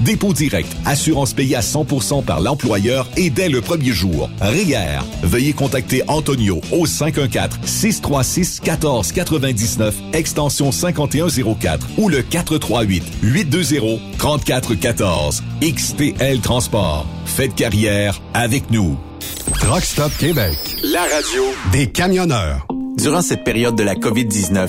dépôt direct, assurance payée à 100% par l'employeur et dès le premier jour. RIER. Veuillez contacter Antonio au 514-636-1499, extension 5104 ou le 438-820-3414. XTL Transport. Faites carrière avec nous. Truck Stop Québec. La radio Des camionneurs. Durant cette période de la COVID-19,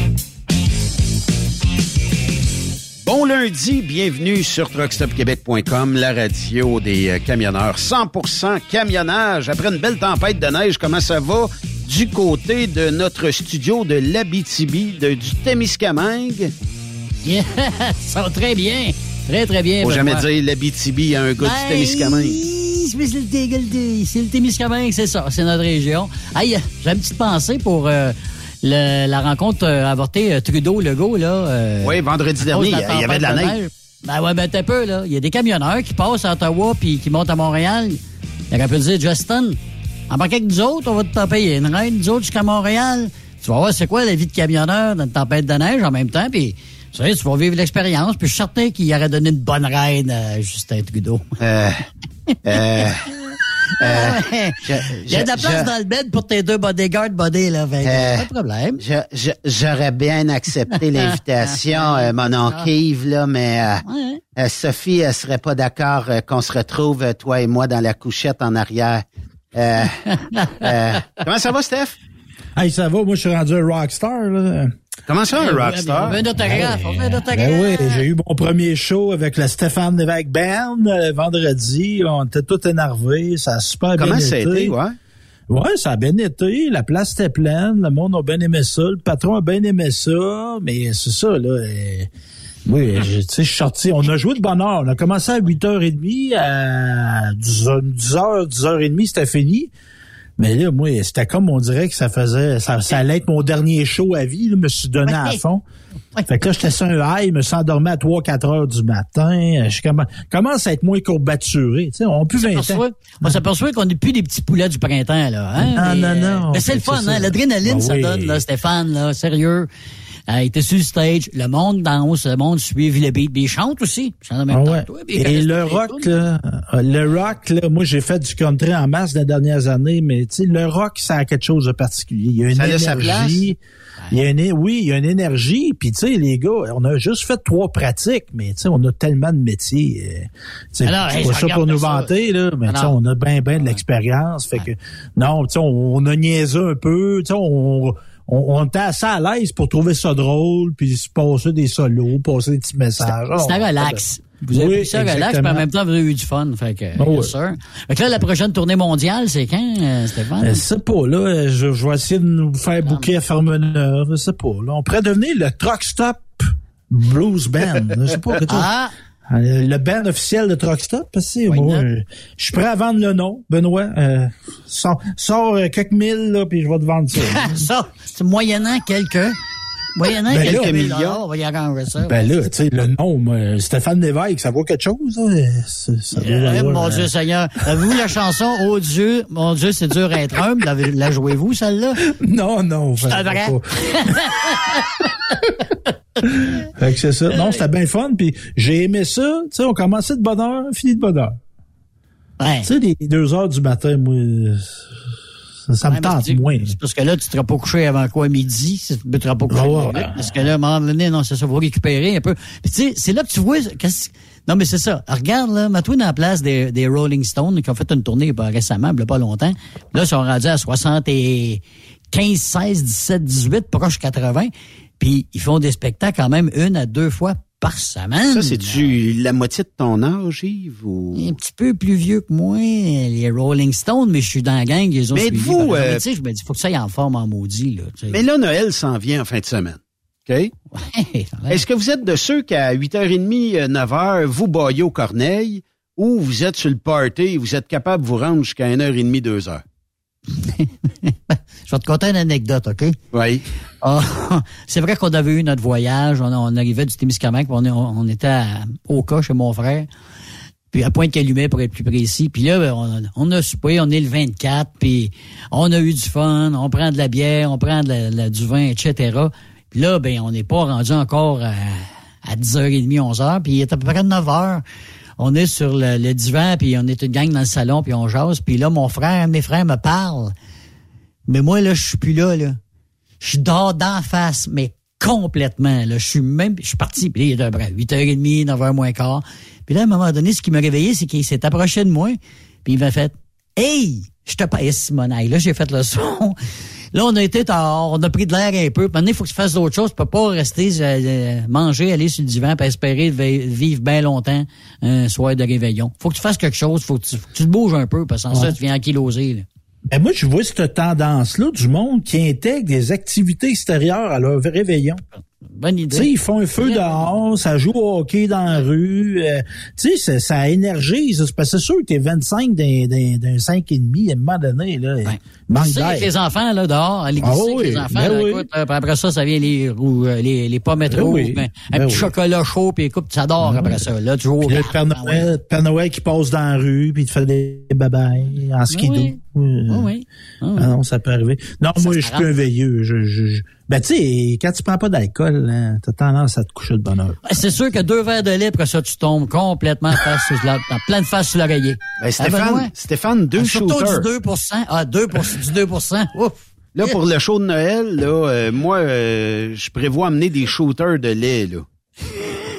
Bon lundi, bienvenue sur truckstopquebec.com, la radio des euh, camionneurs. 100% camionnage. Après une belle tempête de neige, comment ça va du côté de notre studio de l'Abitibi, de, du Témiscamingue? Yeah, ça va très bien. Très, très bien. Faut jamais dire l'Abitibi à un gars du Témiscamingue. Ben, C'est le, Té- c'est le Témiscamingue, c'est ça, c'est notre région. Hey, j'ai une petite pensée pour euh, le- la rencontre avortée euh, Trudeau-Legault, là. euh, Oui, vendredi dernier, il y avait de la neige. Ben ouais, ben t'as peu, là. Il y a des camionneurs qui passent à Ottawa puis qui montent à Montréal. Il aurait pu dire, Justin, embarquez avec nous autres, on va te payer une reine, nous autres jusqu'à Montréal. Tu vas voir c'est quoi la vie de camionneur dans une tempête de neige en même temps, puis tu sais, tu vas vivre l'expérience, puis je suis certain qu'il aurait donné une bonne reine à Justin Trudeau. Euh, euh, euh, je- Il y a de la place je- dans le bed pour tes deux bodyguards body, là. Que, Euh, pas de problème. J'aurais bien accepté l'invitation, euh, mon oncle Yves, là, mais euh, Ouais. euh, Sophie elle serait pas d'accord qu'on se retrouve, toi et moi, dans la couchette en arrière. Comment ça va, Steph? Hey, ça va, moi je suis rendu un rockstar. Là. Comment ça, un On rockstar? un autographe, on un autographe. Ben oui, j'ai eu mon premier show avec la Stéphane Lévesque Band euh, vendredi. On était tout énervés. Ça a super Comment bien ça a été, ouais? Ouais, ça a bien été. La place était pleine. Le monde a bien aimé ça. Le patron a bien aimé ça. Mais c'est ça, là. oui, je- tu sais, je suis sorti. On a joué de bonne heure. On a commencé à 8h30. À 10h, 10h, 10h30, c'était fini. Mais là, moi, c'était comme on dirait que ça faisait, ça, ça allait être mon dernier show à vie. Là, je me suis donné à Ouais. fond. Fait que là, j'étais sur un high, je me suis endormi à 3-4 heures du matin. Je commence, commence à être moins courbaturé. Tu sais, on plus 20 ans. s'aperçoit- on s'aperçoit qu'on n'est plus des petits poulets du printemps, là. Hein? Non, Mais, non, non. Mais c'est le fun, hein? L'adrénaline, Ben ça donne, là, Stéphane, là, sérieux. Euh, il était sur le stage, le monde danse, le monde suit le beat, puis il chante aussi. En même Ah ouais. toi, Et le rock, là, euh, le rock, là, moi j'ai fait du country en masse les dernières années, mais tu sais, le rock, ça a quelque chose de particulier. Il y a une Ça énergie. Il y a une, oui, il y a une énergie. Puis tu sais, les gars, on a juste fait trois pratiques, mais tu sais, on a tellement de métiers. euh, c'est hey, pas ça pour nous ça. vanter, là, mais tu on a bien, bien de l'expérience. Fait que non, tu sais, on, on a niaisé un peu. Tu sais, on, on, on était assez à l'aise pour trouver ça drôle, puis se passer des solos, passer des petits messages. C'était Oh, relax. Vous avez Oui, pris ça relax, mais en même temps, vous avez eu du fun. Fait que, Oh, sûr. Fait que là, la prochaine tournée mondiale, c'est quand, euh, Stéphane? Je sais pas, là, euh, je, je vais essayer de nous faire bouquer à Fermeneur, je sais pas, là. On pourrait devenir le Truck Stop Blues Band, je sais pas. Ah! Euh, Le band officiel de Truck Stop, parce que moi, euh, je suis prêt à vendre le nom, Benoît. Euh, sors sors, euh, quelques mille, là, puis je vais te vendre ça. ça, c'est moyennant quelques... Moyennant Ben là, quelques millions. millions. On va y arranger ça. ben là, tu sais, le nom, moi, Stéphane Lévesque, ça vaut quelque chose, hein? Ça, ça doit Eh, valoir, mon euh, Dieu Seigneur. Avez-vous la chanson Oh Dieu, mon Dieu, c'est dur à être humble? La, la jouez-vous, celle-là? Non, non. C'est vrai? pas. fait que c'est ça. Non, c'était bien fun. Puis j'ai aimé ça. Tu sais, on commençait de bonne heure, fini de bonne heure. Ouais. Tu sais, les deux heures du matin, moi, ça, ça me tente moins. Parce que là, tu ne seras pas couché avant quoi, midi? Tu ne te seras pas couché. Ah ouais. Parce que là, à un moment donné, non, c'est ça, faut récupérer un peu. Puis tu sais, c'est là que tu vois, non, mais c'est ça. Regarde, là, dans la place des, des Rolling Stones qui ont fait une tournée récemment, il pas longtemps. Là, ils sont rendus à 75, 16, 17, 18, proche 80. Puis ils font des spectacles quand même une à deux fois par semaine. Ça, c'est-tu la moitié de ton âge, Yves? Ou... un petit peu plus vieux que moi, les Rolling Stones, mais je suis dans la gang, ils ont Mais suivi. exemple. euh, Mais tu sais, je me dis, faut que ça aille en forme en maudit, là. tu sais. Mais là, Noël s'en vient en fin de semaine. OK? Est-ce que vous êtes de ceux qu'à 8h30, 9h, vous baillez au Corneille ou vous êtes sur le party et vous êtes capable de vous rendre jusqu'à 1h30, 2h? Je vais te conter une anecdote, OK? Oui. Ah, c'est vrai qu'on avait eu notre voyage. On, arrivait du Témiscamingue, on, on était à, au cas chez mon frère. Puis à Pointe-Calumet, pour être plus précis. Puis là, on, on, a soupé, on est le 24, puis on a eu du fun, on prend de la bière, on prend de la, du vin, etc. Puis là, ben, on n'est pas rendu encore à, à 10h30, 11h, puis il est à peu près 9h on est sur le, divan, puis on est une gang dans le salon, puis on jase. Puis là, mon frère, mes frères me parlent. Mais moi, là, je suis plus là, là. Je dors d'en face, mais complètement. Là. Je suis même. Je suis parti, puis il est à 8h30, 9h moins quart. Puis là, à un moment donné, ce qui m'a réveillé, c'est qu'il s'est approché de moi, puis il m'a fait Hey! Je te paye, Simonaille. Là, j'ai fait le son. Là, on a été tard, on a pris de l'air un peu. Maintenant, il faut que tu fasses d'autres choses. Tu peux pas rester euh, euh, manger, aller sur le divan, puis espérer vivre bien longtemps un soir de réveillon. Faut que tu fasses quelque chose, faut que tu, te bouges un peu, parce que sans ça, tu viens ankyloser. Là. Ben moi, je vois cette tendance-là du monde qui intègre des activités extérieures à leur réveillon. Bonne idée. sais, ils font un feu dehors, ça joue au hockey dans la rue. Euh, tu sais, ça énergise. C'est parce que c'est sûr que t'es 25 d'un 5,5 à un moment donné. Là, ouais. manque avec les enfants là dehors, à l'église, ah, oui, les enfants, ben écoute, euh, après ça, ça vient les, euh, les, les pommettes ben rouges, ben, un ben petit chocolat chaud, puis écoute, ça dort après ça. Là, tu joues le Père Noël, Père Noël qui passe dans la rue, puis il te fait des babayes en skidoo. Oui, oui. oui. Ah, non, ça peut arriver. Non, moi, je suis plus un veilleux. Je, je, ben, tu sais, quand tu prends pas d'alcool, hein, t'as tendance à te coucher de bonne heure. C'est sûr que deux verres de lait, après ça, tu tombes complètement face sur la, plein de face sur l'oreiller. Ben, Stéphane, Stéphane, deux ah, Surtout shooters. du 2 Ah, 2 du 2% Ouf! Là, pour le show de Noël, là, euh, moi, euh, je prévois amener des shooters de lait, là.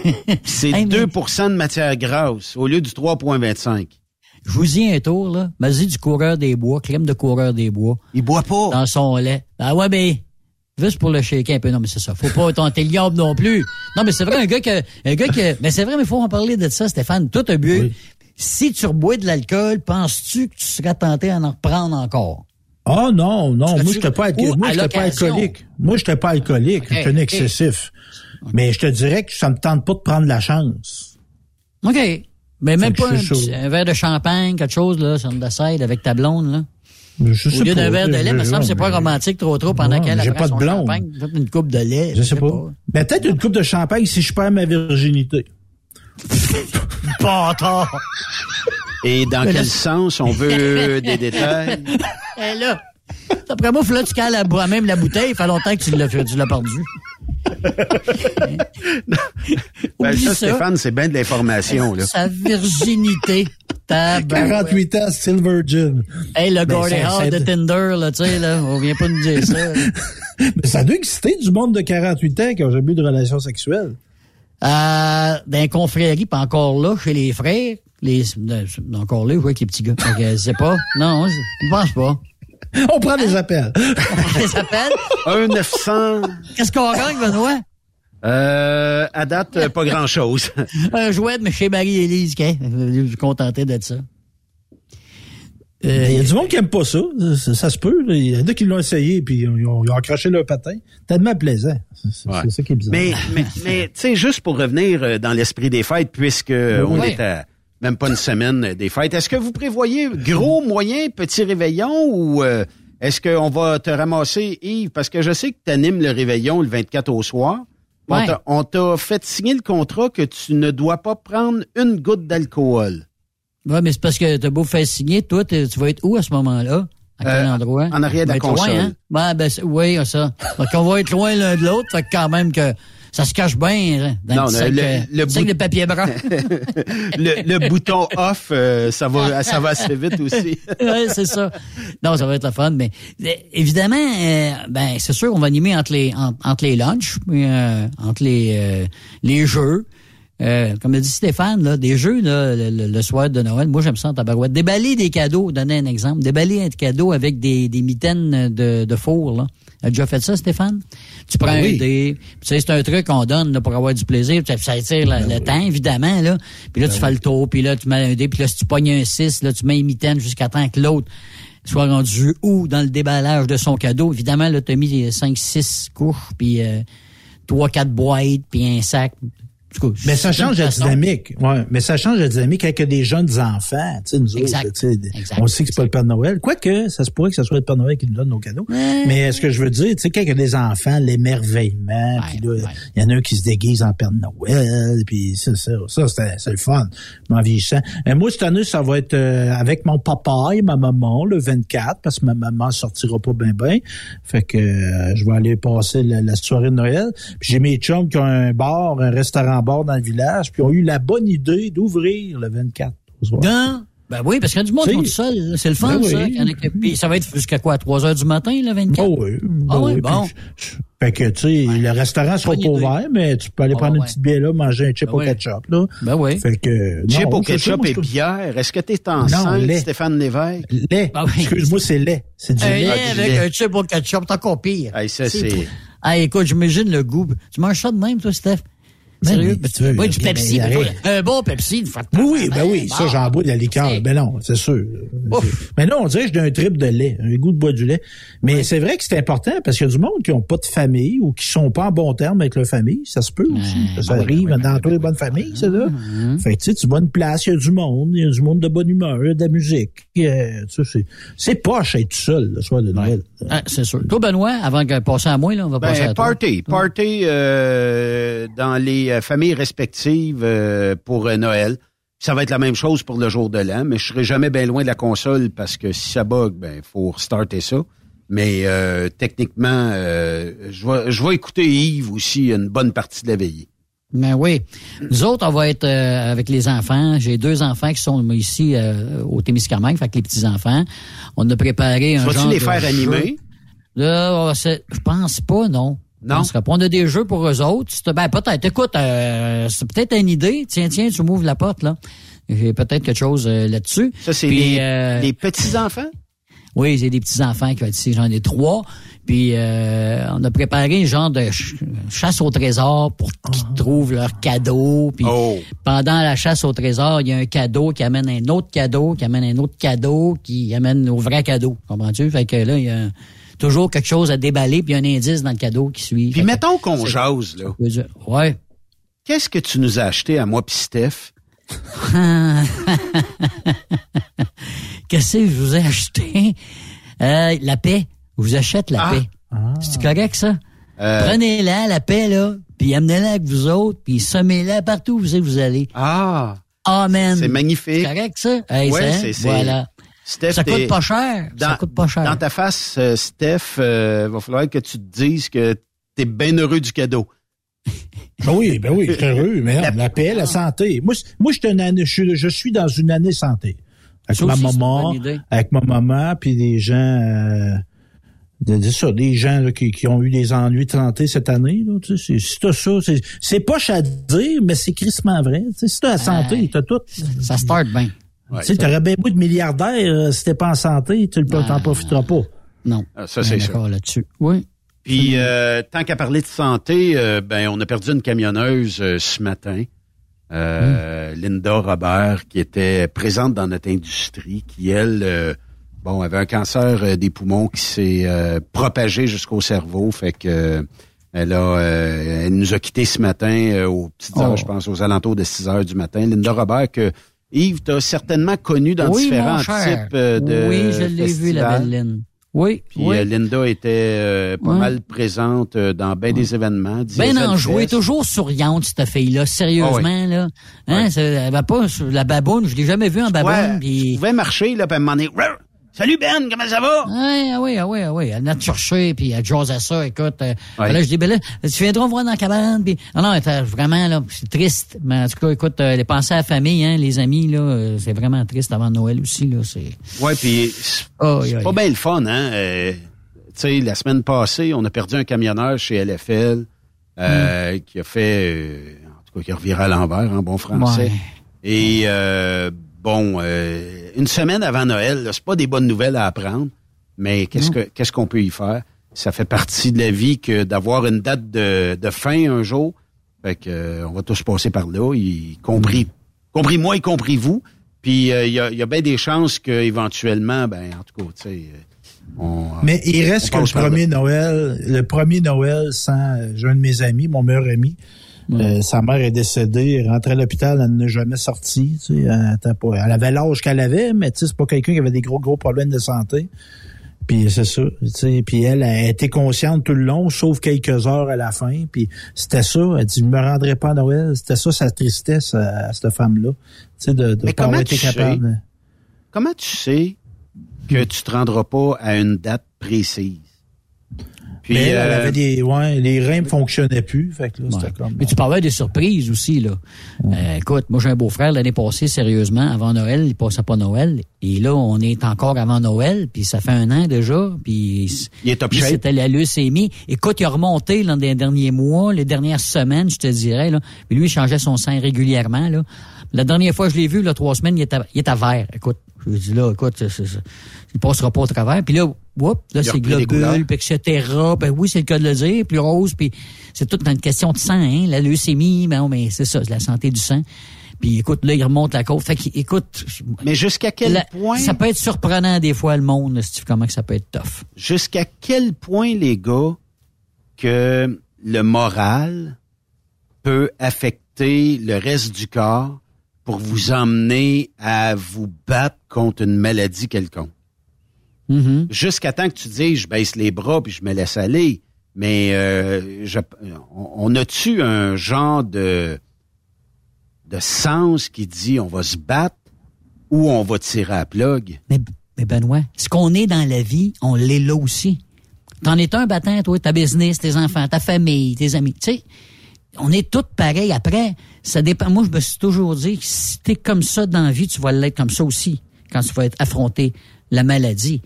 C'est 2% de matière grasse au lieu du 3,25. Je vous y un tour, là. Vas-y du coureur des bois, crème de coureur des bois. Il boit pas. Dans son lait. Ah ouais, ben, Juste pour le shaker un peu. Non, mais c'est ça. Faut pas tenter le non plus. Non, mais c'est vrai, un gars que, un gars que, mais c'est vrai, mais faut en parler de ça, Stéphane. Toi, t'as bu. Si tu rebois de l'alcool, penses-tu que tu serais tenté à en reprendre encore? Ah, oh, non, non. Moi, j'étais pas, moi, j'étais pas alcoolique. Moi, j'étais pas alcoolique. Okay, j'étais excessif. Mais je te dirais que ça me tente pas de prendre la chance. OK. Mais même pas un, verre de champagne, quelque chose, là, sur le side avec ta blonde, là. Je Au lieu d'un verre de lait, me semble c'est pas romantique trop trop pendant qu'elle a pas de blonde. une coupe de lait. Je, sais pas. Ben, peut-être une coupe de champagne si je perds ma virginité. Bâtard! Et dans quel sens on veut des détails? Et là, après moi, là, tu cales à même la bouteille, il fait longtemps que tu l'as tu l'as perdu. ben, ça, Stéphane, c'est bien de l'information. Sa virginité. 48 ans, still virgin. Hey, le ben, Gordon Hall de Tinder, là, tu sais, là, on vient pas nous dire ça. Mais ça doit exister du monde de 48 ans qui ont jamais eu de relations sexuelles. Euh, dans confrérie, pas encore là, chez les frères. Les, encore là, je vois avec les petits gars. Donc, c'est pas. Non, je ne pense pas. On prend des appels. des appels? Un 900. Qu'est-ce qu'on gagne, Benoît? Euh, à date, euh, pas grand-chose. Un jouet de chez Marie-Élise, je suis contenté d'être ça? Euh, il y a du monde qui aime pas ça. Ça, se peut. Il y en a qui l'ont essayé puis ils ont, ils ont accroché leur patin. Tellement plaisant. C'est ça qui est bizarre. Mais, mais, mais tu sais, juste pour revenir euh, dans l'esprit des fêtes, puisque on est à même pas une semaine des fêtes, est-ce que vous prévoyez gros, moyen, petit réveillon ou est-ce qu'on va te ramasser, Yves? Parce que je sais que tu animes le réveillon le 24 au soir. On t'a fait signer le contrat que tu ne dois pas prendre une goutte d'alcool. Oui, mais c'est parce que t'as beau faire signer, toi, tu vas être où à ce moment-là? À quel euh, endroit? En arrière de la console. Loin, hein? ben, oui, ça. Donc, on va être loin l'un de l'autre, fait quand même que ça se cache bien hein, dans non, le, sac, le, le, de papier brun. le, le, bouton off, euh, ça va ça va assez vite aussi. oui, c'est ça. Non, ça va être la fun, mais évidemment, euh, ben c'est sûr, on va animer entre les entre, les lunchs, euh, entre les les jeux. comme a dit Stéphane, là, des jeux là, le, soir de Noël, moi j'aime ça en tabarouette. Déballer des cadeaux, donner un exemple. Déballer un cadeau avec des, des mitaines de, de four. Là. As déjà fait ça, Stéphane? Tu prends ben un dé. Tu sais, c'est un truc qu'on donne là, pour avoir du plaisir. Ça attire ben le temps, évidemment. Là. Puis là, tu ben fais le tour, puis là, tu mets un dé, puis là, si tu pognes un 6, là, tu mets une mitaine jusqu'à temps que l'autre soit rendu ou dans le déballage de son cadeau. Évidemment, là, tu as mis 5-6 couches, puis... Euh, trois, quatre boîtes, puis un sac. Mais ça change la dynamique. Ouais, mais ça change la dynamique avec des jeunes enfants. Tu sais, nous Exact. autres, tu sais, Exact. on sait que c'est pas le Père Noël. Quoique, ça se pourrait que ce soit le Père Noël qui nous donne nos cadeaux. Mais ce que je veux dire, tu sais, quand il y a des enfants, l'émerveillement, puis là, il y en a un qui se déguise en Père Noël, puis ça, ça, ça c'est, le fun. En vieillissant. Et moi, cette année, ça va être euh, avec mon papa et ma maman, le 24, parce que ma maman sortira pas bien bien. Fait que euh, je vais aller passer la, la soirée de Noël. Puis j'ai mes chums qui ont un bar, un restaurant-bar dans le village, puis ont eu la bonne idée d'ouvrir le 24 au soir. Non. Ben oui, parce qu'il y a du monde tout seul. C'est le fun, Ben ça. oui. Il y en a qui- puis ça va être jusqu'à quoi? 3 heures du matin, le 24? Oh oui. Ah ben oui, oui, bon. puis Fait que, tu sais, le restaurant sera pas ouvert, mais tu peux aller Ah, prendre une ouais. petite bière là, manger un chip Ben au ketchup, là. Ben oui. Fait que, Chip au ketchup et bière. Est-ce que t'es enceinte. Stéphane Lévesque? Lait. Ah oui. Excuse-moi, c'est lait. C'est du lait. avec lait. un chip au ketchup, c'est encore pire. Hey, ça, C'est. Ah, écoute, j'imagine le goût. Tu manges ça de même, toi, Steph? Ben Sérieux? oui, Ben, tu veux, du Pepsi. un bon Pepsi, une fois de temps oui, en ben oui, ça, j'en bois de la liqueur. C'est- Ben non, c'est sûr. Mais là, on dirait que j'ai un trip de lait, un goût de bois du lait. Mais c'est vrai que c'est important parce qu'il y a du monde qui n'ont pas de famille ou qui sont pas en bon terme avec leur famille. Ça se peut aussi. Ça ben arrive oui, dans toutes les bonnes familles, ça, là. Fait tu sais, tu une place, il y a du monde, il y a du monde de bonne humeur, il y a de la musique. Euh, c'est, c'est poche être tout seul le soir de Noël. Ah, c'est sûr. Toi, Benoît, avant de passer à moi, là, on va passer Ben, à toi. party. Party euh, dans les euh, familles respectives euh, pour euh, Noël. Ça va être la même chose pour le jour de l'an, mais je serai jamais bien loin de la console parce que si ça bug, ben faut restarter ça. Mais euh, techniquement, euh, je vais je vais écouter Yves aussi une bonne partie de la veillée. Ben oui. Nous autres, on va être euh, avec les enfants. J'ai deux enfants qui sont ici euh, au Témiscamingue, fait que les petits-enfants. On a préparé un Vas-tu genre les de faire animer? Là, je pense pas, non. Non? On a des jeux pour eux autres. Ben, peut-être. Écoute, euh, c'est peut-être une idée. Tiens, tiens, tu m'ouvres la porte, là. J'ai peut-être quelque chose euh, là-dessus. Ça, c'est Puis, les, euh, les petits-enfants? Oui, j'ai des petits-enfants qui vont être ici. J'en ai trois. Puis, euh, on a préparé un genre de ch- chasse au trésor pour qu'ils trouvent leur cadeau. Puis, Oh. pendant la chasse au trésor, il y a un cadeau qui amène un autre cadeau, qui amène un autre cadeau, qui amène au vrai cadeau. Comprends-tu? Fait que là, il y a toujours quelque chose à déballer, puis il y a un indice dans le cadeau qui suit. Puis Fait mettons qu'on jase, là. Ouais. Qu'est-ce que tu nous as acheté à moi pis Steph? Qu'est-ce que je vous ai acheté? Euh, la paix. Vous achète la Ah. paix. C'est correct, ça? Euh, Prenez-la, la paix, là, puis amenez-la avec vous autres, puis semez-la partout où vous vous allez. Ah, Amen. c'est magnifique. C'est correct, ça? Hey, Ouais, ça, c'est- c'est- Voilà. Steph, Ça coûte pas cher. Ça coûte pas cher. Dans ta face, euh, Steph, euh, va falloir que tu te dises que t'es bien heureux du cadeau. Ben oui, ben oui, je suis heureux. Mais la paix, la santé. Moi, moi, je année- je suis, je suis dans une année santé. Avec Ça ma maman, avec ma maman, puis des gens, euh, de, de ça, des gens là, qui, qui ont eu des ennuis de santé cette année. Là, tu sais, c'est- si t'as ça, c'est, c'est poche à dire, mais c'est crissement vrai. Tu sais, si t'as la santé, Ouais. t'as tout. Ça start bien. tu sais, t'aurais bien beau de milliardaire, euh, si t'es pas en santé, tu ne t'en profiteras pas. Non. Ah, ça, c'est est sûr. d'accord là-dessus. Oui. Puis, euh, tant qu'à parler de santé, euh, ben, on a perdu une camionneuse euh, ce matin, euh, Linda Robert, qui était présente dans notre industrie, qui, elle, euh, bon, avait un cancer euh, des poumons qui s'est euh, propagé jusqu'au cerveau. Fait que elle a, euh, elle nous a quittés ce matin euh, aux petites heures, Oh. je pense, aux alentours de 6 heures du matin. Linda Robert, que Yves, t'as certainement connu dans oui, différents types euh, de Oui, je l'ai vu, la belle Lynn. Oui, Puis oui. Linda était euh, pas mal présente dans bien des événements. Bien enjouée, toujours souriante, cette fille-là, sérieusement, Ah là. Hein, elle va pas la baboune, je l'ai jamais vue en Ouais, baboune, je pouvais marcher, là, puis elle m'en est... Salut Ben, comment ça va? Ouais, ah oui, ah oui, ah oui. Elle m'a cherché, puis elle jase à ça, écoute. euh. Là, je dis, ben là, tu viendras me voir dans la cabane, puis... Non, non, vraiment, là, c'est triste. Mais en tout cas, écoute, euh, les pensées à la famille, hein, les amis, là, euh, c'est vraiment triste avant Noël aussi, là, c'est... Ouais, puis c'est Oh, pas aïe. bien le fun, hein? Euh, tu sais, la semaine passée, on a perdu un camionneur chez LFL euh, qui a fait... en tout cas, qui a reviré à l'envers, en bon français. Ouais. Et euh, bon, euh, une semaine avant Noël, c'est pas des bonnes nouvelles à apprendre, mais qu'est-ce que qu'est-ce qu'on peut y faire? Ça fait partie de la vie que d'avoir une date de, de fin un jour. Fait que euh, on va tous passer par là, y compris, compris moi, y compris vous. Puis euh, il y, a, il y a bien des chances qu'éventuellement, ben en tout cas, tu sais, euh, Mais il reste que le premier Noël, le premier Noël sans, j'ai un de mes amis, mon meilleur ami, euh, sa mère est décédée, elle rentrait à l'hôpital, elle n'est jamais sortie. Tu sais, elle, pas, elle avait l'âge qu'elle avait, mais tu sais, c'est pas quelqu'un qui avait des gros, gros problèmes de santé. Puis c'est ça, tu sais, puis elle a été consciente tout le long, sauf quelques heures à la fin. Puis c'était ça, elle dit, je me rendrai pas à Noël. C'était ça sa tristesse à, cette femme-là, tu sais, de, de pas avoir été capable. Comment tu sais que tu te rendras pas à une date précise? Puis, mais elle, euh, avait des, ouais, les reins ne fonctionnaient plus. Fait que là, comme. Mais tu parlais des surprises aussi, là. Euh, écoute, moi, j'ai un beau-frère l'année passée, sérieusement, avant Noël, il passait pas Noël. Et là, on est encore avant Noël, puis ça fait un an déjà. Puis il est top. C'était la leucémie. Écoute, il a remonté dans les derniers mois, les dernières semaines, je te dirais. Là. Mais lui, il changeait son sein régulièrement. Là. La dernière fois que je l'ai vu, là, trois semaines, il était, il était vert. Écoute, je lui dis là, écoute, il passera pas au travers. Puis là, whoop, là, c'est globule, puis etc. Ben oui, c'est le cas de le dire, puis rose, puis c'est toute une question de sang, hein, la leucémie, ben, mais c'est ça, c'est la santé du sang. Puis écoute, là, il remonte la côte. Fait écoute. Mais jusqu'à quel point. Ça peut être surprenant des fois, le monde, comment que ça peut être tough. Jusqu'à quel point, les gars, que le moral peut affecter le reste du corps pour vous emmener à vous battre contre une maladie quelconque? Mm-hmm. Jusqu'à temps que tu dises, je baisse les bras puis je me laisse aller. Mais euh, on, a-tu un genre de, de sens qui dit on va se battre ou on va tirer à plug? Mais, mais Benoît, ce qu'on est dans la vie, on l'est là aussi. T'en es un battant, toi, ta business, tes enfants, ta famille, tes amis. Tu sais, on est tous pareils. Après, ça dépend. Moi, je me suis toujours dit que si t'es comme ça dans la vie, tu vas l'être comme ça aussi quand tu vas être affronté la maladie.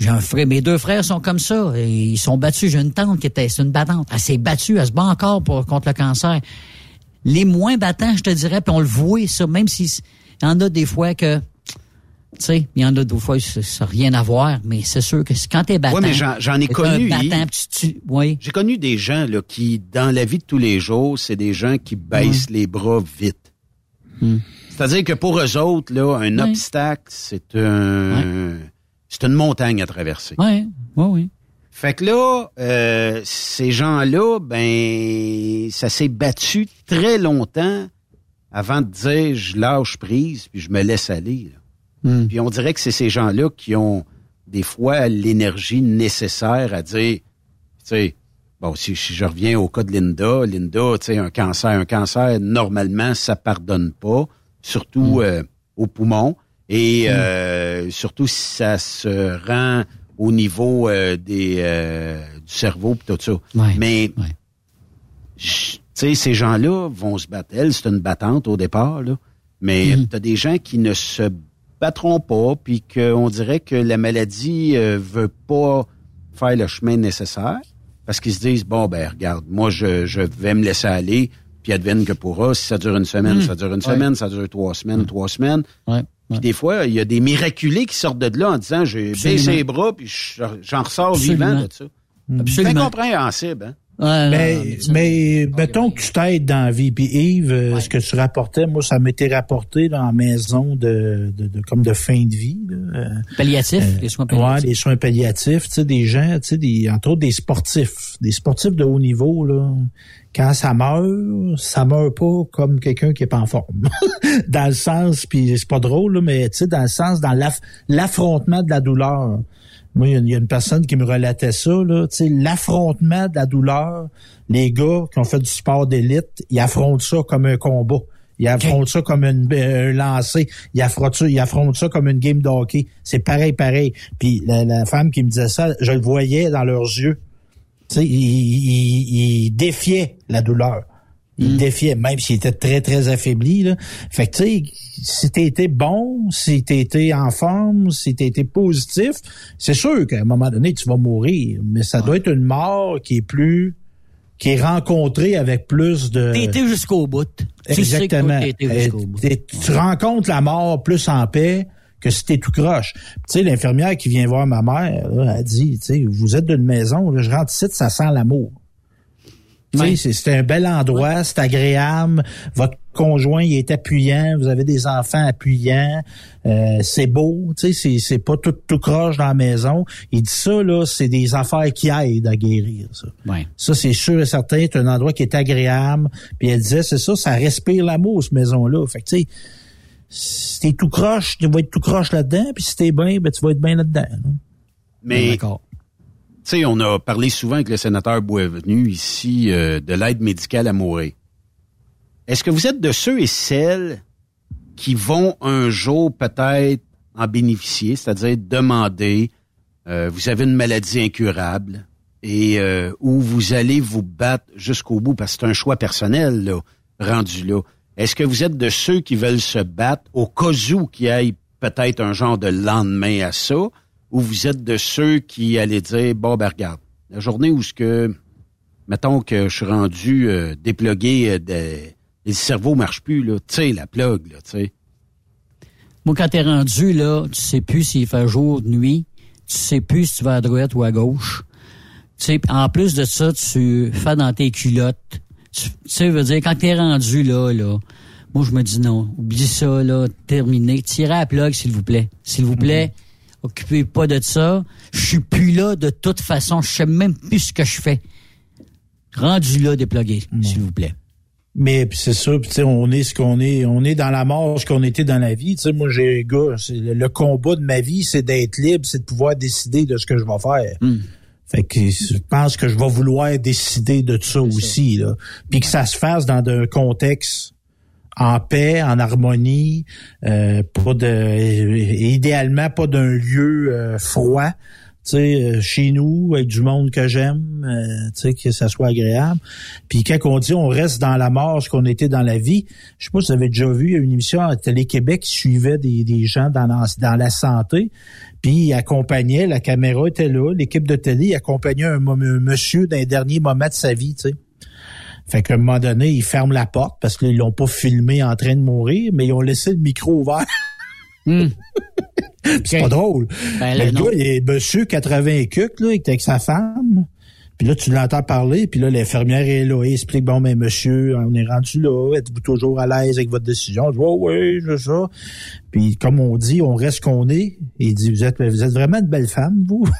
J'ai un frère, mes deux frères sont comme ça. ils sont battus. J'ai une tante qui était, c'est une battante. Elle s'est battue, elle se bat encore pour, contre le cancer. Les moins battants, je te dirais, puis on le voit, ça, même s'il y en a des fois que, tu sais, il y en a des fois, ça n'a rien à voir, mais c'est sûr que quand t'es battant. Oui, mais j'en ai connu. Battant, tu, oui. J'ai connu des gens, là, qui, dans la vie de tous les jours, c'est des gens qui baissent les bras vite. Hmm. C'est-à-dire que pour eux autres, là, un obstacle, c'est un, c'est une montagne à traverser. Oui, oui, oui. Fait que là, euh, ces gens-là, ben, ça s'est battu très longtemps avant de dire je lâche prise puis je me laisse aller. Hmm. Puis on dirait que c'est ces gens-là qui ont des fois l'énergie nécessaire à dire, tu sais, bon, si, je reviens au cas de Linda, Linda, tu sais, un cancer, un cancer, normalement, ça pardonne pas, surtout hmm. euh, au poumon. Et mm. euh, surtout si ça se rend au niveau euh, des euh, du cerveau et tout ça. Mais tu sais, ces gens-là vont se battre. Elle, c'est une battante au départ, là. Mais mm. tu as des gens qui ne se battront pas, puis qu'on dirait que la maladie veut pas faire le chemin nécessaire, parce qu'ils se disent, bon, ben regarde, moi, je, je vais me laisser aller, puis advienne que pourra. Si ça dure une semaine, mm. ça dure une semaine, ça dure trois semaines, trois semaines. Puis des fois, il y a des miraculés qui sortent de là en disant j'ai baissé les bras puis j'en ressors vivant de ça. Absolument. C'est incompréhensible, hein? Mais, mais mettons que tu t'aides dans la vie. Puis Yves, euh, ce que tu rapportais, moi, ça m'était rapporté dans la maison de, de, de, comme de fin de vie. Là. Palliatifs, euh, les soins palliatifs. Ouais, les soins palliatifs, tu sais, des gens, tu sais, des, entre autres des sportifs, des sportifs de haut niveau, là. Quand ça meurt, ça meurt pas comme quelqu'un qui est pas en forme. dans le sens, puis c'est pas drôle, là, mais tu sais, dans le sens, dans l'affrontement de la douleur. Moi, il y, a une personne qui me relatait ça, là, tu sais, l'affrontement de la douleur. Les gars qui ont fait du sport d'élite, ils affrontent ça comme un combat. Ils affrontent ça comme une, un lancer. Ils affrontent, ça, ils affrontent ça comme une game de hockey. C'est pareil, pareil. Puis la, femme qui me disait ça, je le voyais dans leurs yeux. Tu sais, ils, ils défiaient la douleur. Il mm. défiait, même s'il était très, très affaibli. Là. Fait que, tu sais, si été bon, si été en forme, si été positif, c'est sûr qu'à un moment donné, tu vas mourir. Mais ça doit être une mort qui est plus qui est rencontrée avec plus de... T'es été jusqu'au bout. Exactement. Tu, tu rencontres la mort plus en paix que si t'es tout croche. Tu sais, l'infirmière qui vient voir ma mère, là, elle dit, tu sais, vous êtes d'une maison, là, je rentre ici, ça sent l'amour. C'est un bel endroit, c'est agréable. Votre conjoint il est appuyant, vous avez des enfants appuyants, euh, c'est beau, tu sais, c'est, c'est pas tout, tout croche dans la maison. Il dit ça, là, c'est des affaires qui aident à guérir, ça. Ça, c'est sûr et certain, c'est un endroit qui est agréable. Puis elle disait, c'est ça, ça respire l'amour, cette maison-là. Fait que, tu sais, si t'es tout croche, tu vas être tout croche là-dedans, puis si t'es bien, ben, tu vas être bien là-dedans. là. Mais, tu sais, on a parlé souvent avec le sénateur Boisvenu ici euh, de l'aide médicale à mourir. Est-ce que vous êtes de ceux et celles qui vont un jour peut-être en bénéficier, c'est-à-dire demander, euh, vous avez une maladie incurable et euh, où vous allez vous battre jusqu'au bout parce que c'est un choix personnel rendu là. Est-ce que vous êtes de ceux qui veulent se battre au cas où qu'il y ait peut-être un genre de lendemain à ça, ou vous êtes de ceux qui allaient dire bon ben regarde, la journée où ce que mettons que je suis rendu euh, déplugué euh, le cerveau marche plus là, tu la plug là, tu sais. Moi, quand t'es rendu, là, tu sais plus s'il fait jour ou nuit. Tu sais plus si tu vas à droite ou à gauche. Tu sais, en plus de ça, tu fais dans tes culottes. Tu sais, veut dire, quand t'es rendu là, là, moi, je me dis non. Oublie ça, là, terminé. Tirez à la plug, s'il vous plaît. S'il vous plaît, occupez pas de ça. Je suis plus là de toute façon. Je sais même plus ce que je fais. Rendu là, déplugué, s'il vous plaît. Mais c'est ça, puis tu sais, on est ce qu'on est, on est dans la mort, ce qu'on était dans la vie. Tu sais, moi, j'ai gars, le, combat de ma vie, c'est d'être libre, c'est de pouvoir décider de ce que je vais faire. Fait que je pense que je vais vouloir décider de ça aussi, là. Puis que ça se fasse dans un contexte en paix, en harmonie, euh, pas de, idéalement pas d'un lieu euh, froid. Tu sais, euh, chez nous, avec du monde que j'aime, euh, tu sais, que ça soit agréable. Puis quand on dit on reste dans la mort, ce qu'on était dans la vie, je sais pas si vous avez déjà vu une émission à Télé-Québec qui suivait des, des gens dans la, dans la santé, puis accompagnait, la caméra était là, l'équipe de télé accompagnait un, un monsieur dans les derniers moments de sa vie, tu sais. Fait qu'à un moment donné, ils ferment la porte parce qu'ils l'ont pas filmé en train de mourir, mais ils ont laissé le micro ouvert. Puis c'est pas drôle. Ben, là, le gars, il est monsieur 80 et quelques, là, il était avec sa femme. Puis là, tu l'entends parler, puis là, l'infirmière est là, elle explique, bon, mais monsieur, on est rendu là, êtes-vous toujours à l'aise avec votre décision? Je dis, oh, oui, c'est ça. Puis comme on dit, on reste qu'on est. Il dit, vous êtes, vous êtes vraiment une belle femme, vous?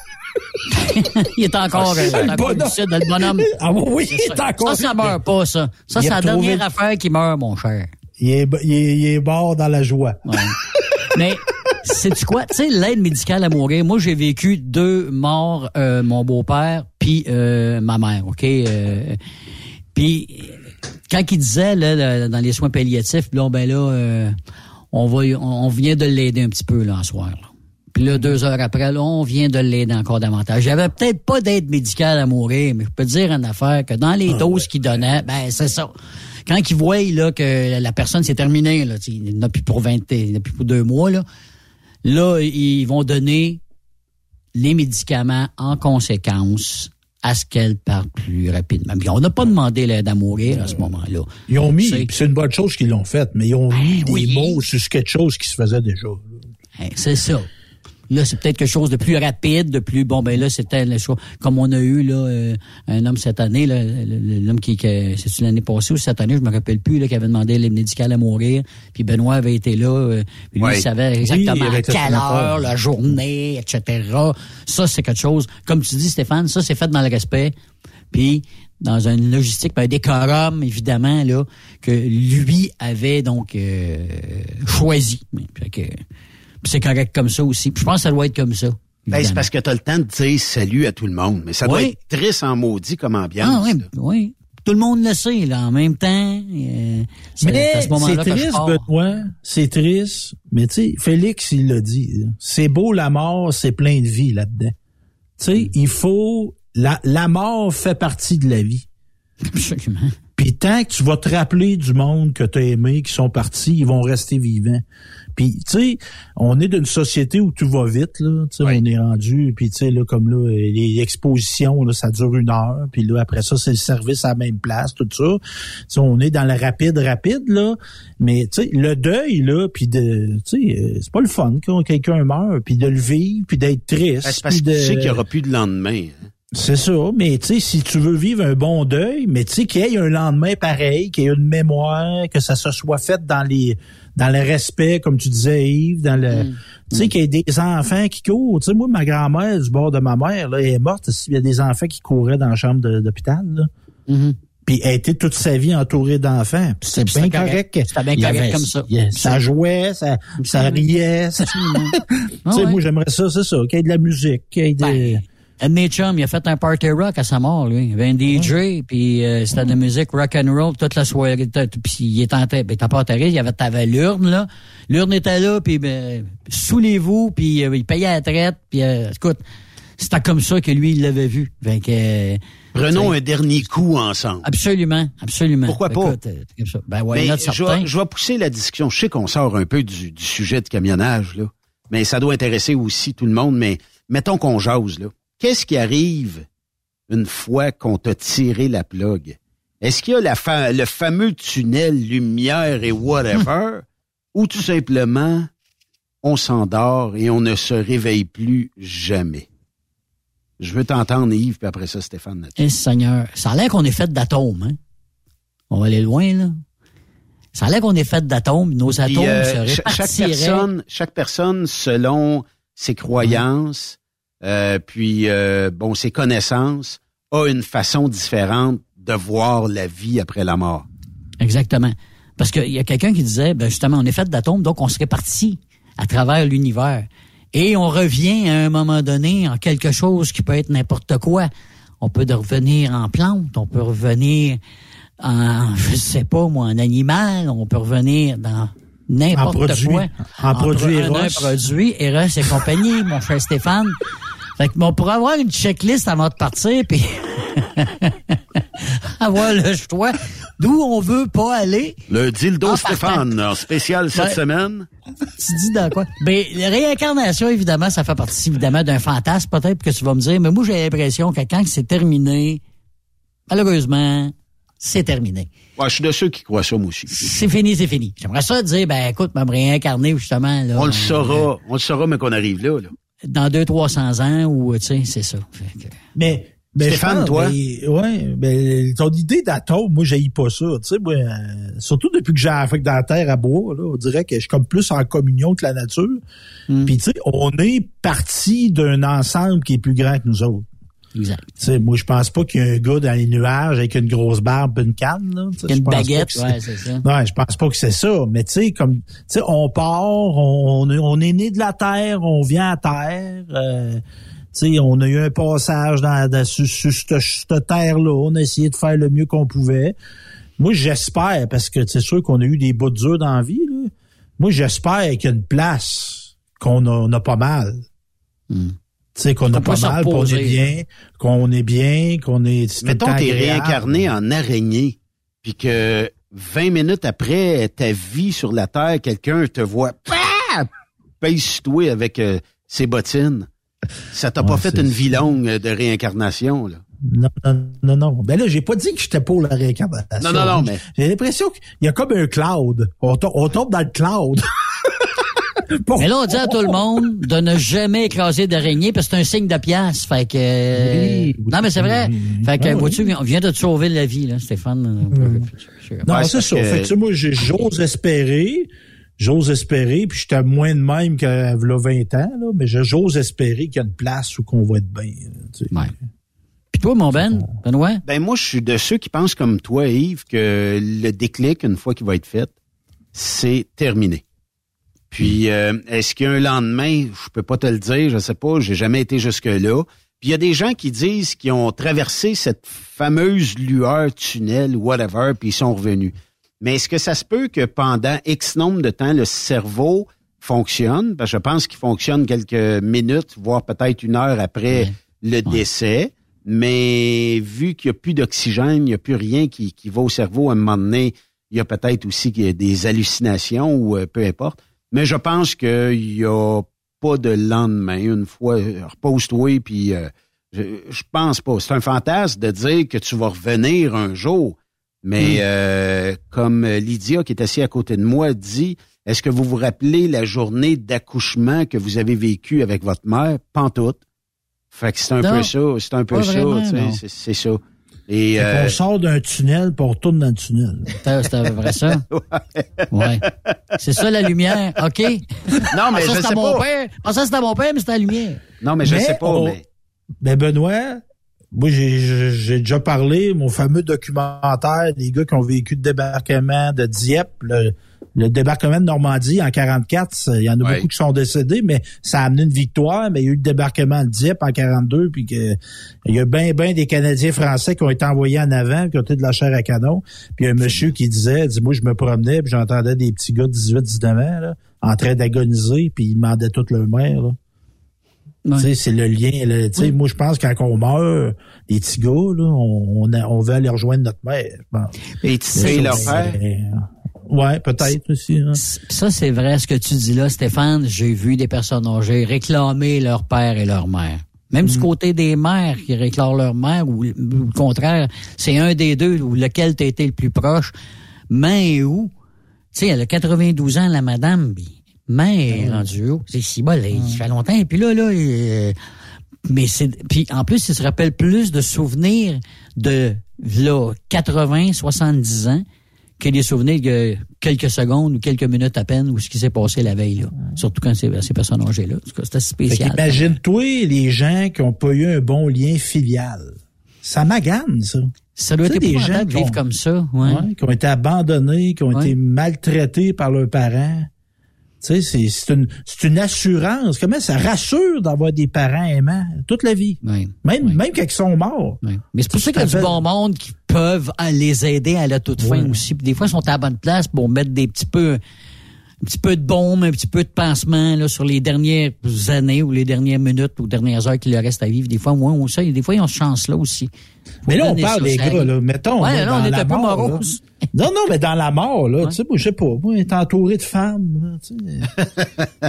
Il est encore, euh, il est encore bonhomme. lucide, le bonhomme. Ah oui, il C'est est ça. encore... Ça, ça meurt pas, ça. Ça, Il c'est la dernière affaire qui meurt, mon cher. Il est, il est, il est mort dans la joie. Ouais. Mais, sais-tu quoi? Tu sais, l'aide médicale à mourir, moi, j'ai vécu deux morts, euh, mon beau-père puis euh, ma mère, OK? Euh, puis, quand il disait, là, dans les soins palliatifs, là, ben là, euh, on va, on, vient de l'aider un petit peu, là, en soir, là. Puis là, deux heures après, là, on vient de l'aider encore davantage. J'avais peut-être pas d'aide médicale à mourir, mais je peux te dire une affaire que dans les doses qu'il donnait, ben c'est ça. Quand ils voient là, que la personne s'est terminée, là, tu sais, il n'a plus pour 20, il n'a plus pour deux mois, là, là, ils vont donner les médicaments en conséquence à ce qu'elle parte plus rapidement. Mais on n'a pas demandé l'aide à mourir à ce moment-là. Ils ont mis, C'est- puis c'est une bonne chose qu'ils l'ont fait, mais ils ont mis des oui. mots sur quelque chose qui se faisait déjà. Hein, C'est ça. Là, c'est peut-être quelque chose de plus rapide, de plus bon. Ben là, c'était le choix. Comme on a eu là euh, un homme cette année, l'homme qui, qui c'est l'année passée ou cette année, je me rappelle plus, là, qui avait demandé l'aide médicale à mourir. Puis Benoît avait été là. euh, puis lui, Ouais. il savait exactement Oui, à quelle heure, la journée, etc. Ça, c'est quelque chose. Comme tu dis, Stéphane, ça, c'est fait dans le respect. Puis dans une logistique, ben, un décorum, évidemment, là, que lui avait donc euh, choisi. Fait que, puis c'est correct comme ça aussi. Je pense que ça doit être comme ça. Ben, c'est parce que tu as le temps de dire salut à tout le monde, mais ça doit Oui. être triste en maudit comme ambiance. Ah oui, là. oui. Tout le monde le sait, là, en même temps. euh, c'est Mais ce c'est je triste. Benoît. C'est triste. Mais tu sais, Félix, il l'a dit. C'est beau la mort, c'est plein de vie là-dedans. Tu sais, il faut... La, la mort fait partie de la vie. Absolument. Puis tant que tu vas te rappeler du monde que tu as aimé, qui sont partis, ils vont rester vivants. Puis, tu sais, on est d'une société où tout va vite, là. Tu sais, Oui. on est rendu, puis tu sais, là, comme là, les expositions, là, ça dure une heure. Puis là, après ça, c'est le service à la même place, tout ça. Tu sais, on est dans le rapide, rapide, là. Mais, tu sais, le deuil, là, puis de, tu sais, euh, c'est pas le fun quand quelqu'un meurt, puis de le vivre, puis d'être triste. Ben, c'est parce que tu sais qu'il n'y aura plus de lendemain. hein. C'est ça, mais tu sais, si tu veux vivre un bon deuil, mais tu sais, qu'il y ait un lendemain pareil, qu'il y ait une mémoire, que ça se soit fait dans les dans le respect, comme tu disais, Yves, dans le. Mm. Tu sais, qu'il y ait des enfants qui courent. Tu sais, moi, ma grand-mère, du bord de ma mère, là, elle est morte s'il y a des enfants qui couraient dans la chambre d'hôpital, là. Mhm. Puis elle été toute sa vie entourée d'enfants. C'est bien correct. C'était bien Il correct comme ça. il ça jouait, ça, ça riait. ça- Ah tu sais, ouais. moi, j'aimerais ça, c'est ça, qu'il y ait de la musique, qu'il y ait des... Ben, un de mes chums, il a fait un party rock à sa mort, lui. Il avait un DJ, puis euh, c'était de la musique rock and roll toute la soirée. Puis il était en ben, pas enterré, il avait t'avais l'urne, là. L'urne était là, puis ben, saoulez-vous, puis euh, il payait la traite, puis euh, écoute, c'était comme ça que lui, il l'avait vu. Fait que, Prenons un dernier coup ensemble. Absolument, absolument. Pourquoi pas? Écoute, euh, comme ça. Ben ouais, Mais je je vais pousser la discussion. Je sais qu'on sort un peu du, du sujet de camionnage, là. Mais ça doit intéresser aussi tout le monde. Mais mettons qu'on jase, là. Qu'est-ce qui arrive une fois qu'on t'a tiré la plug? Est-ce qu'il y a la fa- le fameux tunnel lumière et whatever? ou tout simplement, on s'endort et on ne se réveille plus jamais? Je veux t'entendre, Yves, puis après ça, Stéphane. Eh, Seigneur, ça a l'air qu'on est fait d'atomes, hein? On va aller loin, là. Ça a l'air qu'on est fait d'atomes. Nos Puis, atomes euh, se cha- chaque répartiraient. personne, chaque personne selon ses croyances, euh, puis euh, bon ses connaissances, a une façon différente de voir la vie après la mort. Exactement. Parce qu'il y a quelqu'un qui disait, ben justement, on est fait d'atomes, donc on se répartit à travers l'univers. Et on revient à un moment donné en quelque chose qui peut être n'importe quoi. On peut de revenir en plante, on peut revenir en, je sais pas moi, en animal, on peut revenir dans n'importe En produit. quoi. En produit pro- Eros. Un produit, Eros et compagnie, mon cher Stéphane. Fait que, bon, on pourrait avoir une checklist avant de partir, puis avoir le choix d'où on veut pas aller. Le dildo En Stéphane, en spécial cette Ouais. semaine. Tu dis dans quoi? Ben, la réincarnation, évidemment, ça fait partie, évidemment, d'un fantasme, peut-être que tu vas me dire, mais moi, j'ai l'impression que quand c'est terminé, malheureusement, c'est terminé. Ouais, je suis de ceux qui croient ça, moi aussi. C'est fini, c'est fini. J'aimerais ça dire, ben, écoute, me réincarner, justement, là. On le saura, on le saura, mais qu'on arrive là. là. Dans deux, trois cents ans, ou, tu sais, c'est ça. Que- Mais, mais Stéphane, je pense, toi? mais, ouais, mais ton idée d'atome, moi, j'ai pas ça. Tu sais, moi, euh, surtout depuis que j'ai la dans la terre à bois, là, on dirait que je suis comme plus en communion que la nature. Hmm. Puis, tu sais, on est parti d'un ensemble qui est plus grand que nous autres. Exact. Moi, je pense pas qu'il y a un gars dans les nuages avec une grosse barbe et une canne, là. Une baguette, ouais, c'est ça. Ouais, je pense pas que c'est ça. Mais tu sais, comme, tu sais, on part, on, on est né de la terre, on vient à terre. euh, tu sais, on a eu un passage dans, dans- sur, sur cette, cette terre-là. On a essayé de faire le mieux qu'on pouvait. Moi, j'espère, parce que c'est sûr qu'on a eu des bouts durs dans la vie. Là. Moi, j'espère qu'il y a une place qu'on a, on a pas mal. Hmm. Tu sais, qu'on a Qu'on pas mal, qu'on reposer. est bien, qu'on est bien, qu'on est... Mettons, t'es réincarné en araignée, puis que 20 minutes après ta vie sur la Terre, quelqu'un te voit pah, pèse sur toi avec euh, ses bottines. Ça t'a pas fait une vie longue de réincarnation, là. Non, non, non, non. Ben là, j'ai pas dit que j'étais pour la réincarnation. Non, non, non, mais- J'ai l'impression qu'il y a comme un cloud. On, to- on tombe dans le cloud. Mais là, on dit à tout le monde de ne jamais écraser d'araignée parce que c'est un signe de pièce. Fait que. Oui, oui, non, mais c'est vrai. Fait que, Ah, vois-tu, on vient de te sauver la vie, là, Stéphane. Non, Ouais, c'est ça. que- Fait que, tu sais, moi, j'ose espérer. J'ose espérer, puis j'étais moins de même qu'il y a 20 ans, là, mais je- j'ose espérer qu'il y a une place où qu'on va être bien. là, tu sais. Ouais. Puis toi, mon Ben, Benoît? Ben moi, je suis de ceux qui pensent comme toi, Yves, que le déclic, une fois qu'il va être fait, c'est terminé. Puis, euh, est-ce qu'il y a un lendemain? Je peux pas te le dire, je sais pas, j'ai jamais été jusque-là. Puis, il y a des gens qui disent qu'ils ont traversé cette fameuse lueur tunnel, whatever, puis ils sont revenus. Mais est-ce que ça se peut que pendant X nombre de temps, le cerveau fonctionne? Parce que je pense qu'il fonctionne quelques minutes, voire peut-être une heure après le décès. Mais vu qu'il n'y a plus d'oxygène, il n'y a plus rien qui, qui va au cerveau, à un moment donné, il y a peut-être aussi des hallucinations ou euh, peu importe. Mais je pense qu'il n'y a pas de lendemain. Une fois, repose-toi, puis euh, je, je pense pas. C'est un fantasme de dire que tu vas revenir un jour. Mais euh, comme Lydia, qui est assise à côté de moi, dit, est-ce que vous vous rappelez la journée d'accouchement que vous avez vécue avec votre mère? Pantoute. Fait que c'est un Non. peu ça, c'est un peu ça, c'est ça. Et Fait euh, qu'on sort d'un tunnel pour on retourne dans le tunnel. C'était vrai ça? Ouais. C'est ça la lumière, OK? non, mais Ah, ça, je sais mon pas. père. Ah, ça, c'était mon père, mais c'était la lumière. Non, mais je Mais sais pas, on- mais Ben Benoît, moi j'ai- j'ai j'ai déjà parlé, mon fameux documentaire des gars qui ont vécu le débarquement de Dieppe, le, le débarquement de Normandie en 44, ça, il y en a Ouais. beaucoup qui sont décédés, mais ça a amené une victoire, mais il y a eu le débarquement de Dieppe en 42, puis que il y a bien ben des Canadiens français qui ont été envoyés en avant, qui ont été de la chair à canon, puis il y a un monsieur qui disait, dit moi je me promenais, puis j'entendais des petits gars de 18-19 ans là, en train d'agoniser, puis ils demandaient toute leur mère là. Ouais. Tu sais, c'est le lien. là. Tu sais, Moi, je pense que quand on meurt, les petits gars, là, on, on, a- on veut aller rejoindre notre mère. pense. et tu sais Mais leur père. Ouais, peut-être aussi. hein. Ça, c'est vrai ce que tu dis là, Stéphane. J'ai vu des personnes âgées réclamer leur père et leur mère. Même Mm. du côté des mères qui réclament leur mère, ou, ou le contraire, c'est un des deux, ou lequel t'as été le plus proche. Mais où? Tu sais, elle a 92 ans, la madame, puis main est rendue haut. C'est si bol, il fait longtemps. Et puis là, là, euh, mais c'est, puis en plus, il se rappelle plus de souvenirs de, là, 80, 70 ans que des souvenirs de quelques secondes ou quelques minutes à peine ou ce qui s'est passé la veille, là. Surtout quand c'est ces personnes âgées-là. C'était spécial. qu'imagine-toi les gens qui ont pas eu un bon lien filial. Ça magane, ça. Ça doit être des gens qui vivre ont- comme ça, ouais. Ouais, qui ont été abandonnés, qui ont Ouais. été maltraités par leurs parents. Tu sais, c'est, c'est une, c'est une assurance. Comment ça rassure d'avoir des parents aimants toute la vie? Même, même quand ils sont morts. Mais c'est pour ça qu'il y a du bon monde qui peuvent les aider à la toute fin aussi. Puis des fois, ils sont à la bonne place pour mettre des petits peu petit peu de baume, un petit peu de pansement là, sur les dernières années ou les dernières minutes ou dernières heures qu'il leur reste à vivre. Des fois, moi, on sait, des fois, ils ont ce chance-là aussi. Mais là, on parle ça, des ça gars, là. Mettons, Ouais, là, là, on dans est la un peu mort, là. morose. Non, non, mais dans la mort, là, tu sais, moi, je sais pas, moi, être entouré de femmes, là, tu sais.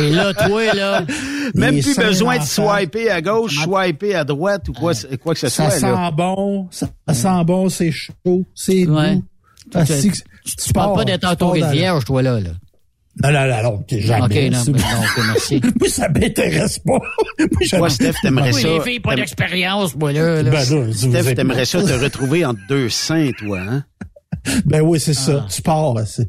Hey, là, toi, là. Même plus besoin de swiper à gauche, swiper à droite ou quoi, quoi que ce Ça soit. sent là. bon, ça, ça sent bon, c'est chaud, c'est Ouais. doux. Ah, Tu- parles pas d'être entouré de vierge, toi, là. là? Non, non, non, non, t'es jamais. OK, non, non, merci. Moi, ça m'intéresse pas. Moi, j'aime- Toi, Steph, t'aimerais Oui, ça. les filles, pas d'expérience, moi, là. là. Ben, là, Steph, t'aimerais ça te retrouver entre deux seins, toi, hein? Ben oui, c'est ça. Ah. Tu pars, c'est.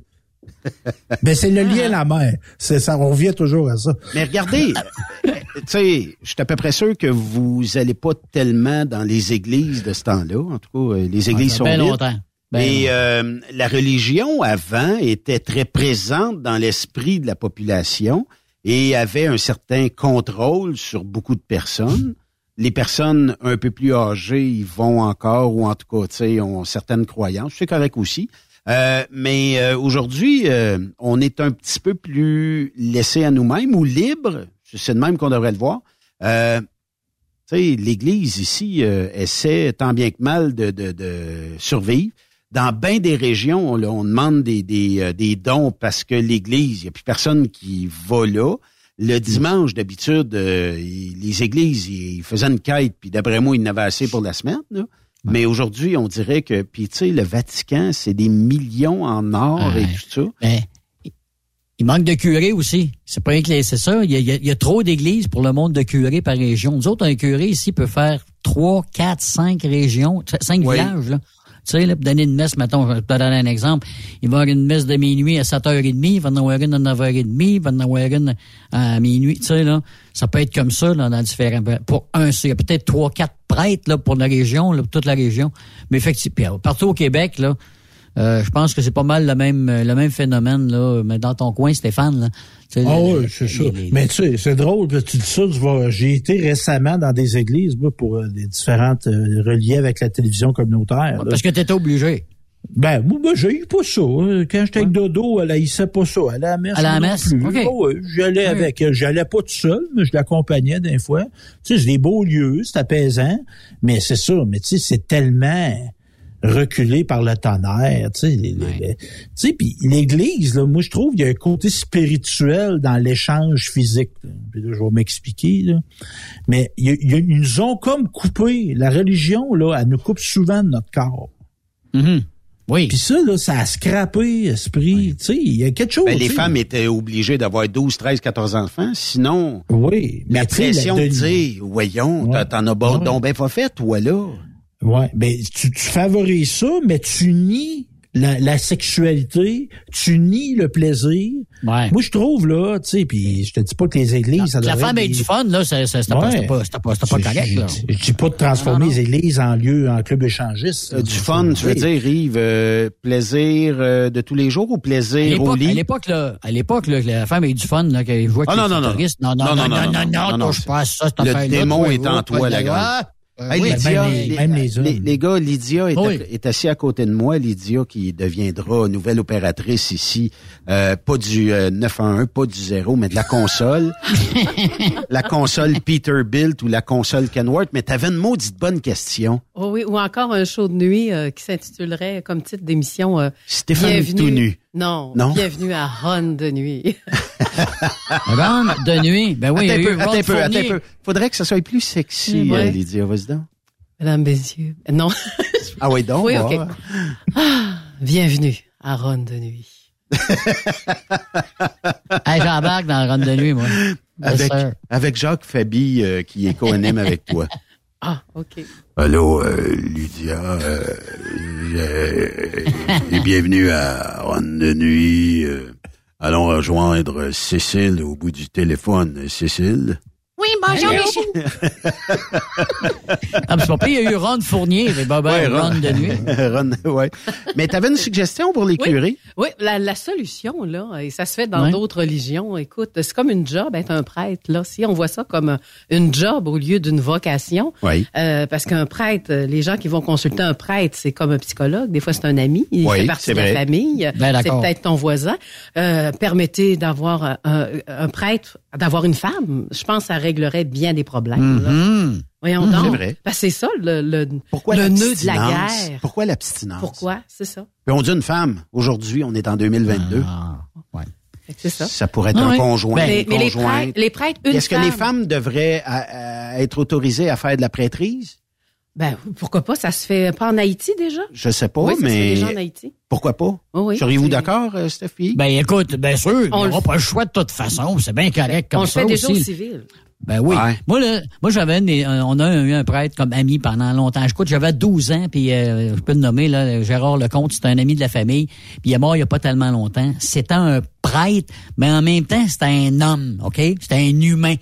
Ben, c'est le lien à la mer. C'est ça, on revient toujours à ça. Mais regardez, tu sais, je suis à peu près sûr que vous allez pas tellement dans les églises de ce temps-là. En tout cas, euh, les églises Ça sont bien longtemps. Ben Et longtemps. euh, la religion, avant, était très présente dans l'esprit de la population et avait un certain contrôle sur beaucoup de personnes. Les personnes un peu plus âgées, ils vont encore, ou en tout cas, tu sais, ont certaines croyances. C'est correct aussi. Euh, mais euh, aujourd'hui, euh, on est un petit peu plus laissé à nous-mêmes ou libre. C'est de même qu'on devrait le voir. Euh, tu sais, l'Église ici euh, essaie tant bien que mal de, de, de survivre. Dans bien des régions, là, on demande des, des, euh, des dons parce que l'Église, il n'y a plus personne qui va là. Le dimanche, d'habitude, euh, les églises, ils faisaient une quête, puis d'après moi, ils en avaient assez pour la semaine. là. Mais aujourd'hui, on dirait que, puis tu sais, le Vatican, c'est des millions en or et tout ça. Ben, il manque de curés aussi. C'est pas que c'est ça. Il y, a, il y a- il y a trop d'églises pour le monde de curés par région. Nous autres, un curé ici peut faire trois, quatre, cinq régions, cinq Oui. villages, là. Sais, là, pour donner une messe, mettons, je vais te donner un exemple. Il va y avoir une messe de minuit à 7h30, il va en avoir une à 9h30, il va en avoir une à minuit. Tu sais, là, ça peut être comme ça, là, dans différents... Pour un, il y a peut-être trois, quatre prêtres, là, pour la région, là, pour toute la région. Mais effectivement, euh, partout au Québec, là, euh, je pense que c'est pas mal le même euh, le même phénomène là, mais dans ton coin, Stéphane. Là, Tu Ah le- oui, c'est ça. les- Mais tu sais, c'est drôle que tu dis ça. tu vas- J'ai été récemment dans des églises, moi, pour euh, des différentes euh, reliées avec la télévision communautaire. parce que t'étais obligé. Ben, moi, j'ai eu pas ça. hein. Quand j'étais avec Dodo, elle haïssait pas ça. Elle à la messe. À la messe? plus. OK. Ah ouais, j'allais Ouais. avec elle. J'allais pas tout seul, mais je l'accompagnais des fois. Tu sais, c'est des beaux lieux, c'est apaisant. Mais c'est ça. Mais tu sais, c'est tellement reculé par le tonnerre, tu sais, Ouais. tu sais, puis l'Église, là, moi je trouve qu'il y a un côté spirituel dans l'échange physique. là. Puis là, je vais m'expliquer, là. mais il y a- il y a- ils nous ont comme coupé. La religion, là, elle nous coupe souvent de notre corps. Mhm. Oui. Puis ça, là, ça a scrappé esprit. Tu sais, il y a quelque chose. Ben, les femmes étaient obligées d'avoir 12, 13, 14 enfants. Sinon, Oui. la mais pression de de- dire, voyons, Ouais. t'en as bon, Ouais. donc ben pas fait, toi, là. Ouais, ben tu, tu favorises ça, mais tu nies la, la sexualité, tu nies le plaisir. Ouais. Moi, je trouve là, tu sais, puis je te dis pas que les églises, ça Que la femme ait du fun, là, c'est- c'est- c'était pas, Ouais. pas, pas, pas Je- correct, je- là. Je je dis pas de transformer Non, non, non. les églises en lieu, en club échangiste. Euh, du fun, tu veux dire, Yves, euh, plaisir euh, de tous les jours ou plaisir au l'époque, à lit? l'époque, là, à l'époque, là, que la femme ait du fun, là, qu'elle voit Ah, qu'il non, est non, non. futuriste. Non, non, non, non, non, non, non, touche pas à ça, cette Le affaire-là. démon toi, est oui, en toi, pas la de- grande. Ah, euh, Hey, oui. Lydia, même les- les, même les hommes. les- les gars, Lydia est, Oui. est assise à côté de moi. Lydia qui deviendra nouvelle opératrice ici, euh, pas du euh, 911, pas du 0, mais de la console. la console Peterbilt ou la console Kenworth. Mais t'avais une maudite bonne question. Oh oui, ou encore un show de nuit euh, qui s'intitulerait comme titre d'émission euh, Stéphane Bienvenue. tout nu. Non, Non? Bienvenue à Ron de nuit. Ron de nuit? Ben oui, il y a attends un eu peu, attends Ron peu, attends peu. Faudrait que ça soit plus sexy, ouais. euh, Lydia. Vas-y donc. Mesdames, messieurs. Non. Ah oui, donc. Oui, va. ok. Ah, bienvenue à Ron de nuit. Hey, j'embarque dans le Ron de nuit, moi. Avec, avec Jacques Fabi, euh, qui est co-anime avec toi. Ah, OK. Allô, euh, Lydia, euh, euh, et bienvenue à Ronde de nuit. euh, allons rejoindre Cécile au bout du téléphone. Cécile? Oui, bonjour, les Ah, mais c'est pas pire, il y a eu Ron Fournier, mais ben, ben, Ouais, Ron de nuit. Ron, ouais. Mais t'avais une suggestion pour les Oui. curés? Oui, la, la solution, là, et ça se fait dans Ouais. d'autres religions, écoute, c'est comme une job, être un prêtre, là. Si on voit ça comme euh, une job au lieu d'une vocation, Oui. euh, parce qu'un prêtre, euh, les gens qui vont consulter un prêtre, c'est comme un psychologue. Des fois, c'est un ami. Il Oui, fait partie de la famille. Ben, c'est peut-être ton voisin. Euh, permettez d'avoir un, un- un prêtre, d'avoir une femme. Je pense que ça réglerait bien des problèmes. là. Voyons Mhm. donc. C'est vrai. C'est ça, le, le, Pourquoi le nœud de la guerre? Pourquoi l'abstinence? Pourquoi? C'est ça. Puis on dit une femme. Aujourd'hui, on est en 2022. Ah, ouais. C'est ça. Ça pourrait être Ah un oui. conjoint, Ben, mais, une mais les prêtres, les prêtres, Est-ce que les femmes devraient euh, euh, être autorisées à faire de la prêtrise? Ben, pourquoi pas? Ça se fait pas en Haïti déjà? Je sais pas, oui, ça se fait mais déjà en Haïti. pourquoi pas? Oh oui, Seriez-vous c'est- d'accord, euh, Stéphie? Ben écoute, bien sûr, On on n'aura pas le choix de toute façon. C'est bien correct comme On le ça fait déjà aussi. au civil. Ben oui. Ouais. Moi, là, moi j'avais un- un- on a eu un prêtre comme ami pendant longtemps. Écoute, j'avais 12 ans, puis euh, je peux le nommer, là, Gérard Lecomte, c'était un ami de la famille, puis il est mort il y a pas tellement longtemps. C'était un prêtre, mais en même temps, c'était un homme, OK? C'était un humain.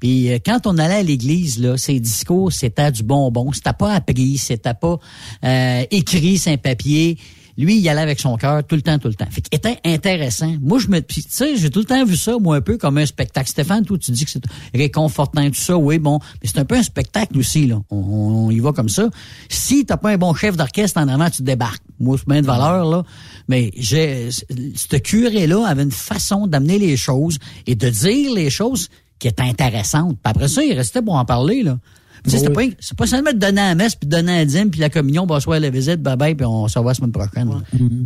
Puis euh, quand on allait à l'église, là, ses discours, c'était du bonbon. C'était pas appris, c'était pas euh, écrit sur un papier. Lui, il allait avec son cœur tout le temps, tout le temps. Fait qu'il était intéressant. Moi, je me, tu sais, j'ai tout le temps vu ça, moi, un peu comme un spectacle. Stéphane, toi, tu dis que c'est réconfortant, tout ça. Oui, bon, mais c'est un peu un spectacle aussi, là. On, on y va comme ça. Si t'as pas un bon chef d'orchestre en avant, tu débarques. Moi, c'est bien de valeur, là. Mais j'ai, ce curé-là avait une façon d'amener les choses et de dire les choses qui étaient intéressantes. Puis après ça, il restait pour en parler, là. Tu sais, c'était pas, c'est pas seulement de donner à la messe, puis de donner à la dîme, puis la communion, bonsoir la visite, bye bye, puis on se revoit la semaine prochaine.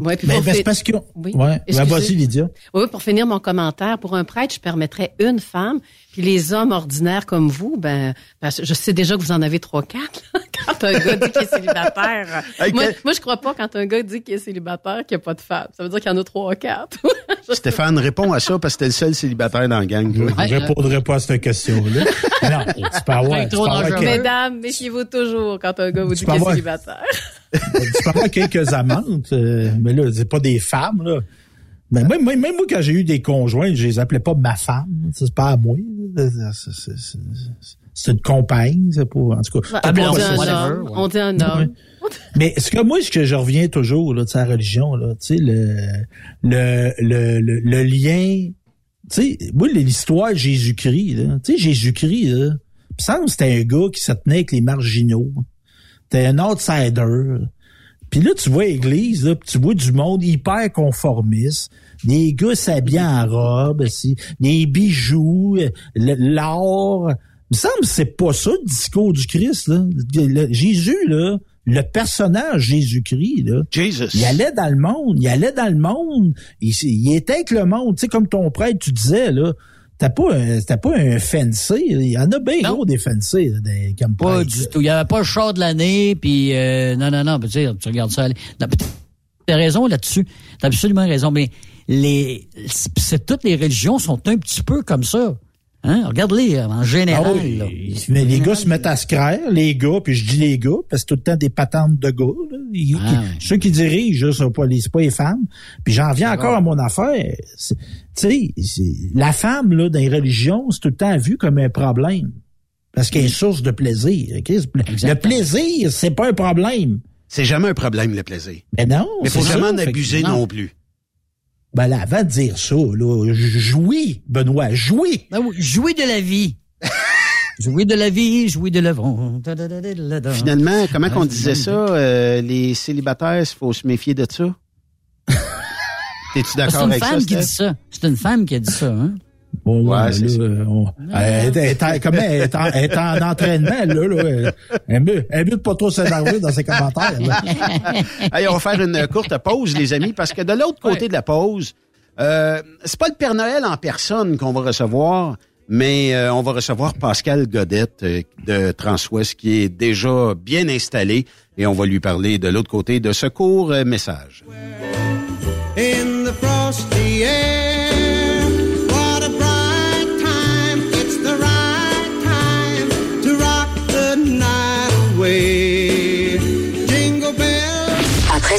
Ouais, puis Ben, pour ben, c'est parce que. Oui. Ouais. Ben, vas-y, Lydia. Oui, pour finir mon commentaire, pour un prêtre, je permettrais une femme, puis les hommes ordinaires comme vous, ben, que je sais déjà que vous en avez trois, quatre. là. Quand un gars dit qu'il est célibataire, Hey, moi, quel- moi, je crois pas quand un gars dit qu'il est célibataire qu'il n'y a pas de femme. Ça veut dire qu'il y en a trois, quatre. Stéphane, réponds à ça parce que t'es le seul célibataire dans la gang. toi. Je répondrai pas à cette question-là. non, tu peux avoir, tu trop peux avoir Mesdames, méfiez-vous toujours quand un gars vous Tu dit qu'il est célibataire. tu peux avoir quelques amantes, euh, mais là, c'est pas des femmes, là. Mais même, même, même moi, quand j'ai eu des conjoints, je les appelais pas ma femme. C'est pas à moi. C'est- une compagne, c'est pas, en tout cas. on, dit un whatever, homme, ouais. on dit un homme. Mais ce que moi, ce que je reviens toujours, là, tu sais, à la religion, là, tu sais, le, le, le, le, le lien, tu sais, moi, l'histoire de Jésus-Christ, là, tu sais, Jésus-Christ, là, il me semble que c'était un gars qui se tenait avec les marginaux. C'était un outsider. Puis là, tu vois l'église, là, puis tu vois du monde hyper conformiste. Des gars s'habillent en robe, aussi, des bijoux, le- l'or. Il me semble que c'est pas ça le discours du Christ. Là. Le- Jésus, là, le personnage Jésus-Christ, là, Jesus. il allait dans le monde, il allait dans le monde, il, il était avec le monde, tu sais, comme ton prêtre, tu disais, là, t'as pas un, t'as pas un fancy, il y en a bien gros des fancy, là, des, comme Pas du tout. Il n'y avait pas le char de l'année, puis euh, non, non, non, tu sais, tu regardes ça aller. Non, peut-être- T'as raison là-dessus. T'as absolument raison. Mais les, c'est toutes les religions sont un petit peu comme ça. Hein? Regarde-les en général. Ah oui, là. mais les gars se mettent à se craire, les gars, puis je dis les gars, parce que tout le temps des patentes de gars. Ils- Ah, qui-. Ceux qui dirigent, là, c'est pas les, c'est pas les femmes. Puis j'en viens encore à mon affaire. Tu sais, la femme, là, dans les religions, c'est tout le temps vu comme un problème. Parce qu'elle est source de plaisir. Le plaisir, c'est pas un problème. C'est jamais un problème, le plaisir. Mais non. Mais faut c'est jamais en abuser non. non plus. Ben là, avant de dire ça, là, jouis, Benoît, jouis. Ah oui, jouer de la vie. jouer de la vie, jouer de l'avant. Finalement, comment qu'on disait ça? euh, les célibataires, il faut se méfier de ça? T'es-tu C'est d'accord une avec ça, femme qui dit ça. C'est une femme qui a dit ça, hein? Bon, Ouais, là, c'est ça. là, on- elle, est- elle est- comment elle est en, elle est en entraînement, là, là. Elle, mieux- elle mieux de pas trop s'énerver dans ses commentaires, là. Hey, on va faire une courte pause, les amis, parce que de l'autre côté de la pause, euh, c'est pas le Père Noël en personne qu'on va recevoir, mais euh, on va recevoir Pascal Godette euh, de Transwest qui est déjà bien installé et on va lui parler de l'autre côté de ce court euh, message.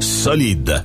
solide.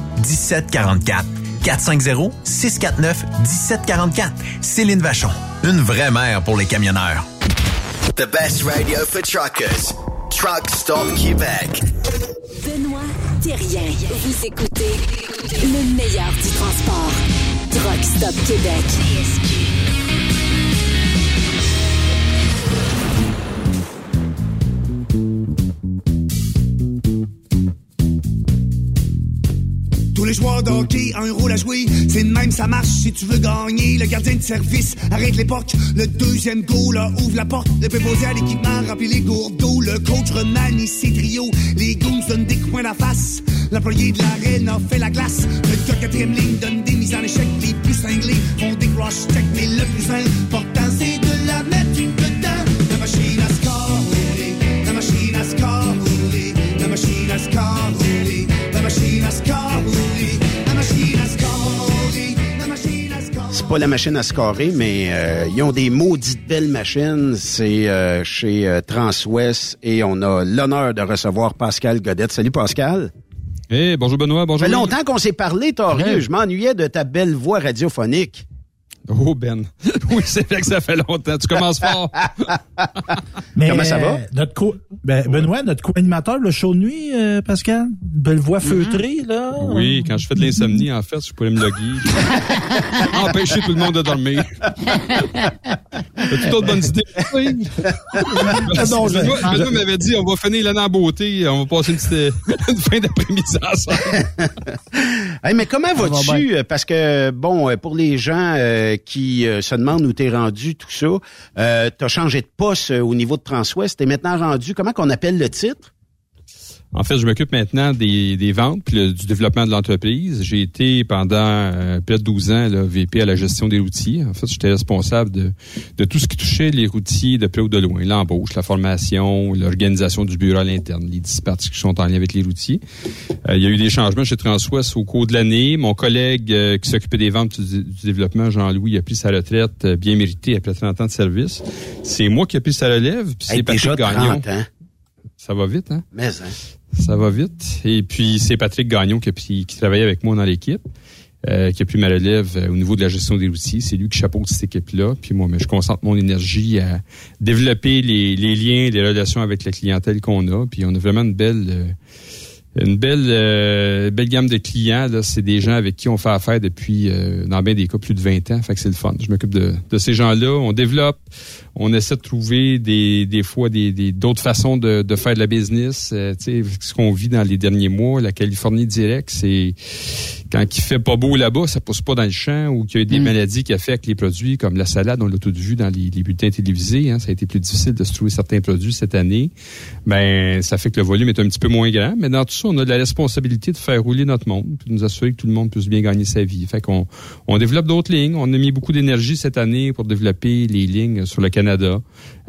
1744. 450 649 1744. Céline Vachon. Une vraie mère pour les camionneurs. The best radio for truckers. Truck Stop Québec. Benoît Thérien. Vous écoutez le meilleur du transport. Truck Stop Québec. Les joueurs de hockey ont un rôle à jouer. C'est même, ça marche si tu veux gagner. Le gardien de service arrête l'époque. Le deuxième goal là, ouvre la porte. Le préposé à l'équipement remplit les gourdes d'eau. Le coach remanie ses trios. Les goons donnent des coups à face. L'employé de l'arène a fait la glace. Le gars quatrième ligne donne des mises en échec. Les plus cinglés font des cross-check. Mais le plus important, c'est de la mettre dedans. La machine à score. La machine à score, roulé. La machine à score, pas la machine à scorer, mais euh, ils ont des maudites belles machines. C'est euh, chez euh, Transwest et on a l'honneur de recevoir Pascal Godette. Salut Pascal. Eh, bonjour Benoît, bonjour. Ça fait longtemps qu'on s'est parlé, Torieux. Ouais. Je m'ennuyais de ta belle voix radiophonique. Oh Ben. oui, c'est vrai que ça fait longtemps. Tu commences fort. Mais, Comment ça va? euh, Notre co ben, Benoît, notre co-animateur, le show de nuit, euh, Pascal. Belle voix feutrée, là. Oui, quand je fais de l'insomnie, en fait, je pourrais me loguer. Empêcher tout le monde de dormir. As-tu d'autres bonnes idées? Oui. non, je- Benoît, Benoît m'avait dit, on va finir l'année en beauté, on va passer une, petite, une fin d'après-midi ensemble. Hey, mais comment va vas-tu? Euh, Parce que, bon, euh, pour les gens euh, qui euh, se demandent où t'es rendu, tout ça, euh, t'as changé de poste euh, au niveau de Transwest. T'es maintenant rendu, comment qu'on appelle le titre? En fait, je m'occupe maintenant des, des ventes puis le- du développement de l'entreprise. J'ai été pendant euh, près de 12 ans là, VP à la gestion des routiers. En fait, j'étais responsable de, de tout ce qui touchait les routiers de près ou de loin. L'embauche, la formation, l'organisation du bureau à l'interne, les 10 parties qui sont en lien avec les routiers. Euh, il y a eu des changements chez Transwest au cours de l'année. Mon collègue euh, qui s'occupait des ventes du, du développement, Jean-Louis, a pris sa retraite euh, bien méritée après 30 ans de service. C'est moi qui ai pris sa relève. puis c'est Hey, Patrick Gagnon. 30 ans. Ça va vite, hein? Mais, hein? Ça va vite. Et puis, c'est Patrick Gagnon qui, pris- qui travaillait avec moi dans l'équipe, euh, qui a pris ma relève euh, au niveau de la gestion des outils. C'est lui qui chapeaute cette équipe-là. Puis moi, mais je concentre mon énergie à développer les, les liens, les relations avec la clientèle qu'on a. Puis on a vraiment une belle... euh, une belle euh, belle gamme de clients là, c'est des gens avec qui on fait affaire depuis euh, dans bien des cas plus de 20 ans, fait que c'est le fun. Je m'occupe de, de ces gens-là, on développe, on essaie de trouver des des fois des des- d'autres façons de, de faire de la business, Euh, tu sais ce qu'on vit dans les derniers mois, la Californie direct, c'est quand il fait pas beau là-bas, ça pousse pas dans le champ ou qu'il y a des maladies qui affectent les produits comme la salade, on l'a tout vu dans les, les bulletins télévisés, hein, ça a été plus difficile de se trouver certains produits cette année. Ben ça fait que le volume est un petit peu moins grand, mais dans tout on a de la responsabilité de faire rouler notre monde, puis de nous assurer que tout le monde puisse bien gagner sa vie. Fait qu'on on développe d'autres lignes, on a mis beaucoup d'énergie cette année pour développer les lignes sur le Canada,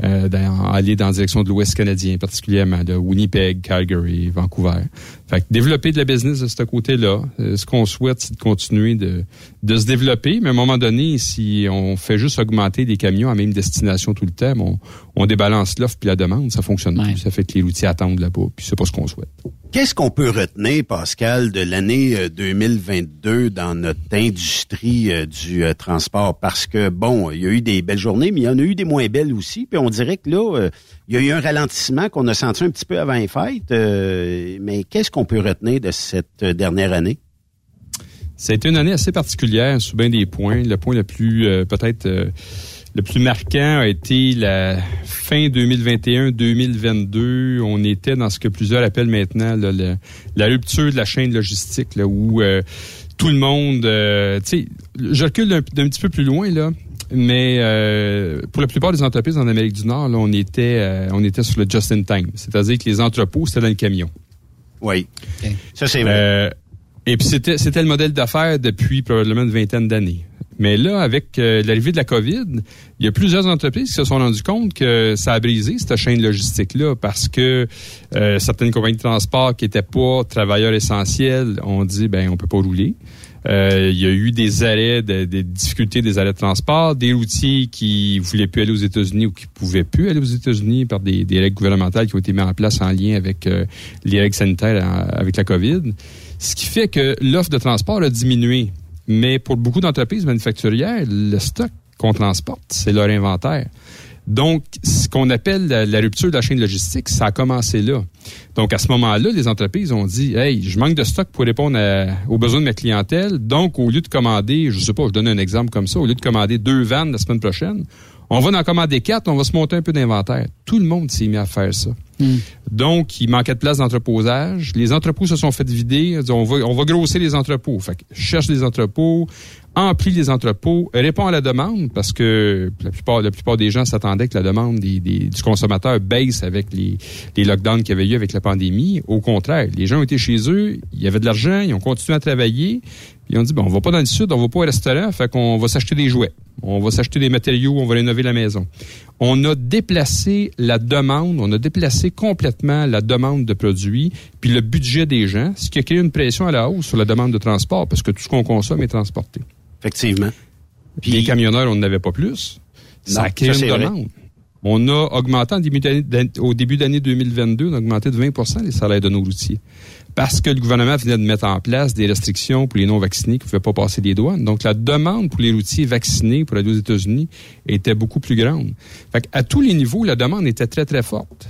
euh, dans- aller dans la direction de l'Ouest canadien particulièrement, de Winnipeg, Calgary, Vancouver. Fait que développer de la business de ce côté-là, euh, ce qu'on souhaite, c'est de continuer de, de se développer, mais à un moment donné, si on fait juste augmenter des camions à même destination tout le temps, on, on débalance l'offre puis la demande, ça fonctionne plus. Ça fait que les routiers attendent là-bas, puis c'est pas ce qu'on souhaite. Qu'est-ce qu'on peut retenir, Pascal, de l'année euh, 2022 dans notre industrie euh, du euh, transport? Parce que, bon, il y a eu des belles journées, mais il y en a eu des moins belles aussi. Puis on dirait que là, euh, il y a eu un ralentissement qu'on a senti un petit peu avant les fêtes. euh, mais qu'est-ce qu'on peut retenir de cette euh, dernière année? Été une année assez particulière sous bien des points. Le point le plus peut-être le plus marquant a été la fin 2021-2022. On était dans ce que plusieurs appellent maintenant la rupture de la chaîne logistique, où tout le monde, tu sais, je recule d'un petit peu plus loin là. Mais euh, pour la plupart des entreprises en Amérique du Nord, là, on était euh, on était sur le just in time, c'est-à-dire que les entrepôts c'était dans le camion. Oui. Ça, c'est vrai. Euh, Et puis c'était c'était le modèle d'affaires depuis probablement une vingtaine d'années. Mais là, avec euh, l'arrivée de la COVID, il y a plusieurs entreprises qui se sont rendues compte que ça a brisé cette chaîne logistique-là parce que euh, certaines compagnies de transport qui n'étaient pas travailleurs essentiels ont dit ben on peut pas rouler. Euh, il y a eu des arrêts, de- des difficultés des arrêts de transport, des routiers qui voulaient plus aller aux États-Unis ou qui pouvaient plus aller aux États-Unis par des, règles gouvernementales qui ont été mises en place en lien avec euh, les règles sanitaires avec la COVID. Ce qui fait que l'offre de transport a diminué. Mais pour beaucoup d'entreprises manufacturières, le stock qu'on transporte, c'est leur inventaire. Donc, ce qu'on appelle la, rupture de la chaîne logistique, ça a commencé là. Donc, à ce moment-là, les entreprises ont dit, hey, je manque de stock pour répondre aux besoins de ma clientèle. Donc, au lieu de commander, je sais pas, je donne un exemple comme ça, au lieu de commander deux vannes la semaine prochaine, on va en commander quatre, on va se monter un peu d'inventaire. Tout le monde s'est mis à faire ça. Donc, il manquait de place d'entreposage. Les entrepôts se sont fait vider. On va, on va grossir les entrepôts. Fait que cherche des entrepôts, emplit les entrepôts, répond à la demande parce que la plupart, la plupart des gens s'attendaient que la demande des, des- du consommateur baisse avec les, les lockdowns qu'il y avait eu avec la pandémie. Au contraire, les gens ont été chez eux, il y avait de l'argent, ils ont continué à travailler. Puis ils ont dit, bon, on va pas dans le sud, on va pas au restaurant, fait qu'on va s'acheter des jouets. On va s'acheter des matériaux, on va rénover la maison. On a déplacé la demande, on a déplacé complètement la demande de produits, puis le budget des gens, ce qui a créé une pression à la hausse sur la demande de transport, parce que tout ce qu'on consomme est transporté. Effectivement. Puis les camionneurs, on n'avait pas plus. Ça Non, a créé ça, c'est une vrai. On a augmenté en début au début d'année 2022, on a augmenté de 20% les salaires de nos routiers. Parce que le gouvernement venait de mettre en place des restrictions pour les non-vaccinés qui ne pouvaient pas passer les douanes. Donc, la demande pour les routiers vaccinés pour aller aux États-Unis était beaucoup plus grande. Fait à tous les niveaux, la demande était très, très forte.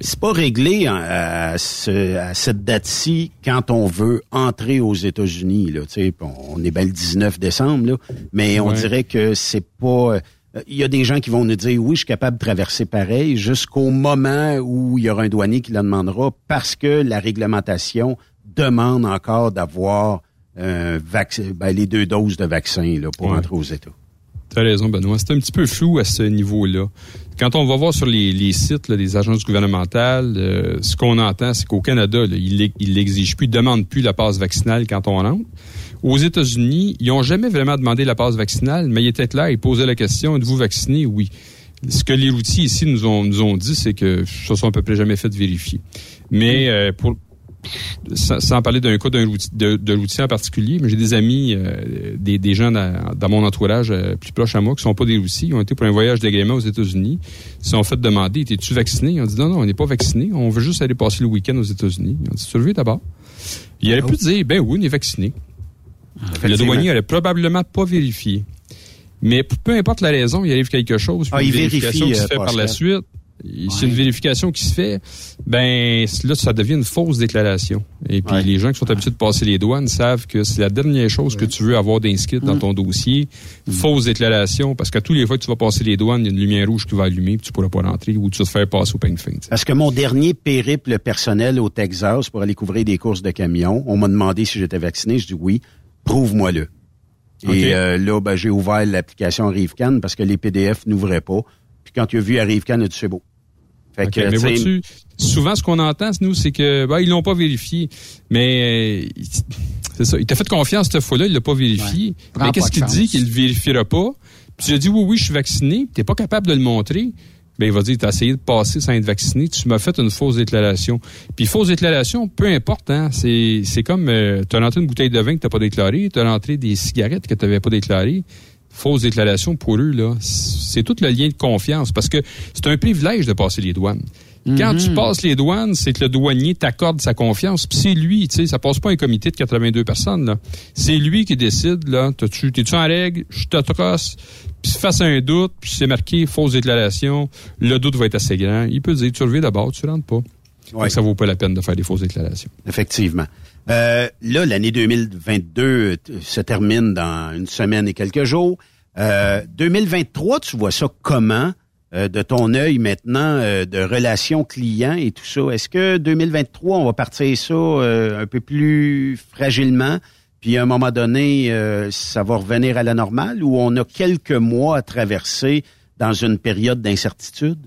C'est pas réglé hein, à, ce- à cette date-ci quand on veut entrer aux États-Unis. On est bien le 19 décembre, là, mais on Ouais. dirait que c'est pas. Euh, Il y a des gens qui vont nous dire oui, je suis capable de traverser pareil jusqu'au moment où il y aura un douanier qui la demandera parce que la réglementation demande encore d'avoir euh, ben, les deux doses de vaccin là, pour Ouais. entrer aux États. Tu as raison, Benoît. C'est un petit peu flou à ce niveau-là. Quand on va voir sur les, les sites là, des agences gouvernementales, euh, ce qu'on entend, c'est qu'au Canada, là, ils ils l'exigent plus, ils demandent plus la passe vaccinale quand on rentre. Aux États-Unis, ils ont jamais vraiment demandé la passe vaccinale, mais ils étaient clairs, ils posaient la question, êtes-vous vacciné? Oui. Ce que les routiers ici nous ont, nous ont dit, c'est que ça sont à peu près jamais fait vérifier. Mais euh, pour, sans, sans parler d'un cas d'un routier, de, de routier en particulier, mais j'ai des amis, euh, des, des gens dans, dans mon entourage euh, plus proches à moi qui sont pas des routiers, ils ont été pour un voyage d'agrément aux États-Unis, ils se sont fait demander, es-tu vacciné? Ils ont dit non, non, on n'est pas vacciné, on veut juste aller passer le week-end aux États-Unis. Ils ont dit, veux d'abord? Il aurait pu dire, ben oui, on est vacciné. Le douanier n'aurait probablement pas vérifié. Mais peu importe la raison, il arrive quelque chose. Ah, une il vérification vérifie, qui se euh, fait par la suite. C'est une vérification qui se fait, ben là, ça devient une fausse déclaration. Et puis les gens qui sont habitués de passer les douanes savent que c'est la dernière chose que tu veux avoir d'inscrite Mm. dans ton dossier. Fausse déclaration, parce que tous les fois que tu vas passer les douanes, il y a une lumière rouge qui va allumer, puis tu pourras pas rentrer, ou tu vas te faire passer au peigne fin. tu sais. Parce que mon dernier périple personnel au Texas pour aller couvrir des courses de camions, on m'a demandé si j'étais vacciné. Je dis oui, prouve-moi-le. Et euh, là, ben, j'ai ouvert l'application Arrivecan parce que les PDF n'ouvraient pas. Puis quand il a vu il a dit c'est beau? Fait que, mais tu sais, vois-tu, souvent, ce qu'on entend, nous, c'est que ben, ils l'ont pas vérifié. Mais euh, c'est ça. Il t'a fait confiance cette fois-là, il l'a pas vérifié. Mais qu'est-ce qu'il dit? qu'il le vérifiera pas? Puis tu lui as dit oui, oui, je suis vacciné, t'es pas capable de le montrer. Ben, il va dire, t'as essayé de passer sans être vacciné, tu m'as fait une fausse déclaration. Puis fausse déclaration, peu importe, hein, c'est, c'est comme, euh, t'as rentré une bouteille de vin que t'as pas déclarée, t'as rentré des cigarettes que t'avais pas déclarées. Fausse déclaration pour eux, là, c'est tout le lien de confiance parce que c'est un privilège de passer les douanes. Quand tu passes les douanes, c'est que le douanier t'accorde sa confiance. Puis c'est lui, tu sais, ça passe pas un comité de 82 personnes. là. C'est lui qui décide, là, t'es-tu en règle, je te trosse, puis face à un doute, puis c'est marqué fausse déclaration, le doute va être assez grand. Il peut dire, tu reviens d'abord, tu rentres pas. Donc, ça vaut pas la peine de faire des fausses déclarations. Effectivement. Euh, là, l'année 2022 t- se termine dans une semaine et quelques jours. Euh, 2023, tu vois ça comment euh, de ton œil maintenant euh, de relations clients et tout ça? Est-ce que 2023, on va partir ça euh, un peu plus fragilement, puis à un moment donné, euh, ça va revenir à la normale ou on a quelques mois à traverser dans une période d'incertitude?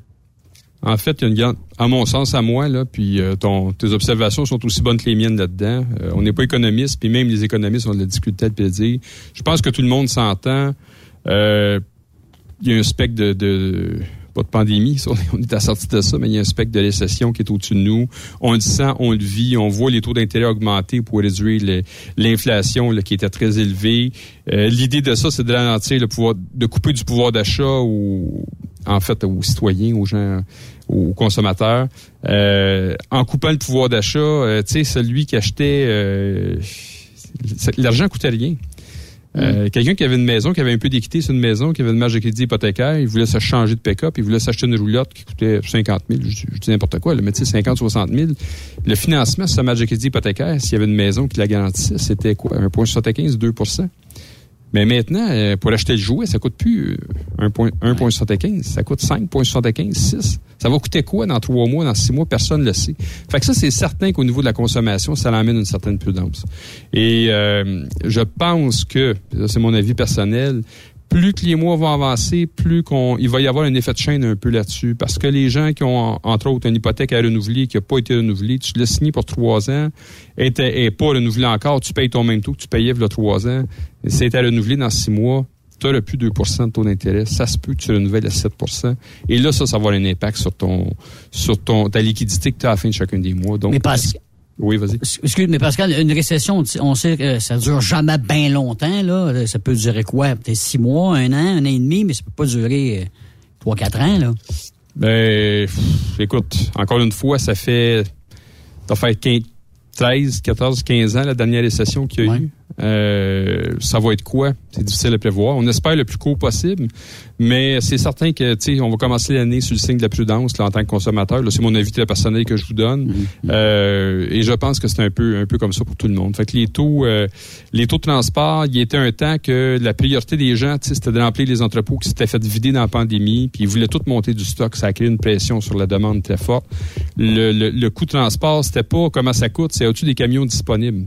En fait, il y a une à mon sens, à moi, là, puis euh, ton, tes observations sont aussi bonnes que les miennes là-dedans. Euh, on n'est pas économiste, puis même les économistes ont de la difficulté de dire. Je pense que tout le monde s'entend. Euh, il y a un spectre de, de pas de pandémie, ça, on est à sortie de ça, mais il y a un spectre de récession qui est au-dessus de nous. On le sent, on le vit, on voit les taux d'intérêt augmenter pour réduire l'inflation qui était très élevée. Euh, L'idée de ça, c'est de ralentir le pouvoir, de couper du pouvoir d'achat en fait, aux citoyens, aux gens, aux consommateurs. Euh, en coupant le pouvoir d'achat, euh, tu sais, celui qui achetait, euh, l'argent coûtait rien. Euh, Quelqu'un qui avait une maison, qui avait un peu d'équité sur une maison, qui avait une marge de crédit hypothécaire, il voulait se changer de pick-up, il voulait s'acheter une roulotte qui coûtait 50 000, je, je dis n'importe quoi, tu sais, 50, 60 000. Le financement sur sa marge de crédit hypothécaire, s'il y avait une maison qui la garantissait, c'était quoi? 1,75, 2 mais maintenant, euh, pour acheter le jouet, ça coûte plus euh, 1,- 1,75, ça coûte 5,75, 6. Ça va coûter quoi dans trois mois, dans six mois? Personne ne le sait. Fait que ça, c'est certain qu'au niveau de la consommation, ça l'amène une certaine prudence. Et euh, je pense que, c'est mon avis personnel, plus que les mois vont avancer, plus qu'on, il va y avoir un effet de chaîne un peu là-dessus. Parce que les gens qui ont, entre autres, une hypothèque à renouveler, qui n'a pas été renouvelée, tu l'as signé pour trois ans, et n'est pas renouvelé encore, tu payes ton même taux que tu payais il y a trois ans, c'est à renouveler dans six mois, tu n'auras plus 2% de taux d'intérêt. Ça se peut que tu renouvelles à 7% Et là, ça, ça va avoir un impact sur ton, sur ton, ta liquidité que tu as à la fin de chacun des mois. Donc, Mais Oui, vas-y. Excuse, mais Pascal, une récession, on sait que ça dure jamais bien longtemps, là. Ça peut durer quoi? Peut-être six mois, un an, un an et demi, mais ça peut pas durer euh, trois, quatre ans, là. Ben, pff, écoute, encore une fois, ça fait, ça fait 15, 13, 14, 15 ans, la dernière récession qu'il y a eu. Euh, ça va être quoi? C'est difficile à prévoir. On espère le plus court possible, mais c'est certain que, tu sais, on va commencer l'année sur le signe de la prudence, là, en tant que consommateur. C'est mon avis très personnel que je vous donne. Euh, et je pense que c'est un peu, un peu comme ça pour tout le monde. Fait que les taux, euh, les taux de transport, il y était un temps que la priorité des gens, tu sais, c'était de remplir les entrepôts qui s'étaient fait vider dans la pandémie, puis ils voulaient tout monter du stock. Ça a créé une pression sur la demande très forte. Le, le, le coût de transport, c'était pas comment ça coûte, c'est au-dessus des camions disponibles?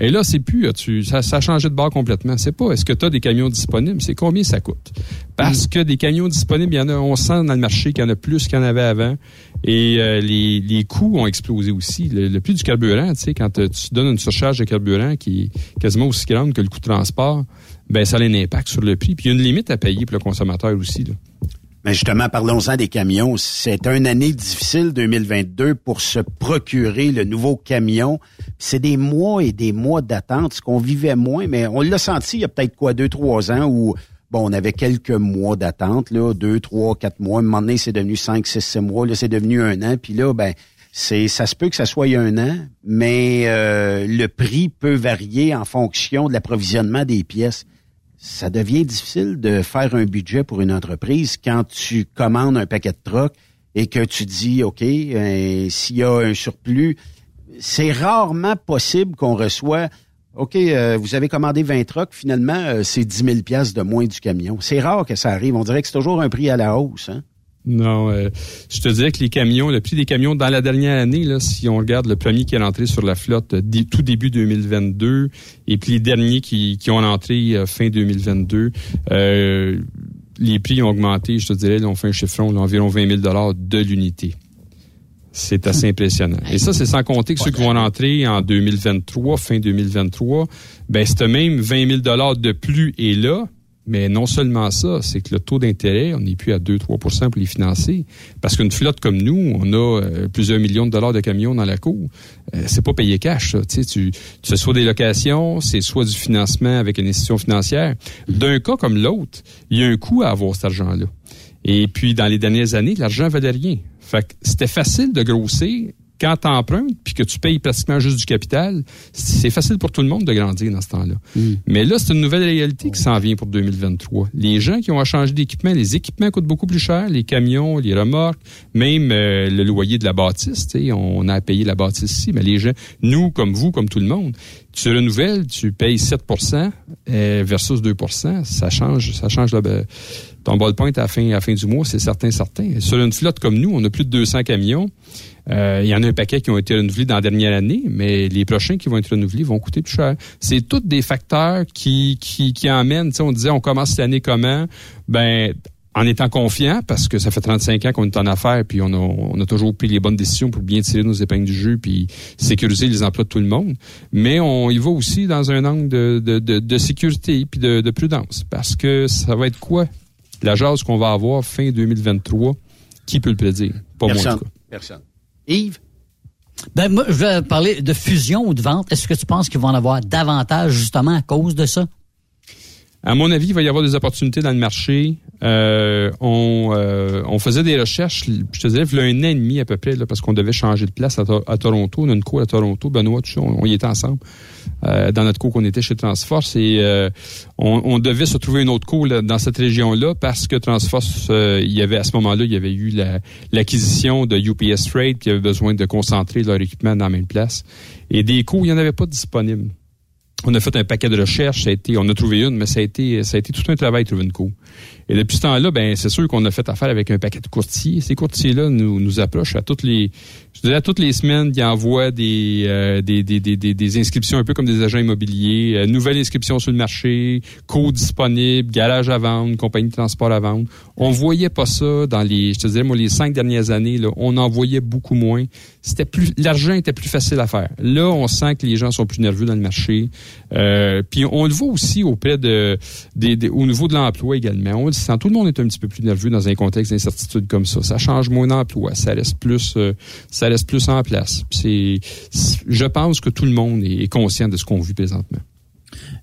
Et là, c'est plus, tu, ça, ça a changé de bord complètement. C'est pas est-ce que tu as des camions disponibles, c'est combien ça coûte? Parce que des camions disponibles, il y en a, on sent dans le marché qu'il y en a plus qu'il y en avait avant. Et euh, les, les coûts ont explosé aussi. Le, le prix du carburant, tu sais, quand euh, tu donnes une surcharge de carburant qui est quasiment aussi grande que le coût de transport, ben ça a un impact sur le prix. Puis il y a une limite à payer pour le consommateur aussi. Là. Mais justement, parlons-en des camions. C'est une année difficile, 2022, pour se procurer le nouveau camion. C'est des mois et des mois d'attente, ce qu'on vivait moins, mais on l'a senti il y a peut-être quoi, deux, trois ans où bon, on avait quelques mois d'attente, là, deux, trois, quatre mois. À un moment donné, c'est devenu cinq, six, sept mois. Là, c'est devenu un an. Puis là, ben, c'est, ça se peut que ça soit un an, mais euh, le prix peut varier en fonction de l'approvisionnement des pièces ça devient difficile de faire un budget pour une entreprise quand tu commandes un paquet de trocs et que tu dis, OK, euh, s'il y a un surplus, c'est rarement possible qu'on reçoit, OK, euh, vous avez commandé 20 trocs, finalement, euh, c'est 10 000 piastres de moins du camion. C'est rare que ça arrive. On dirait que c'est toujours un prix à la hausse. Hein? Non, euh, je te dirais que les camions, le prix des camions dans la dernière année, là, si on regarde le premier qui est rentré sur la flotte euh, tout début 2022, et puis les derniers qui, qui ont entré euh, fin 2022, euh, les prix ont augmenté, je te dirais, là, on fait un chiffron d'environ 20 000 de l'unité. C'est assez impressionnant. Et ça, c'est sans compter que ceux qui vont rentrer en 2023, fin 2023, ben, ce même 20 000 de plus est là, mais non seulement ça, c'est que le taux d'intérêt, on n'est plus à 2-3% pour les financer. Parce qu'une flotte comme nous, on a euh, plusieurs millions de dollars de camions dans la cour. Euh, c'est pas payé cash, ça. Tu tu, fais soit des locations, c'est soit du financement avec une institution financière. D'un cas comme l'autre, il y a un coût à avoir cet argent-là. Et puis, dans les dernières années, l'argent valait rien. Fait que c'était facile de grossir quand tu empruntes puis que tu payes pratiquement juste du capital, c'est facile pour tout le monde de grandir dans ce temps-là. Mais là, c'est une nouvelle réalité qui s'en vient pour 2023. Les gens qui ont à changer d'équipement, les équipements coûtent beaucoup plus cher, les camions, les remorques, même euh, le loyer de la bâtisse, on a à payer la bâtisse ici, mais les gens, nous comme vous, comme tout le monde, tu renouvelles, tu payes 7% euh, versus 2 ça change, ça change le, ton ball point à la fin, à la fin du mois, c'est certain, certain. Sur une flotte comme nous, on a plus de 200 camions. Euh, il y en a un paquet qui ont été renouvelés dans la dernière année, mais les prochains qui vont être renouvelés vont coûter plus cher. C'est tous des facteurs qui, qui, qui emmènent, tu sais, on disait on commence l'année comment? Ben, en étant confiant, parce que ça fait 35 ans qu'on est en affaires, puis on a, on a toujours pris les bonnes décisions pour bien tirer nos épingles du jeu, puis sécuriser les emplois de tout le monde. Mais on y va aussi dans un angle de, de, de, de sécurité puis de, de prudence, parce que ça va être quoi la jase qu'on va avoir fin 2023 Qui peut le prédire? Pas moi. en tout cas. Personne. Yves? Ben, moi, je vais parler de fusion ou de vente. Est-ce que tu penses qu'ils vont en avoir davantage justement à cause de ça? À mon avis, il va y avoir des opportunités dans le marché. Euh, on, euh, on faisait des recherches, je te dirais, il y a un an et demi à peu près, là, parce qu'on devait changer de place à, To- à Toronto. On a une cour à Toronto. Benoît, tout ça, on, on y était ensemble. Euh, dans notre cour qu'on était chez Transforce. Et euh, on, on devait se trouver une autre cour là, dans cette région-là parce que Transforce, euh, il y avait à ce moment-là, il y avait eu la- l'acquisition de UPS Freight qui avait besoin de concentrer leur équipement dans la même place. Et des cours, il n'y en avait pas disponibles. On a fait un paquet de recherches, ça a été, on a trouvé une, mais ça a été, ça a été tout un travail de trouver une cour. Et depuis ce temps-là, ben c'est sûr qu'on a fait affaire avec un paquet de courtiers. Ces courtiers-là nous, nous approchent à toutes les, je dirais à toutes les semaines, ils envoient des, euh, des, des, des, des, inscriptions un peu comme des agents immobiliers, euh, nouvelles inscriptions sur le marché, cours disponibles, garage à vendre, compagnie de transport à vendre. On voyait pas ça dans les, je te dirais moi les cinq dernières années là, on en voyait beaucoup moins. C'était plus, l'argent était plus facile à faire. Là, on sent que les gens sont plus nerveux dans le marché. Euh, puis on le voit aussi auprès de, des, des- au niveau de l'emploi également. Tout le monde est un petit peu plus nerveux dans un contexte d'incertitude comme ça. Ça change moins d'emploi. Ça reste plus, euh, ça reste plus en place. C'est, je pense que tout le monde est conscient de ce qu'on vit présentement.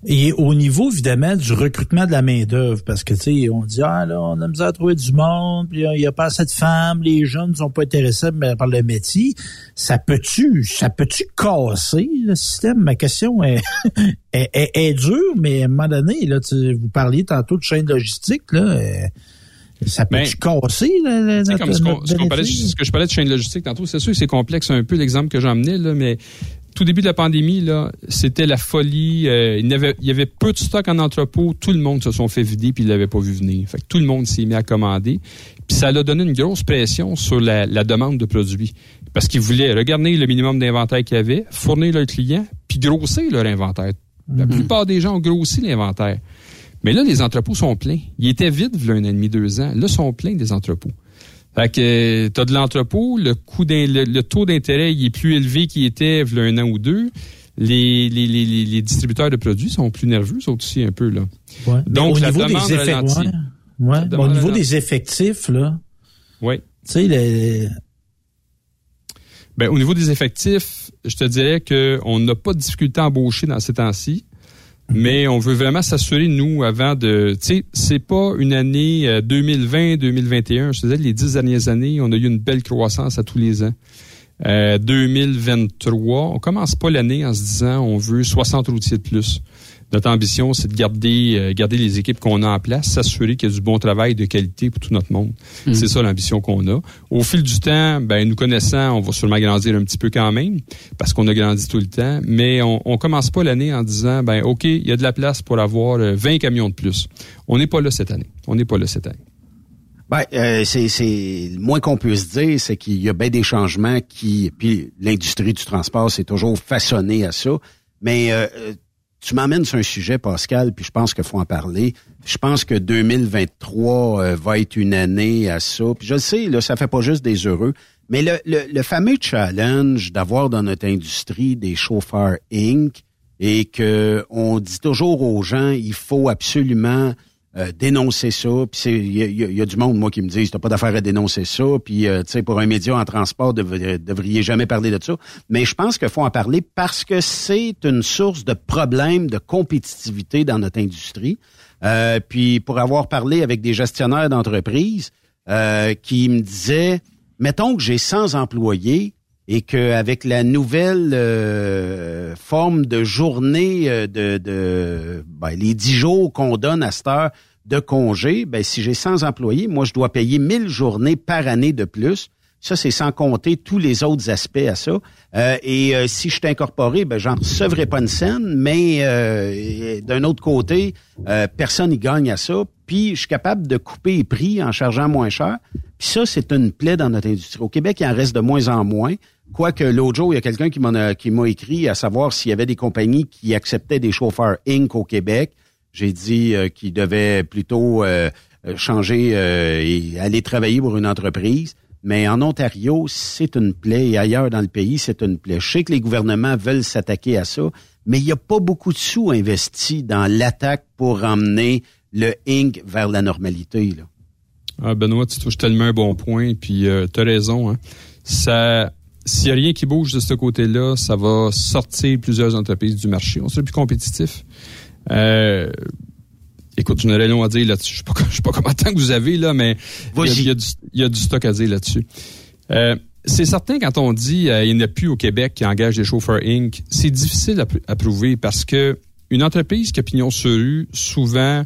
Et au niveau, évidemment, du recrutement de la main-d'œuvre, parce que, tu sais, on dit, ah, là, on a misère à trouver du monde, puis il n'y a pas assez de femmes, les jeunes ne sont pas intéressés mais par le métier. Ça peut-tu, ça peut-tu casser le système? Ma question est, est, est- est dure, mais à un moment donné, là, tu, vous parliez tantôt de chaîne logistique, là, euh, ça peut-tu casser, là, notre- comme ce, parlait- que je parlais de chaîne logistique tantôt, c'est sûr que c'est complexe un peu l'exemple que j'emmenais, là, mais tout début de la pandémie, là, c'était la folie. euh, il, y avait, il y avait peu de stock en entrepôt. Tout le monde se sont fait vider puis ils l'avaient pas vu venir. Fait que tout le monde s'est mis à commander. Puis ça a donné une grosse pression sur la, la demande de produits. Parce qu'ils voulaient regarder le minimum d'inventaire qu'il y avait, fournir leurs clients, puis grossir leur inventaire. La plupart des gens ont grossi l'inventaire. Mais là, les entrepôts sont pleins. Ils étaient vides, il y a un an et demi, deux ans. Là, ils sont pleins des entrepôts. Fait que tu as de l'entrepôt, le coût le, le taux d'intérêt il est plus élevé qu'il était il y a un an ou deux. Les, les, les, les- distributeurs de produits sont plus nerveux, eux autres aussi, un peu. Là. Ouais. Donc, au la niveau demande des effectifs, ralentit. ouais. Ouais. La Bon, au niveau ralentit. des effectifs, là, Oui. tu sais, les- Ben, au niveau des effectifs, je te dirais qu'on n'a pas de difficulté à embaucher dans ces temps-ci. Mais on veut vraiment s'assurer, nous, avant de... Tu sais, c'est pas une année euh, 2020-2021. Je te disais, les dix dernières années, on a eu une belle croissance à tous les ans. Euh, 2023, on commence pas l'année en se disant on veut 60 routiers de plus. Notre ambition, c'est de garder, euh, garder les équipes qu'on a en place, s'assurer qu'il y a du bon travail de qualité pour tout notre monde. Mhm. C'est ça l'ambition qu'on a. Au fil du temps, ben nous connaissant, on va sûrement grandir un petit peu quand même, parce qu'on a grandi tout le temps. Mais on, on commence pas l'année en disant ben ok, il y a de la place pour avoir euh, 20 camions de plus. On n'est pas là cette année. On n'est pas là cette année. Ben, euh, c'est, c'est le moins qu'on puisse dire, c'est qu'il y a bien des changements qui, puis l'industrie du transport s'est toujours façonnée à ça. Mais euh, euh, tu m'emmènes sur un sujet, Pascal, puis je pense qu'il faut en parler. Je pense que 2023 euh, va être une année à ça. Puis je le sais, là, ça fait pas juste des heureux. Mais le, le, le fameux challenge d'avoir dans notre industrie des chauffeurs Inc. et que on dit toujours aux gens, il faut absolument euh, dénoncer ça. Puis il y y a- du monde moi qui me disent t'as pas d'affaire à dénoncer ça. Puis euh, tu sais pour un média en transport devriez, devriez jamais parler de ça. Mais je pense qu'il faut en parler parce que c'est une source de problèmes de compétitivité dans notre industrie. Euh, puis pour avoir parlé avec des gestionnaires d'entreprises euh, qui me disaient mettons que j'ai 100 employés et qu'avec la nouvelle euh, forme de journée euh, de, de ben, les 10 jours qu'on donne à cette heure de congé, ben, si j'ai 100 employés, moi, je dois payer 1000 journées par année de plus. Ça, c'est sans compter tous les autres aspects à ça. Euh, et euh, si je suis incorporé, ben, j'en recevrai pas une scène, mais euh, d'un autre côté, euh, personne n'y gagne à ça. Puis, je suis capable de couper les prix en chargeant moins cher. Puis ça, c'est une plaie dans notre industrie. Au Québec, il en reste de moins en moins. Quoique l'autre jour, il y a quelqu'un qui m'en a- qui m'a écrit à savoir s'il y avait des compagnies qui acceptaient des chauffeurs Inc. au Québec. J'ai dit euh, qu'ils devaient plutôt euh, euh, changer euh, et aller travailler pour une entreprise. Mais en Ontario, c'est une plaie et ailleurs dans le pays, c'est une plaie. Je sais que les gouvernements veulent s'attaquer à ça, mais il n'y a pas beaucoup de sous investis dans l'attaque pour emmener le Inc. vers la normalité. Ah, Benoît, tu touches tellement un bon point, puis tu as raison. Hein. Ça, s'il n'y a rien qui bouge de ce côté-là, ça va sortir plusieurs entreprises du marché. On sera plus compétitif. Euh, écoute, je n'aurais rien à dire là-dessus. Je sais pas, je sais pas combien de temps que vous avez, là, mais il y, a- y du- il y a du stock à dire là-dessus. Euh, c'est certain quand on dit euh, il n'y en a plus au Québec qui engage des chauffeurs Inc., c'est difficile à prouver parce que une entreprise qui a pignon sur rue, souvent,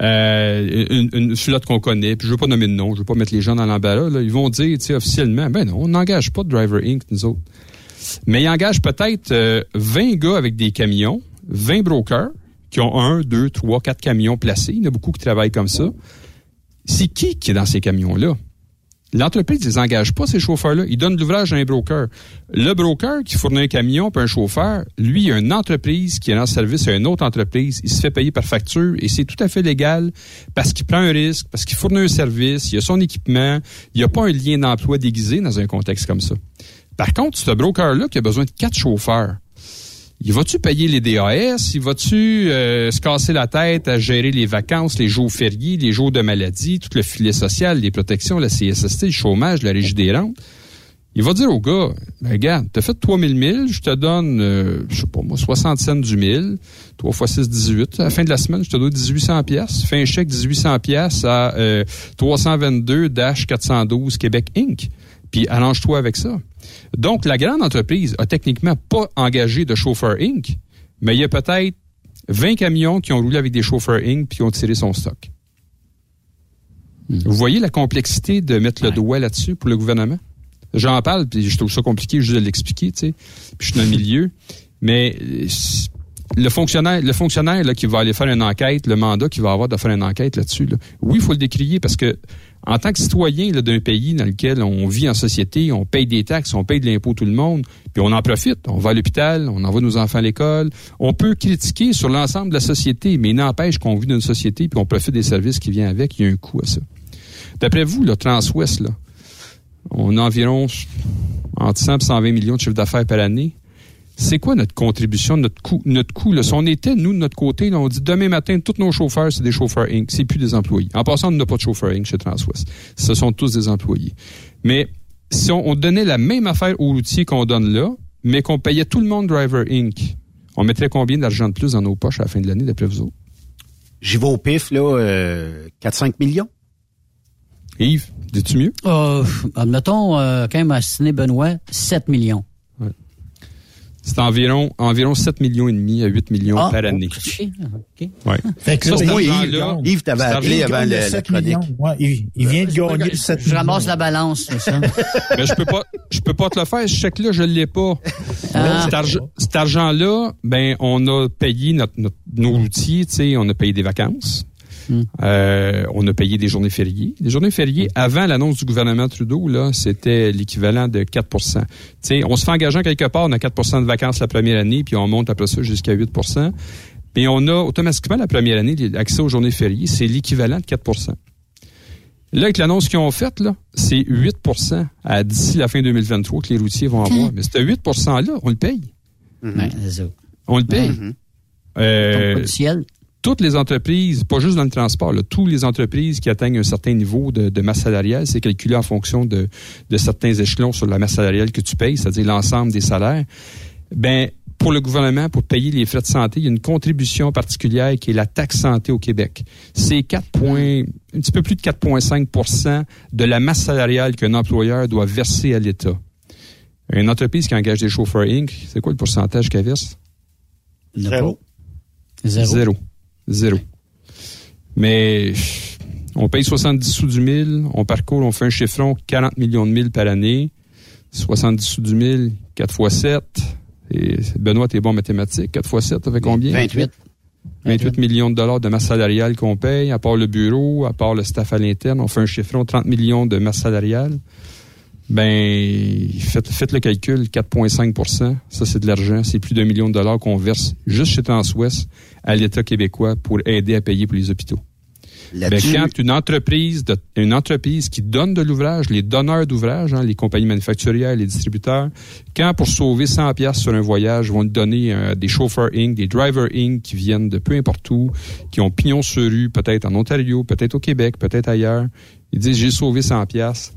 euh, une, une flotte qu'on connaît, puis je veux pas nommer de nom, je veux pas mettre les gens dans l'embarras, là, ils vont dire, officiellement, ben non, on n'engage pas Driver Inc., nous autres. Mais ils engagent peut-être euh, 20 gars avec des camions, 20 brokers, qui ont un, deux, trois, quatre camions placés. Il y en a beaucoup qui travaillent comme ça. C'est qui qui est dans ces camions-là? L'entreprise ne les engage pas, ces chauffeurs-là. Ils donnent l'ouvrage à un broker. Le broker qui fournit un camion puis un chauffeur, lui, il a une entreprise qui est en service à une autre entreprise. Il se fait payer par facture et c'est tout à fait légal parce qu'il prend un risque, parce qu'il fournit un service, il a son équipement. Il n'y a pas un lien d'emploi déguisé dans un contexte comme ça. Par contre, ce broker-là qui a besoin de quatre chauffeurs, il va-tu payer les DAS? Il va-tu euh, se casser la tête à gérer les vacances, les jours fériés, les jours de maladie, tout le filet social, les protections, la CSST, le chômage, la régie des rentes? Il va dire au gars, ben, regarde, t'as fait 3000 milles, je te donne, euh, je sais pas moi, 60 cents du mille, 3 fois 6, 18. À la fin de la semaine, je te donne 1800 pièces. Fais un chèque 1800 pièces à euh, 322-412 Québec Inc. Puis arrange-toi avec ça. Donc, la grande entreprise a techniquement pas engagé de chauffeur Inc., mais il y a peut-être 20 camions qui ont roulé avec des chauffeurs Inc. puis qui ont tiré son stock. Vous voyez la complexité de mettre le doigt là-dessus pour le gouvernement? J'en parle, puis je trouve ça compliqué juste de l'expliquer, tu sais. Puis je suis dans le milieu. Mais euh, le fonctionnaire, le fonctionnaire là, qui va aller faire une enquête, le mandat qu'il va avoir de faire une enquête là-dessus, là, oui, il faut le décrier parce que en tant que citoyen d'un pays dans lequel on vit en société, on paye des taxes, on paye de l'impôt tout le monde, puis on en profite. On va à l'hôpital, on envoie nos enfants à l'école. On peut critiquer sur l'ensemble de la société, mais il n'empêche qu'on vit dans une société puis on profite des services qui viennent avec. Il y a un coût à ça. D'après vous, le Transwest, là, on a environ entre 100 et 120 millions de chiffre d'affaires par année. C'est quoi notre contribution, notre coût, notre coût, là? Si on était, nous, de notre côté, là, on dit demain matin, tous nos chauffeurs, c'est des chauffeurs Inc. C'est plus des employés. En passant, on n'a pas de chauffeurs Inc. chez Transwest. Ce sont tous des employés. Mais si on, on donnait la même affaire aux routiers qu'on donne là, mais qu'on payait tout le monde Driver Inc., on mettrait combien d'argent de plus dans nos poches à la fin de l'année, d'après vous autres? J'y vais au pif, là, euh, 4-5 millions. Yves, dis-tu mieux? Euh, admettons, euh, quand même, assassiné Benoît, 7 millions. C'est environ, environ 7 millions et demi à 8 millions Ah, par année. OK. Ouais. Fait que Ça, là, moi, Yves, gagne. Yves, t'avais appelé avant le- la 7 chronique. millions. Ouais, il, il vient de gagner le 7 Je ramasse la balance, c'est ça. Mais je peux pas, je peux pas te le faire. Ce chèque-là, je l'ai pas. Ah. Cet, argent- cet argent-là, ben, on a payé notre, notre- nos routiers, tu sais, on a payé des vacances. Euh, on a payé des journées fériées. Les journées fériées, avant l'annonce du gouvernement Trudeau, là, c'était l'équivalent de 4% Tu sais, on se fait engageant quelque part, on a 4% de vacances la première année, puis on monte après ça jusqu'à 8% Puis on a automatiquement la première année l'accès aux journées fériées, c'est l'équivalent de 4% Là, avec l'annonce qu'ils ont faite, là, c'est 8% à d'ici la fin 2023 que les routiers vont avoir. Mais ce 8 %-là, on le paye. On le paye. Euh, Toutes les entreprises, pas juste dans le transport, là, toutes les entreprises qui atteignent un certain niveau de, de masse salariale, c'est calculé en fonction de, de certains échelons sur la masse salariale que tu payes, c'est-à-dire l'ensemble des salaires. Ben, pour le gouvernement, pour payer les frais de santé, il y a une contribution particulière qui est la taxe santé au Québec. C'est 4 points, un petit peu plus de 4,5% de la masse salariale qu'un employeur doit verser à l'État. Une entreprise qui engage des chauffeurs Inc., c'est quoi le pourcentage qu'elle verse? Zéro. Zéro. Zéro. Zéro. Mais on paye 70 sous du mille, on parcourt, on fait un chiffron 40 millions de milles par année. 70 sous du mille, 4 fois 7. Et Benoît, t'es bon en mathématiques. 4 fois 7, ça fait combien? 28. 28 millions de dollars de masse salariale qu'on paye, à part le bureau, à part le staff à l'interne. On fait un chiffron 30 millions de masse salariale. Ben, faites, faites le calcul, 4,5% ça c'est de l'argent. C'est plus d'un million de dollars qu'on verse juste chez Transwest à l'État québécois pour aider à payer pour les hôpitaux. Ben, quand une entreprise, de- une entreprise qui donne de l'ouvrage, les donneurs d'ouvrage, hein, les compagnies manufacturières, les distributeurs, quand pour sauver 100 pièces sur un voyage, vont donner euh, des chauffeurs Inc., des drivers Inc. qui viennent de peu importe où, qui ont pignon sur rue, peut-être en Ontario, peut-être au Québec, peut-être ailleurs. Ils disent j'ai sauvé 100 pièces.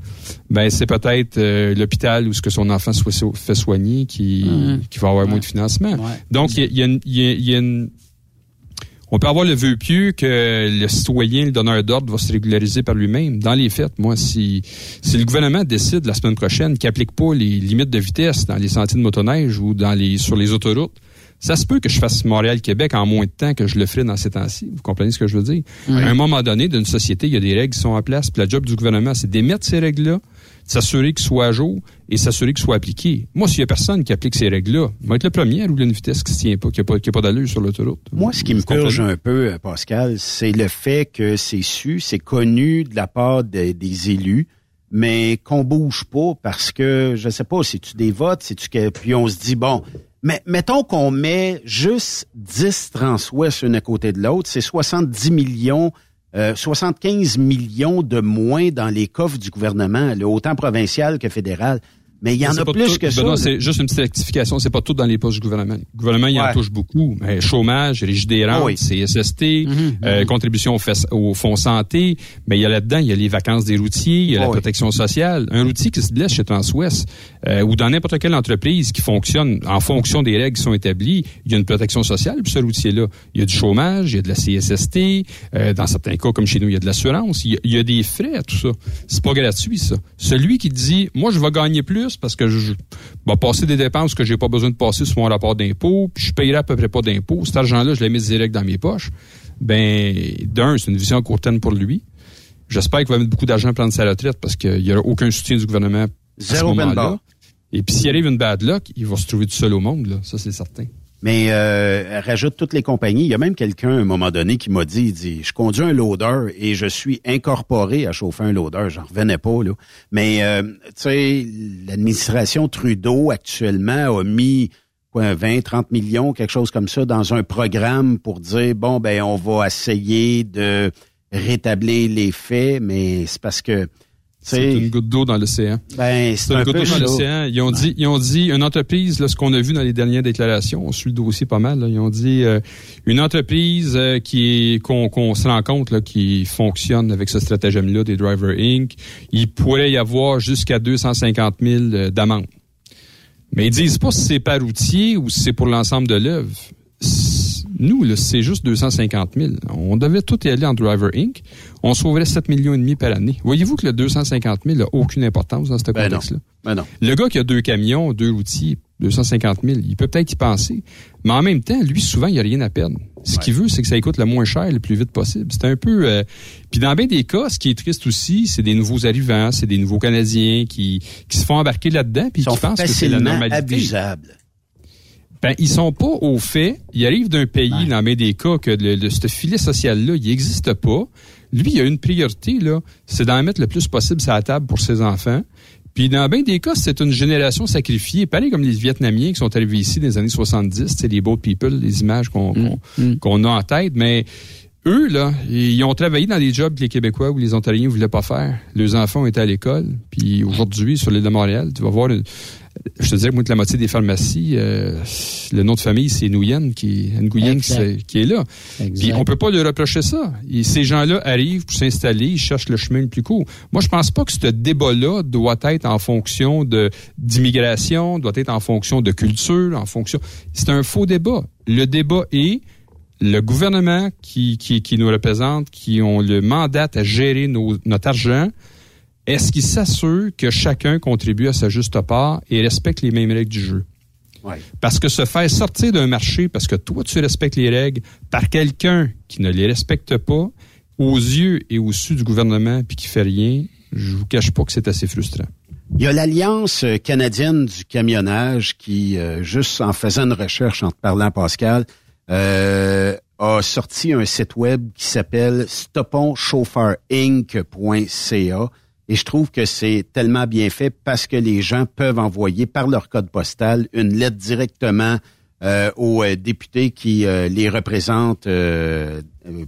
Ben c'est peut-être euh, l'hôpital où ce que son enfant soit so- fait soigner qui, Mhm. qui va avoir moins de financement. Donc il y a- il il il y a une on peut avoir le vœu pieux que le citoyen, le donneur d'ordre, va se régulariser par lui-même. Dans les faits, moi, si, si le gouvernement décide la semaine prochaine qu'il n'applique pas les limites de vitesse dans les sentiers de motoneige ou dans les, sur les autoroutes, ça se peut que je fasse Montréal-Québec en moins de temps que je le ferai dans ces temps-ci. Vous comprenez ce que je veux dire? Oui. À un moment donné, d'une société, il y a des règles qui sont en place. Puis la job du gouvernement, c'est d'émettre ces règles-là, de s'assurer qu'elles soient à jour et s'assurer qu'elles soient appliquées. Moi, s'il y a personne qui applique ces règles-là, je vais être le premier à rouler une vitesse qui ne tient pas, qui n'a pas, pas d'allure sur l'autoroute. Moi, ce qui me purge un peu, euh, Pascal, c'est le fait que c'est su, c'est connu de la part de- des élus, mais qu'on bouge pas parce que, je sais pas, c'est-tu des votes, c'est-tu que, puis on se dit, bon, mais mettons qu'on met juste 10 transwest un à côté de l'autre, c'est 70 millions, euh, 75 millions de moins dans les coffres du gouvernement, là, autant provincial que fédéral. Mais il y en a plus tout- que ça. Benoît, là. c'est juste une petite rectification. C'est pas tout dans les postes du gouvernement. Le gouvernement, il en Ouais. touche beaucoup. Mais chômage, régie des rentes, Oui. CSST, Mhm. euh, contribution au, au fonds santé. Mais il y a là-dedans, il y a les vacances des routiers, il y a la Oui. protection sociale. Un routier qui se blesse chez Transwest euh, ou dans n'importe quelle entreprise qui fonctionne en fonction des règles qui sont établies, il y a une protection sociale pour ce routier-là. Il y a du chômage, il y a de la CSST. euh, dans certains cas, comme chez nous, il y a de l'assurance. Il, y a- il y a des frais à tout ça. C'est pas gratuit, ça. Celui qui dit, moi, je vais gagner plus parce que je, vais passer des dépenses que j'ai pas besoin de passer sur mon rapport d'impôt, puis je payerai à peu près pas d'impôt. Cet argent-là, je l'ai mis direct dans mes poches. Ben, d'un, c'est une vision à court terme pour lui. J'espère qu'il va mettre beaucoup d'argent à prendre sa retraite parce qu'il n'y aura aucun soutien du gouvernement à ce Zéro ben moment-là. Et puis s'il arrive une bad luck, il va se trouver tout seul au monde, là. Ça, c'est certain. Mais euh, rajoute toutes les compagnies. Il y a même quelqu'un à un moment donné qui m'a dit, il dit, je conduis un loader et je suis incorporé à chauffer un loader. J'en revenais pas là. Mais euh, tu sais, l'administration Trudeau actuellement a mis quoi 20, 30 millions, quelque chose comme ça, dans un programme pour dire bon ben on va essayer de rétablir les faits, mais c'est parce que C'est une goutte d'eau dans l'océan. ben c'est C'est un une goutte d'eau dans l'océan. Ils ont dit, ils ont dit, une entreprise, là, ce qu'on a vu dans les dernières déclarations, on suit le dossier pas mal. là, ils ont dit euh, une entreprise euh, qui qu'on se rend compte là, qui fonctionne avec ce stratagème-là des Driver Inc. Il pourrait y avoir jusqu'à 250 000 euh, d'amende. Mais ils disent pas si c'est par routier ou si c'est pour l'ensemble de l'œuvre. Nous, là, c'est juste 250 000. On devait tout y aller en Driver Inc. On sauverait 7 millions et demi par année. Voyez-vous que le 250 000 n'a aucune importance dans ce Ben contexte-là? Ben non. Le gars qui a deux camions, deux routiers, 250 000, il peut peut-être y penser. Mais en même temps, lui, souvent, il n'y a rien à perdre. Ce qu'il veut, c'est que ça coûte le moins cher le plus vite possible. C'est un peu... euh, Puis dans bien des cas, ce qui est triste aussi, c'est des nouveaux arrivants, c'est des nouveaux Canadiens qui, qui se font embarquer là-dedans puis qui pensent que c'est la normalité. abusables. Ben, ils sont pas au fait. Ils arrivent d'un pays, dans bien des cas, que le, le- ce filet social-là, il n'existe pas. Lui, il a une priorité, là, c'est d'en mettre le plus possible sur la table pour ses enfants. Puis dans bien des cas, c'est une génération sacrifiée, pareil comme les Vietnamiens qui sont arrivés ici dans les années 70, c'est les boat people, les images qu'on qu'on- qu'on a en tête, mais eux, là, ils ont travaillé dans des jobs que les Québécois ou les Ontariens voulaient pas faire. Leurs enfants étaient à l'école. Puis aujourd'hui, sur l'île de Montréal, tu vas voir, une- je te dirais que moi, que la moitié des pharmacies, euh, le nom de famille, c'est Nguyen, qui, Nguyen qui, Exact. c'est- qui est là. Exact. Puis on peut pas leur reprocher ça. Et ces gens-là arrivent pour s'installer, ils cherchent le chemin le plus court. Moi, je pense pas que ce débat-là doit être en fonction de d'immigration, doit être en fonction de culture, en fonction. C'est un faux débat. Le débat est le gouvernement qui, qui, qui nous représente, qui ont le mandat à gérer nos- notre argent, est-ce qu'ils s'assurent que chacun contribue à sa juste part et respecte les mêmes règles du jeu? Ouais. Parce que se faire sortir d'un marché parce que toi, tu respectes les règles par quelqu'un qui ne les respecte pas, aux yeux et au su du gouvernement puis qui fait rien, je vous cache pas que c'est assez frustrant. Il y a l'Alliance canadienne du camionnage qui, euh, juste en faisant une recherche, en te parlant, Pascal, euh, a sorti un site web qui s'appelle stopponchauffeurinc.ca et je trouve que c'est tellement bien fait parce que les gens peuvent envoyer par leur code postal une lettre directement euh, aux euh, députés qui euh, les représentent, euh,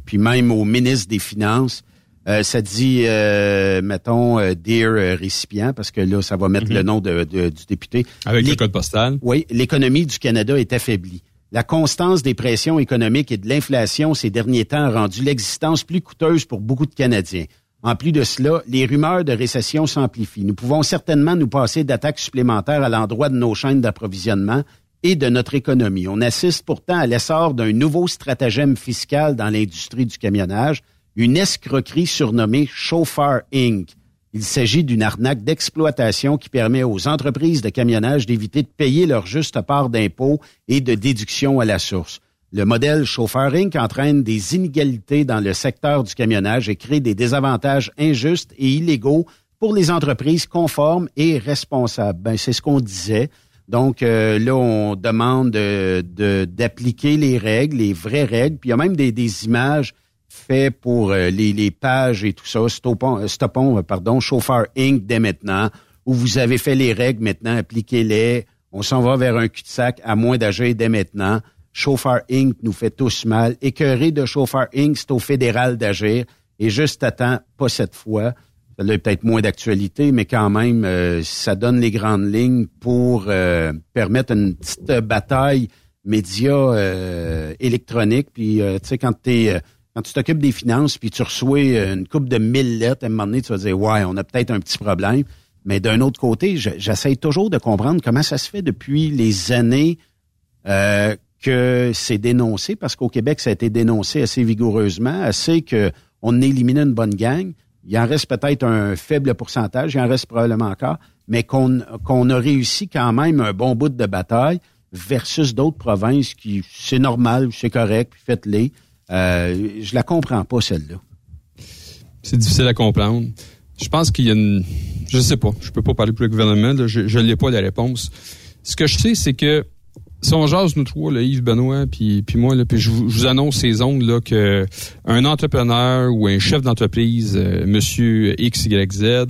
puis même au ministre des Finances. Euh, ça dit, euh, mettons, euh, Dear récipient, parce que là, ça va mettre Mhm. le nom de, de- du député. Avec le code postal. oui, l'économie du Canada est affaiblie. La constance des pressions économiques et de l'inflation ces derniers temps a rendu l'existence plus coûteuse pour beaucoup de Canadiens. En plus de cela, les rumeurs de récession s'amplifient. Nous pouvons certainement nous passer d'attaques supplémentaires à l'endroit de nos chaînes d'approvisionnement et de notre économie. On assiste pourtant à l'essor d'un nouveau stratagème fiscal dans l'industrie du camionnage, une escroquerie surnommée Chauffeur Inc. Il s'agit d'une arnaque d'exploitation qui permet aux entreprises de camionnage d'éviter de payer leur juste part d'impôts et de déductions à la source. Le modèle Chauffeur Inc. entraîne des inégalités dans le secteur du camionnage et crée des désavantages injustes et illégaux pour les entreprises conformes et responsables. Ben, c'est ce qu'on disait. Donc euh, là, on demande de- de- d'appliquer les règles, les vraies règles. Puis il y a même des, images faites pour euh, les, pages et tout ça. Stoppons, euh, stoppons, pardon, Chauffeur Inc. dès maintenant, où vous avez fait les règles maintenant, appliquez-les. On s'en va vers un cul-de-sac à moins d'agir dès maintenant. Chauffeur Inc. nous fait tous mal. Écœuré de Chauffeur Inc., c'est au fédéral d'agir. Et juste à pas cette fois. Ça a peut-être moins d'actualité, mais quand même, euh, ça donne les grandes lignes pour euh, permettre une petite bataille média euh, électronique. Puis, euh, tu sais, quand t'es, euh, quand tu t'occupes des finances, puis tu reçois euh, une coupe de mille lettres, à un moment donné, tu vas dire, ouais, on a peut-être un petit problème. Mais d'un autre côté, je- j'essaie toujours de comprendre comment ça se fait depuis les années euh, que c'est dénoncé, parce qu'au Québec, ça a été dénoncé assez vigoureusement, assez que on élimine une bonne gang. Il en reste peut-être un faible pourcentage, il en reste probablement encore, mais qu'on qu'on a réussi quand même un bon bout de bataille versus d'autres provinces qui, c'est normal, c'est correct, puis faites-les. Euh, je la comprends pas, celle-là. C'est difficile à comprendre. Je pense qu'il y a une... Je sais pas. Je peux pas parler pour le gouvernement. Je je n'ai pas la réponse. Ce que je sais, c'est que si on jase, nous trois, là, Yves Benoît, puis, puis moi, là, puis je, vous, je vous annonce ces ondes là que un entrepreneur ou un chef d'entreprise, euh, Monsieur XYZ,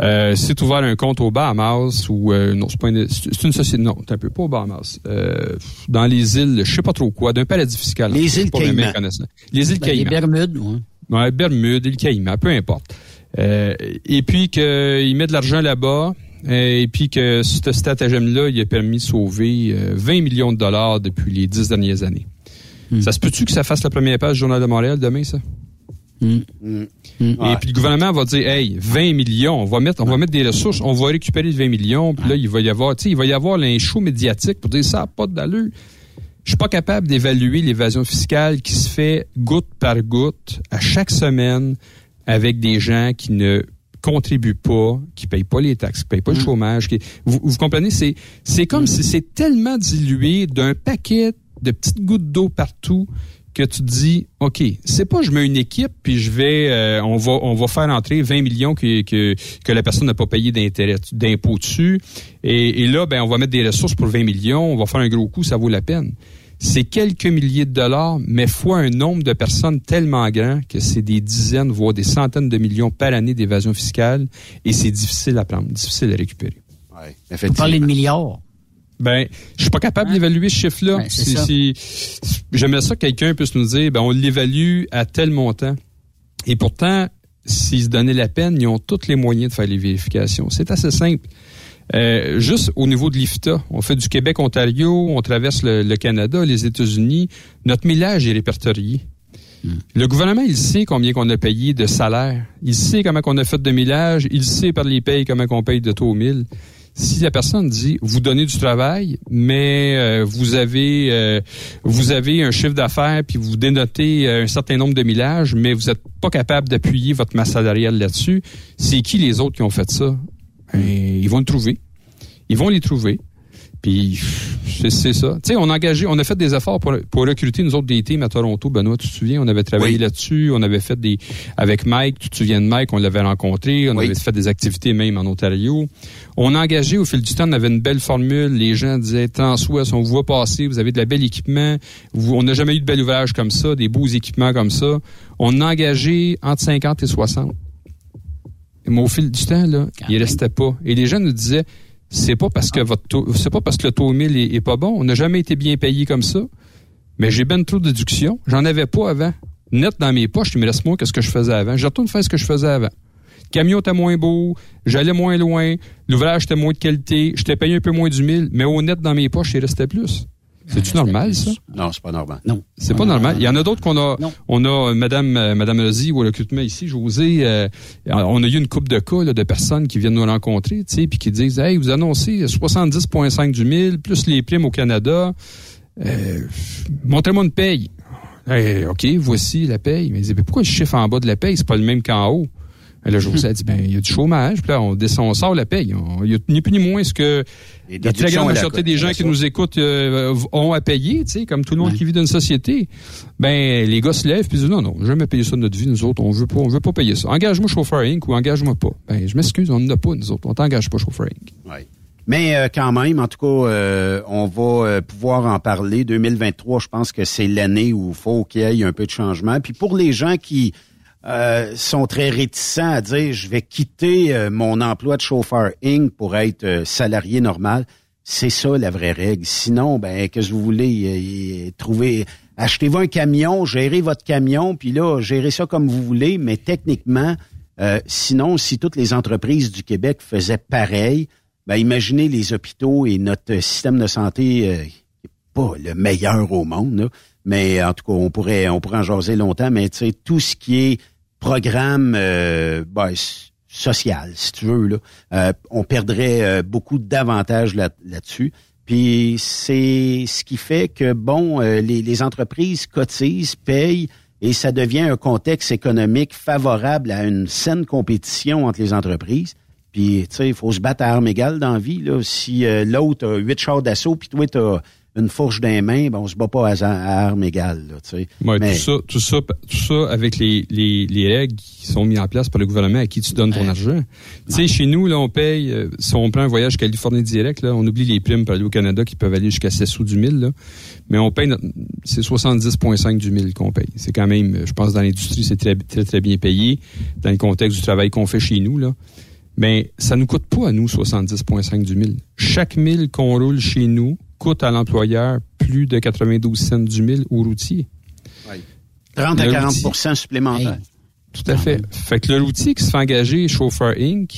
euh, s'est ouvert un compte aux Bahamas ou euh, non, c'est pas une, c'est une société, non, c'est un peu pas aux Bahamas, euh, dans les îles, je sais pas trop quoi, d'un paradis fiscal. Les îles Caïmans. Les îles Ben, les Caïmans. Bermudes, ouais. Ouais, Bermude, île Caïman, peu importe. Euh, et puis qu'il met de l'argent là-bas, et puis que ce stratagème-là, il a permis de sauver euh, 20 millions de dollars depuis les 10 dernières années. Ça se peut-tu que ça fasse la première page du Journal de Montréal demain, ça? Mm. Et puis le gouvernement va dire, hey, 20 millions, on va mettre, on va mettre des ressources, on va récupérer les 20 millions, puis là, il va y avoir, tu sais, il va y avoir un show médiatique pour dire ça n'a pas d'allure. Je suis pas capable d'évaluer l'évasion fiscale qui se fait goutte par goutte à chaque semaine avec des gens qui ne contribuent pas, qui payent pas les taxes, qui payent pas le chômage. Qui, vous, vous comprenez, c'est c'est comme si c'est tellement dilué d'un paquet de petites gouttes d'eau partout que tu te dis, OK, c'est pas je mets une équipe puis je vais, euh, on va, on va faire entrer 20 millions que, que, que la personne n'a pas payé d'intérêt, d'impôt dessus. Et, et là, ben, on va mettre des ressources pour 20 millions, on va faire un gros coup, ça vaut la peine. C'est quelques milliers de dollars, mais fois un nombre de personnes tellement grand que c'est des dizaines, voire des centaines de millions par année d'évasion fiscale et c'est difficile à prendre, difficile à récupérer. Vous parlez de milliards. Ben, je suis pas capable d'évaluer ce chiffre-là. Ouais, c'est- J'aimerais ça que quelqu'un puisse nous dire, ben, on l'évalue à tel montant. Et pourtant, s'ils se donnaient la peine, ils ont tous les moyens de faire les vérifications. C'est assez simple. Euh, juste au niveau de l'IFTA, on fait du Québec-Ontario, on traverse le, le Canada, les États-Unis. Notre millage est répertorié. Le gouvernement, il sait combien qu'on a payé de salaire. Il sait comment qu'on a fait de millage. Il sait par les payes comment qu'on paye de taux au mille. Si la personne dit vous donnez du travail, mais euh, vous avez euh, vous avez un chiffre d'affaires puis vous dénotez euh, un certain nombre de millages, mais vous n'êtes pas capable d'appuyer votre masse salariale là-dessus, c'est qui les autres qui ont fait ça? Ils vont le trouver. Ils vont les trouver. Puis c'est c'est ça. Tu sais, on a engagé, on a fait des efforts pour, pour recruter nous autres des teams à Toronto. Benoît, tu te souviens, on avait travaillé là-dessus, on avait fait des avec Mike. Tu te souviens de Mike, on l'avait rencontré, on avait fait des activités même en Ontario. On a engagé au fil du temps, on avait une belle formule. Les gens disaient Transwest, on vous voit passer, vous avez de la belle équipement. Vous- on n'a jamais eu de bel ouvrage comme ça, des beaux équipements comme ça. On a engagé entre 50 et 60. Mais au fil du temps, là, il restait pas. Et les gens nous disaient, c'est pas parce que votre taux, c'est pas parce que le taux 1000 est, est pas bon. On n'a jamais été bien payé comme ça. Mais j'ai ben trop de déductions. J'en avais pas avant. Net dans mes poches, il me reste moins que ce que je faisais avant. Je retourne faire ce que je faisais avant. Le camion était moins beau, j'allais moins loin, l'ouvrage était moins de qualité, j'étais payé un peu moins du 1000, mais au net dans mes poches, il restait plus. C'est-tu normal, ça? Non, c'est pas normal. Non. C'est pas normal. Il y en a d'autres qu'on a. On a euh, Madame euh, Madame Lozzi ou le recrutement ici, José. euh, on a eu une coupe de cas là, de personnes qui viennent nous rencontrer, tu sais, puis qui disent, hey, vous annoncez 70,5 du 1000 plus les primes au Canada. Euh, montrez-moi une paye. Hey, ok, voici la paye. Mais pourquoi le chiffre en bas de la paye c'est pas le même qu'en haut? Et là, José a dit, ben, il y a du chômage, puis là, on descend, on sort la paye. Il y a ni plus ni moins ce que Les la très grande majorité des gens qui nous écoutent euh, ont à payer, tu sais, comme tout le monde qui vit dans une société. Ben, les gars se lèvent puis disent non, non, jamais payer ça de notre vie, nous autres, on veut pas, on veut pas payer ça. Engage-moi chauffeur Inc. ou engage-moi pas. Ben, je m'excuse, on n'en a pas, nous autres. On t'engage pas chauffeur Inc. Ouais. Mais euh, quand même, en tout cas, euh, on va euh, pouvoir en parler. 2023, je pense que c'est l'année où il faut qu'il y ait un peu de changement. Puis pour les gens qui euh, sont très réticents à dire je vais quitter euh, mon emploi de chauffeur Inc. pour être euh, salarié normal, c'est ça la vraie règle. Sinon, ben qu'est-ce que vous voulez? Trouver achetez-vous un camion, gérez votre camion, puis là gérez ça comme vous voulez, mais techniquement euh, sinon si toutes les entreprises du Québec faisaient pareil, ben imaginez les hôpitaux et notre système de santé pas le meilleur au monde, là. mais en tout cas, on pourrait on pourrait en jaser longtemps, mais tu sais, tout ce qui est programme euh, ben, social, si tu veux, là, euh, on perdrait euh, beaucoup d'avantages là- là-dessus. Puis c'est ce qui fait que, bon, euh, les, les entreprises cotisent, payent, et ça devient un contexte économique favorable à une saine compétition entre les entreprises. Puis, tu sais, il faut se battre à armes égales dans la vie. Là. Si euh, l'autre a huit chars d'assaut, puis toi, t'as une fourche dans les mains, ben, on se bat pas à, à armes égales. Là, tu sais. Ouais, Mais- tout ça, tout ça, tout ça avec les, les, les règles qui sont mises en place par le gouvernement à qui tu donnes ton argent. Tu sais, chez nous, là, on paye, euh, si on prend un voyage Californie direct, là, on oublie les primes pour aller au Canada qui peuvent aller jusqu'à 7 sous du 1000, là. Mais on paye, notre- c'est 70,5 du 1000 qu'on paye. C'est quand même, je pense, dans l'industrie, c'est très, très, très bien payé, dans le contexte du travail qu'on fait chez nous, là. Mais ça nous coûte pas à nous 70,5 du 1000. Chaque 1000 qu'on roule chez nous coûte à l'employeur plus de 92 cents du 1000 au routier. 30 à Le 40 routier. supplémentaires. Tout à fait. Fait que le routier qui se fait engager chauffeur Inc.,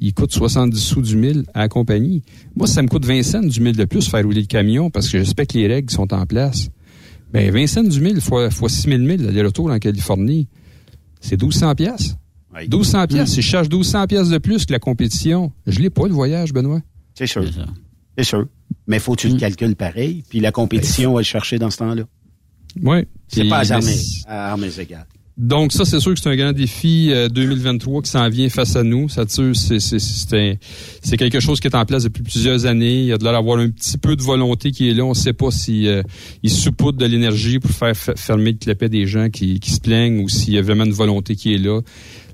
il coûte 70 sous du 1000 à la compagnie. Moi, ça me coûte 20 cents du 1000 de plus faire rouler le camion parce que j'espère que les règles sont en place. Ben, 20 cents du 1000 fois, fois 6000 000 aller-retour en Californie, c'est 1200 pièces. 1200 pièces. Si je charge 1200 pièces de plus que la compétition, je l'ai pas le voyage, Benoît. C'est sûr. C'est sûr. Mais faut que tu le calcules pareil, puis la compétition va le chercher dans ce temps-là. Oui. C'est pas à c'est- à armes égales. Donc ça, c'est sûr que c'est un grand défi euh, 2023 qui s'en vient face à nous. Ça, c'est quelque chose qui est en place depuis plusieurs années. Il y a de l'air d'avoir un petit peu de volonté qui est là. On ne sait pas si euh, ils saupoudrent de l'énergie pour faire fermer le clapet des gens qui, qui se plaignent ou s'il y a vraiment une volonté qui est là.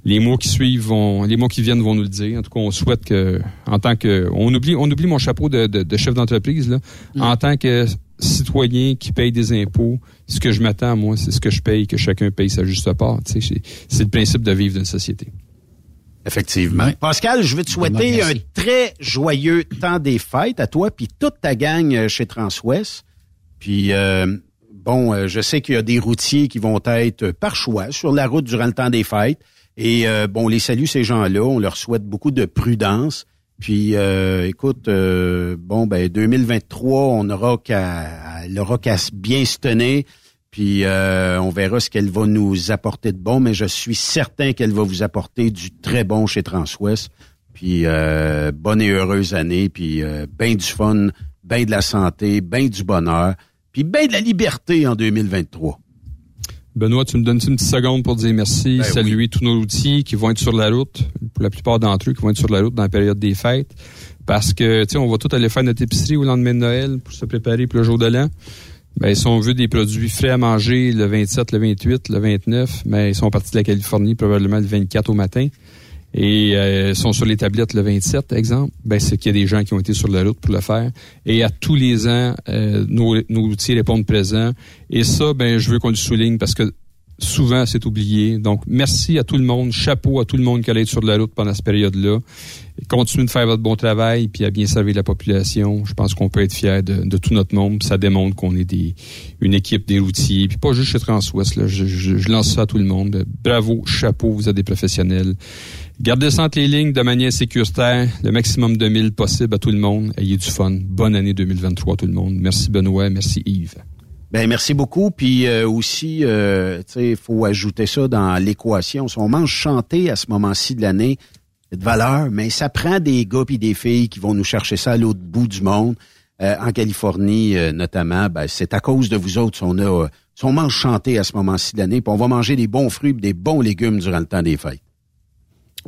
Les mois qui suivent vont, les mois qui viennent vont nous le dire. En tout cas, on souhaite que, en tant que, on oublie, on oublie mon chapeau de, de, de chef d'entreprise là. En tant que citoyen qui paye des impôts, ce que je m'attends moi, c'est ce que je paye, que chacun paye sa juste part. Tu sais, c'est- c'est le principe de vivre d'une société. Effectivement. Pascal, je veux te souhaiter un très joyeux temps des fêtes à toi puis toute ta gang euh, chez Transwest. Puis euh, bon, euh, je sais qu'il y a des routiers qui vont être euh, par choix sur la route durant le temps des fêtes. Et euh, bon, on les salue ces gens-là. On leur souhaite beaucoup de prudence. Puis euh, écoute, euh, bon ben 2023, on aura qu'à qu'à bien se tenir. Puis euh, on verra ce qu'elle va nous apporter de bon, mais je suis certain qu'elle va vous apporter du très bon chez Transwest. Puis euh, bonne et heureuse année, puis ben du fun, ben de la santé, ben du bonheur, puis ben de la liberté en 2023. Benoît, tu me donnes une petite seconde pour dire merci, Ben saluer tous nos routiers qui vont être sur la route, pour la plupart d'entre eux qui vont être sur la route dans la période des fêtes, parce que tu sais, on va tous aller faire notre épicerie au lendemain de Noël pour se préparer pour le jour de l'an. Ben, si on veut des produits frais à manger le 27, le 28, le 29, ben, ils sont partis de la Californie probablement le 24 au matin et euh, sont sur les tablettes le 27, exemple, ben, c'est qu'il y a des gens qui ont été sur la route pour le faire. Et à tous les ans, euh, nos, nos routiers répondent présents. Et ça, ben, je veux qu'on le souligne parce que souvent c'est oublié. Donc, merci à tout le monde. Chapeau à tout le monde qui allait être sur la route pendant cette période-là. Continuez de faire votre bon travail puis à bien servir la population. Je pense qu'on peut être fier de, de tout notre monde. Ça démontre qu'on est des une équipe des routiers. Puis pas juste chez Transwest. Là. Je, je, je lance ça à tout le monde. Bravo, chapeau, vous êtes des professionnels. Gardez ça les lignes de manière sécuritaire, le maximum de mille possible à tout le monde. Ayez du fun. Bonne année 2023 à tout le monde. Merci Benoît, merci Yves. Ben merci beaucoup. Puis euh, aussi, euh, il faut ajouter ça dans l'équation. Si on mange chanter à ce moment-ci de l'année, de valeur, mais ça prend des gars et des filles qui vont nous chercher ça à l'autre bout du monde. Euh, en Californie, euh, notamment, ben, c'est à cause de vous autres si on a, euh, si on mange chanter à ce moment-ci de l'année, puis on va manger des bons fruits, et des bons légumes durant le temps des fêtes.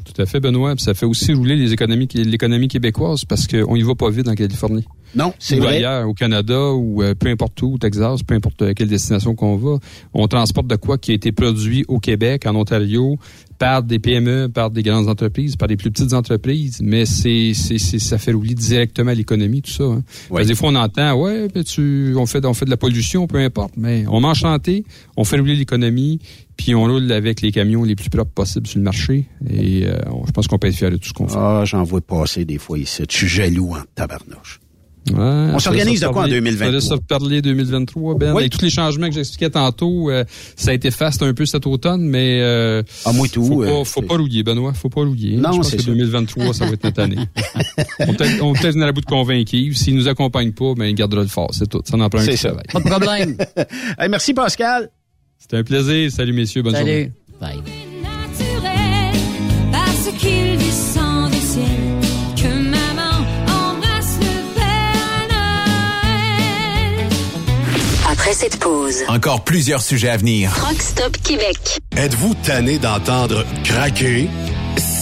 Tout à fait, Benoît. Puis ça fait aussi rouler les économies, l'économie québécoise parce qu'on y va pas vite en Californie. Non, c'est ou vrai. ailleurs, au Canada, ou euh, peu importe où, au Texas, peu importe à quelle destination qu'on va. On transporte de quoi qui a été produit au Québec, en Ontario, par des PME, par des grandes entreprises, par des plus petites entreprises, mais c'est, c'est, c'est ça fait rouler directement l'économie, tout ça. Hein. Parce que des fois, on entend, ouais, ben, tu, on fait, on fait de la pollution, peu importe, mais on mange chanter, on fait rouler l'économie, puis on roule avec les camions les plus propres possibles sur le marché, et euh, on- je pense qu'on peut être fier de tout ce qu'on fait. Ah, j'en vois passer des fois ici. Je suis jaloux en tabarnouche. Ouais, On s'organise de quoi en parler- 2023? Ça laisse parler 2023, Ben. Oui. Avec tous les changements que j'expliquais tantôt, euh, ça a été fast un peu cet automne, mais euh, ah, moi tout, faut, euh, pas, faut pas rouiller, Benoît. Faut pas rouiller. Non, Je pense c'est que ça. 2023, ça va être notre année. on peut-être on peut être à la bout de convaincre. S'il nous accompagne pas, ben, il gardera le fort. C'est tout. Ça en prend un C'est qui ça. travaille. Pas de problème. Hey, merci Pascal. C'était un plaisir. Salut, messieurs. Bonne journée. Salut. Bye. Parce qu'il descend du ciel. Après cette pause, Encore plusieurs sujets à venir. Rock Stop Québec. Êtes-vous tanné d'entendre craquer,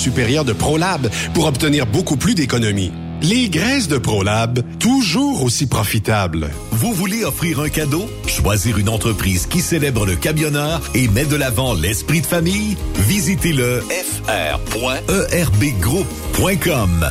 supérieure de ProLab pour obtenir beaucoup plus d'économies. Les graisses de ProLab, toujours aussi profitables. Vous voulez offrir un cadeau? Choisir une entreprise qui célèbre le camionneur et met de l'avant l'esprit de famille? Visitez le fr.erbgroup.com.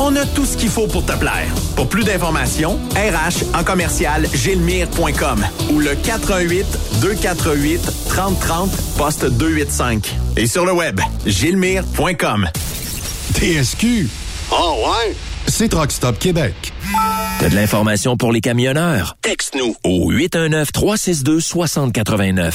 On a tout ce qu'il faut pour te plaire. Pour plus d'informations, RH en commercial gilmire.com ou le 418 248 3030 poste 285. Et sur le web, gilmire.com. TSQ. Oh ouais? C'est Truck Stop Québec. T'as de l'information pour les camionneurs? Texte-nous au 819-362-6089.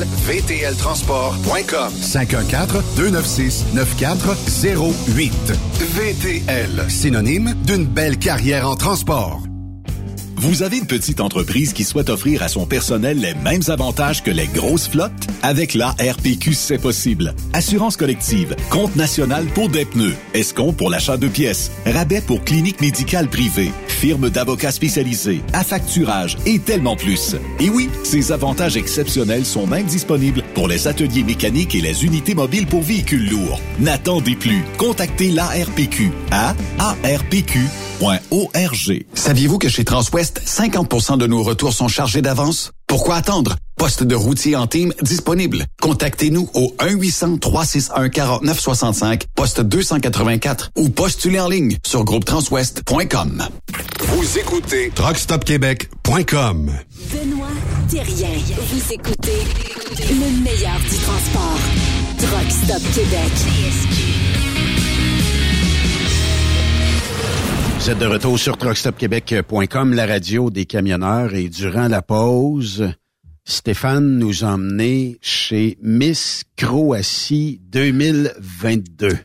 vtltransport.com 514-296-9408. VTL, synonyme d'une belle carrière en transport. Vous avez une petite entreprise qui souhaite offrir à son personnel les mêmes avantages que les grosses flottes? Avec la RPQ, c'est possible. Assurance collective, compte national pour des pneus, escompte pour l'achat de pièces, rabais pour clinique médicale privée, firme d'avocats spécialisés, affacturage et tellement plus. Et oui, ces avantages exceptionnels sont même disponibles pour les ateliers mécaniques et les unités mobiles pour véhicules lourds. N'attendez plus. Contactez l'ARPQ à arpq.org. Saviez-vous que chez Transwest, 50% de nos retours sont chargés d'avance? Pourquoi attendre? Poste de routier en team disponible. Contactez-nous au 1-800-361-4965, poste 284 ou postulez en ligne sur groupetranswest.com. Vous écoutez TruckStopQuébec.com. Benoît Thérien. Vous écoutez le meilleur du transport. Truck Stop Québec. Vous êtes de retour sur truckstopquebec.com, la radio des camionneurs. Et durant la pause, Stéphane nous a emmenés chez Miss Croatie 2022.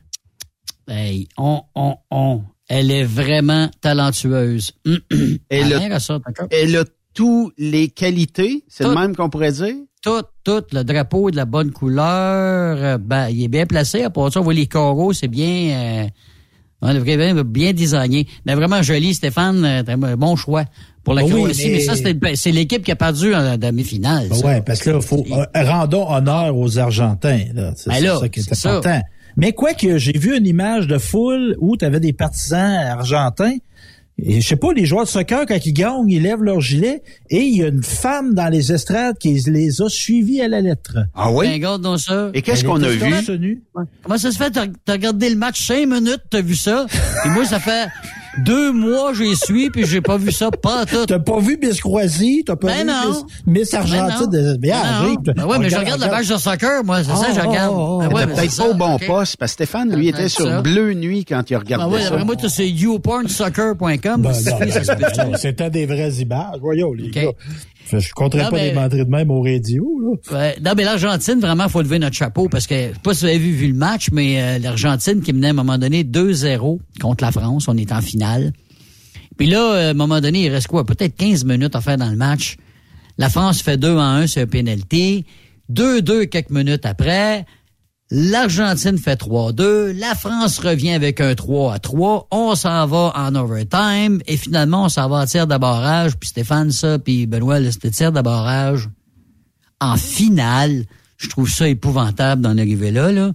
Hey, on, on, on. Elle est vraiment talentueuse. Elle a, ça, elle a toutes les qualités, c'est le même qu'on pourrait dire? Tout, tout. Le drapeau est de la bonne couleur. euh, Ben, il est bien placé. À part ça, on voit les coraux, c'est bien... Euh, on est vraiment bien designé. Mais vraiment joli, Stéphane. euh, bon choix pour la Oui, Croatie. mais- Mais, ça, c'était- c'est l'équipe qui a perdu en demi-finale. Ben ça. ouais, parce que là, faut euh, rendons honneur aux Argentins. là. C'est Ben ça qui est ça. important. Mais quoi que j'ai vu une image de foule où tu avais des partisans argentins. Et je sais pas, les joueurs de soccer, quand ils gagnent, ils lèvent leur gilet et il y a une femme dans les estrades qui les a suivis à la lettre. Ah Ben, regarde donc ça. Et qu'est-ce qu'on a vu? Comment ça se fait? T'as t'as regardé le match cinq minutes, t'as vu ça? Et moi, ça fait deux mois j'y suis, puis j'ai pas vu ça pas tout. T'as pas vu Miss Croatie, t'as pas Ben vu non. Miss, Miss Argentine. Ben Mais Ben arrête. non. Ben ouais, mais je regarde le match de soccer, moi, c'est ça, je Oh, regarde. oh, oh. Ben ouais, peut-être c'est pas au bon poste, parce que Stéphane, lui, Ah, était sur ça. Bleu Nuit quand il Ben regardait ouais, ça. d'après moi, c'est youpornsoccer.com. Ben, ben, C'était des vraies images. Voyons, les gars. Je je compterais pas les montrer de même au radio. Là. Ouais. Non, mais l'Argentine, vraiment, faut lever notre chapeau parce que, je sais pas si vous avez vu, vu le match, mais euh, l'Argentine qui menait à un moment donné 2-0 contre la France, on est en finale. Puis là, euh, à un moment donné, il reste quoi? Peut-être 15 minutes à faire dans le match. La France fait 2 à 1 sur un penalty. 2-2 quelques minutes après. L'Argentine fait 3-2. La France revient avec un 3 à 3. On s'en va en overtime. Et finalement, on s'en va en tir d'abordage. Puis Stéphane, ça, puis Benoît, c'était tir d'abordage. En finale, je trouve ça épouvantable d'en arriver là, là.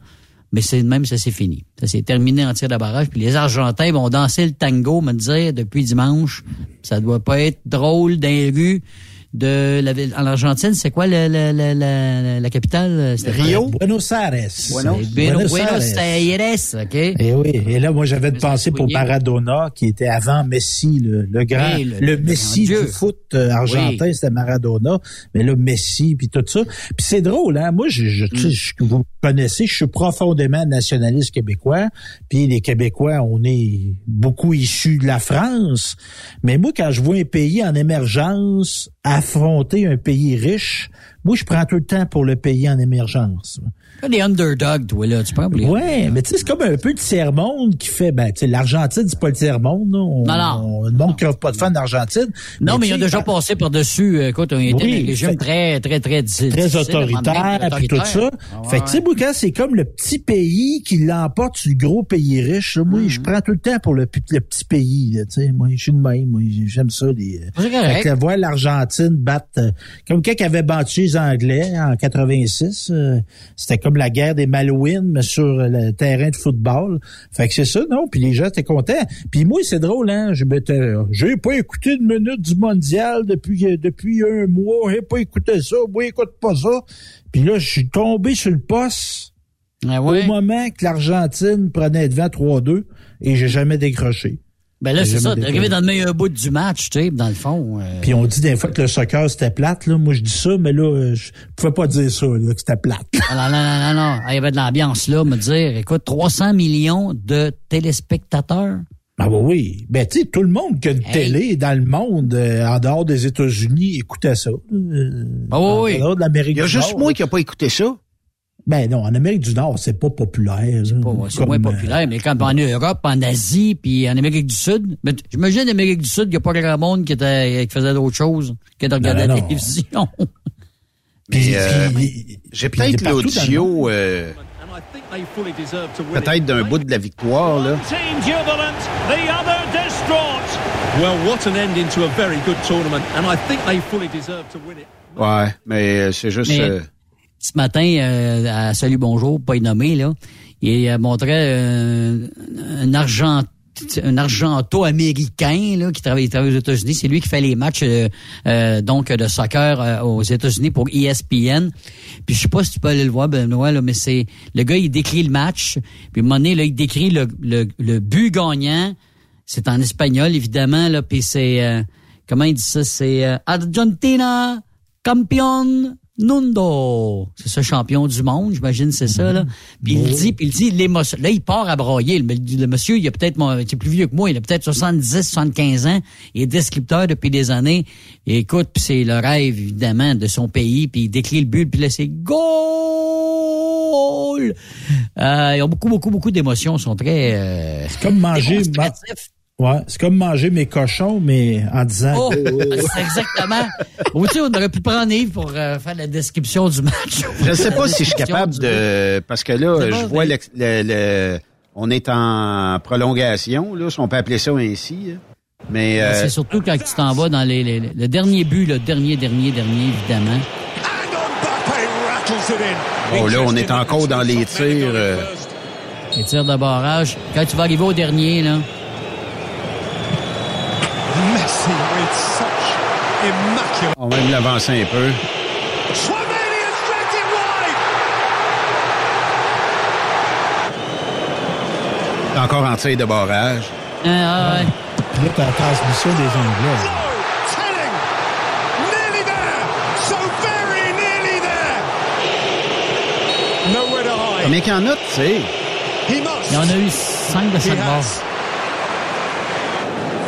Mais c'est même, ça s'est fini. Ça s'est terminé en tir d'abordage. Puis les Argentins vont danser le tango, me dire, depuis dimanche. Ça doit pas être drôle les rues de la ville. En Argentine, c'est quoi la, la, la, la, la capitale? Stéphane? Buenos Aires. Buenos, Buenos Aires, OK? Et oui, et là, moi, j'avais de penser pour Maradona, qui était avant Messi, le, le grand, le, Messi grand du foot euh, argentin, Oui. c'était Maradona, mais là, Messi, puis tout ça. Puis c'est drôle, hein, moi, je, je, tu sais, je- vous me connaissez, je suis profondément nationaliste québécois, puis les Québécois, on est beaucoup issus de la France, mais moi, quand je vois un pays en émergence affronter un pays riche, moi, je prends tout le temps pour le pays en émergence. Des underdogs, toi, là, tu pour les Ouais, mais tu sais, c'est comme un peu le tiers-monde qui fait, ben, tu sais, l'Argentine, c'est pas le tiers-monde, Non, non. On, le monde qui n'a pas de fans d'Argentine. Non, mais ils ont déjà passé par-dessus. euh, Écoute, on était Oui, un régime très, très, très très autoritaire, puis tout ça. fait que, tu sais, moi, quand c'est comme le petit pays qui l'emporte sur le gros pays riche, là, moi, Mm. je prends tout le temps pour le, le petit pays, là, tu sais. Moi, je suis de même. Moi, j'aime ça, les... euh. Fait que voir l'Argentine battre, euh, comme quand ils avaient battu les Anglais en 86, euh, c'était comme la guerre des Malouines, mais sur le terrain de football. Fait que c'est ça, non? Puis les gens étaient contents. Puis moi, c'est drôle, hein? Je j'ai pas écouté une minute du mondial depuis, depuis un mois. J'ai pas écouté ça. Moi, écoute pas ça. Puis là, je suis tombé sur le poste Ah au moment que l'Argentine prenait devant 3-2 et j'ai jamais décroché. Ben là, c'est ça. arrivé dans le meilleur bout du match, tu sais, dans le fond. euh, Puis on dit des fois que le soccer c'était plate, là. Moi je dis ça, mais là, euh, je pouvais pas dire ça, là, que c'était plate. Ah, non, non, non, non, non. Il y avait de l'ambiance là, me dire, écoute, 300 millions de téléspectateurs. Ah bah oui. Ben tu sais, tout le monde qui a une télé dans le monde, euh, en dehors des États-Unis, écoutait ça. Euh, Ah oui, en dehors de l'Amérique Il y a juste moi qui n'a pas écouté ça. Ben non, en Amérique du Nord, c'est pas populaire. C'est moins populaire, mais quand en Europe, en Asie, puis en Amérique du Sud, mais j'imagine en Amérique du Sud, il n'y a pas grand monde qui, était, qui faisait d'autre chose que de regarder Non, la télévision. Mais euh, j'ai puis est peut-être l'audio euh, peut-être d'un bout de la victoire. Là. Team jubilant, the other distraught. Well, what an ending to a very good tournament, and I think they fully deserve to win it. Ouais, mais euh, c'est juste... Mais- euh, Ce matin, euh, à Salut Bonjour, pas nommé, là, il euh, montrait euh, un argent un argento-américain là, qui travaille, il travaille aux États-Unis. C'est lui qui fait les matchs euh, euh, donc de soccer euh, aux États-Unis pour ESPN. Puis je sais pas si tu peux aller le voir, Benoît, là, mais c'est le gars, il décrit le match. Puis à un moment donné, là, il décrit le, le, le but gagnant. C'est en espagnol, évidemment, là, puis c'est... euh, comment il dit ça? C'est euh, Argentina campion Nundo. C'est ça, champion du monde, j'imagine, c'est ça, là. Puis il dit, puis il dit l'émotion. Là, il part à broyer. Le, le monsieur, il a peut-être, il est plus vieux que moi, il a peut-être 70, 75 ans. Il est descripteur depuis des années. Et écoute, puis c'est le rêve, évidemment, de son pays. Puis il décrit le but, puis là, c'est goal! Euh, ils ont beaucoup, beaucoup, beaucoup d'émotions. Ils sont très... Euh, C'est comme manger. ma- Ouais, c'est comme manger mes cochons, mais en disant. Oh, c'est exactement. Ou tu sais, on aurait pu prendre Yves pour euh, faire la description du match. Je ne sais pas si je suis capable de... Parce que là, je bon, vois mais- le, le- le- On est en prolongation, là, si on peut appeler ça ainsi. là. Mais... euh, C'est surtout quand tu t'en vas dans les, les- le dernier but, le dernier, dernier, dernier, évidemment. Oh, là, on est encore dans les tirs... euh, Les tirs de barrage. Quand tu vas arriver au dernier, là. On va même l'avancer un peu. Encore en tir de barrage. Ah, ouais. Puis là, t'as la transmission des Anglais. Combien qu'il y en a, tu sais? Il y en a eu cinq de He cette barre. has.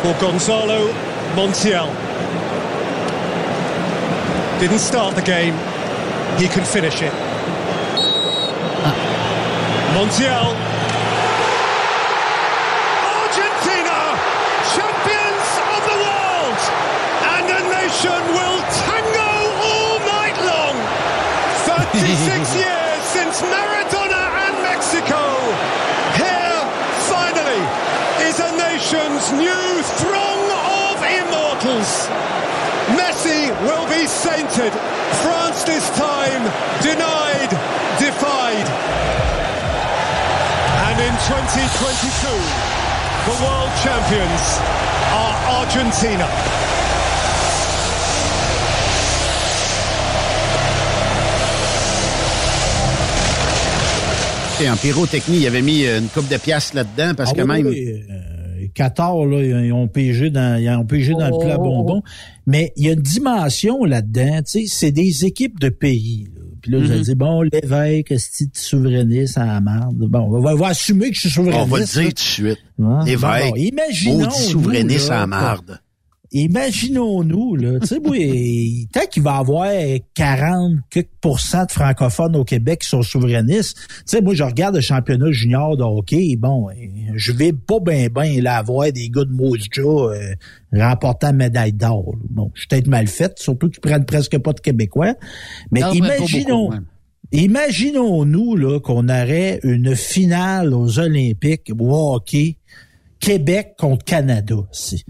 For Gonzalo Montiel didn't start the game, he can finish it. Montiel. Argentina, champions of the world, and a nation will tango all night long. 36 years since Maradona and Mexico. Here, finally, is a nation's new France this time denied, defied. And in 2022, the world champions are Argentina. Et en pyrotechnie, il avait mis euh, une coupe de pièces là-dedans parce Ah que oui, même. oui, euh, Qatar, là, ils ont pigé dans, ils ont pigé dans le plat Oh. bonbon. Mais il y a une dimension là-dedans, tu sais, c'est des équipes de pays. là. Puis là, vous Mhm. allez dire, bon, l'évêque, est souverainiste à la marde? Bon, on va, on va assumer que je suis souverainiste. On va le dire tout de suite. Ouais. L'évêque, Bon, bon, imaginons, maudit souverainiste nous, là, à la marde. Imaginons-nous, là, tu sais, oui, tant qu'il va y avoir 40 quelques pourcents de francophones au Québec qui sont souverainistes, tu sais, moi, je regarde le championnat junior de hockey, bon, je vais pas bien, bien, là, avoir des gars de Moja euh, remportant la médaille d'or. Bon, je suis peut-être mal fait, surtout qu'ils prennent presque pas de Québécois, mais Non, imaginons... Imaginons-nous là qu'on aurait une finale aux Olympiques au hockey Québec contre Canada. C'est-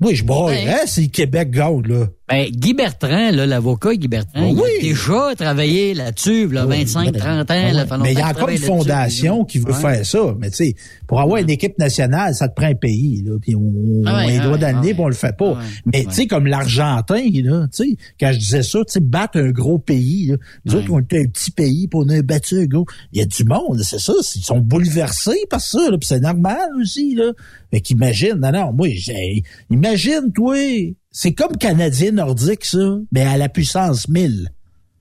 Oui, je broyerais si le Québec gagne, là. Ben, Guy Bertrand, l'avocat Guy Bertrand, il Oui. a déjà travaillé là-dessus, là, 25, 30 ans. Ah là, ouais. fait Mais il y a encore une fondation qui veut Ouais. faire ça. Mais tu sais, pour avoir une équipe nationale, ça te prend un pays. Là, puis on, Ah ouais, on les ah doit d'amener, ah puis on le fait pas. Mais tu sais, comme l'Argentin, là, tu sais, quand je disais ça, tu sais, battre un gros pays, là, nous autres, on était un petit pays, puis on a battu un gros. Il y a du monde, c'est ça. Ils sont bouleversés par ça, là, puis c'est normal aussi, là. Fait qu'imagine, non, non, moi, j'ai, imagine, toi, c'est comme Canadien nordique, ça, mais à la puissance 1000.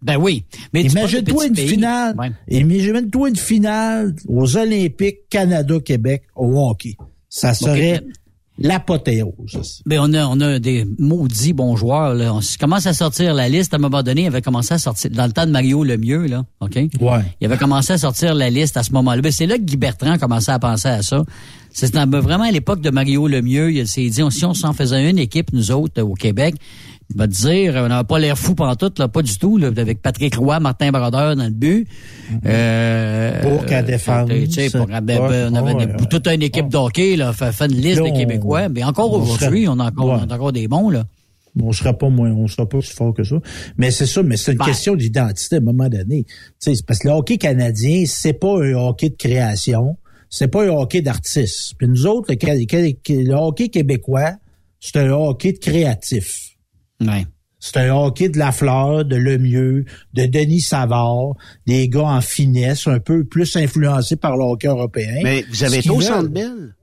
Ben oui. Mais Imagine-toi une finale. Ouais. Imagine-toi une finale aux Olympiques Canada-Québec au hockey. Ça serait l'apothéose. Ben, on a, on a des maudits bons joueurs, là. On commence à sortir la liste. À un moment donné, il avait commencé à sortir, dans le temps de Mario Lemieux, là. OK? Ouais. Il avait commencé à sortir la liste à ce moment-là. Ben, c'est là que Guy Bertrand commençait à penser à ça. C'est ben, vraiment à l'époque de Mario Lemieux. Il s'est dit, si on s'en faisait une équipe, nous autres, au Québec, il va te dire, on n'a pas l'air fou pantoute, là, pas du tout, là, avec Patrick Roy, Martin Brodeur dans le but. Euh, Pour qu'à défendre. Ben, ben, on avait ouais, ouais. toute une équipe d'hockey, là, fait, fait une liste Là, de on- Québécois. Mais encore on aujourd'hui, on a encore, on a encore des bons, là. On sera pas moins, on sera pas si fort que ça. Mais c'est ça, mais c'est une Ben. question d'identité à un moment donné. Tu sais, c'est parce que le hockey canadien, c'est pas un hockey de création, c'est pas un hockey d'artiste. Puis nous autres, le, hockey québécois, c'est un hockey de créatif. Ouais. C'est un hockey de la fleur, de Lemieux, de Denis Savard, des gars en finesse, un peu plus influencés par le hockey européen. Mais vous avez été au Centre. Bell?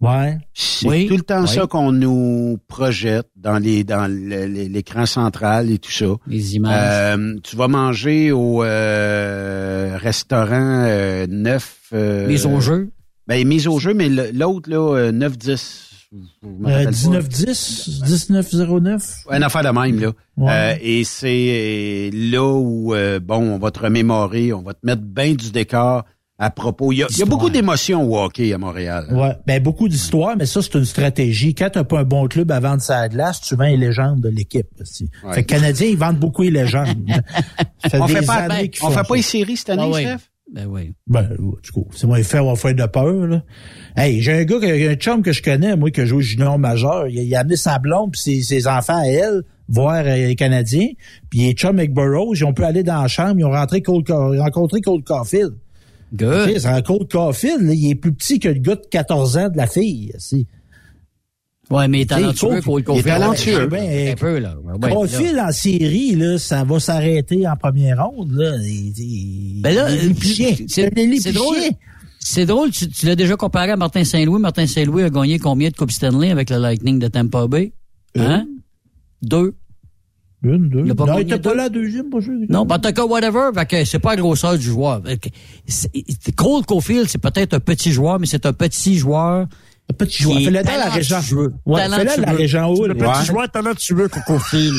Ouais. C'est Oui. tout le temps Oui. ça qu'on nous projette dans les dans l'écran central et tout ça. Les images. Euh, tu vas manger au euh, restaurant euh, 9... Euh, Mise au jeu. Ben, mise au jeu, mais l'autre, là, euh, 9-10. je me rappelle Euh, pas. 1910, 1909. Une affaire de même, là. Ouais. Euh, et c'est là où, euh, bon, on va te remémorer, on va te mettre bien du décor à propos. Il y a, il y a beaucoup d'émotions au hockey à Montréal. Ouais, ben beaucoup d'histoires, mais ça c'est une stratégie. Quand t'as pas un bon club à vendre sa glace, tu vends les légendes de l'équipe. aussi. Ouais. Fait que Canadiens, ils vendent beaucoup les légendes. On des fait pas, ben, on fait ça. pas les séries cette année, Ah ouais. Steph? Ben oui. Ben, du coup, c'est moi faire, on va faire de peur, là. Hey, j'ai un gars, qui- un chum que je connais, moi, qui joue au junior majeur. Il, a- il a amené sa blonde puis ses, ses enfants à elle voir euh, les Canadiens. Puis il est chum avec Burroughs. Ils ont pu aller dans la chambre. Ils ont rentré Cole, rencontré Cole Caulfield. Good. C'est Cole Caulfield, là, il est plus petit que le gars de 14 ans de la fille. si. Ouais, mais il est talentueux, Cole- Cole il est Caulfield. talentueux. Ouais, Un peu, là. Ouais, Caulfield là. en série, là, ça va s'arrêter en première ronde. Là. Il, il- Ben là, il est euh, c'est- un drôle. C'est drôle, tu, tu l'as déjà comparé à Martin Saint-Louis. Martin Saint-Louis a gagné combien de Coupe Stanley avec le Lightning de Tampa Bay? Hein? Deux. Une, deux. Il a pas non, il gagné était pas deux. là deuxième, pas sûr. Non, ben, en tout cas, whatever. Fait que c'est pas la grosseur du joueur. Cole Caulfield, c'est peut-être un petit joueur, mais c'est un petit joueur. Un petit joueur. Fais-le dans la région. Ouais, fais-le dans la région haut. Le petit joueur talentueux, Cocofield.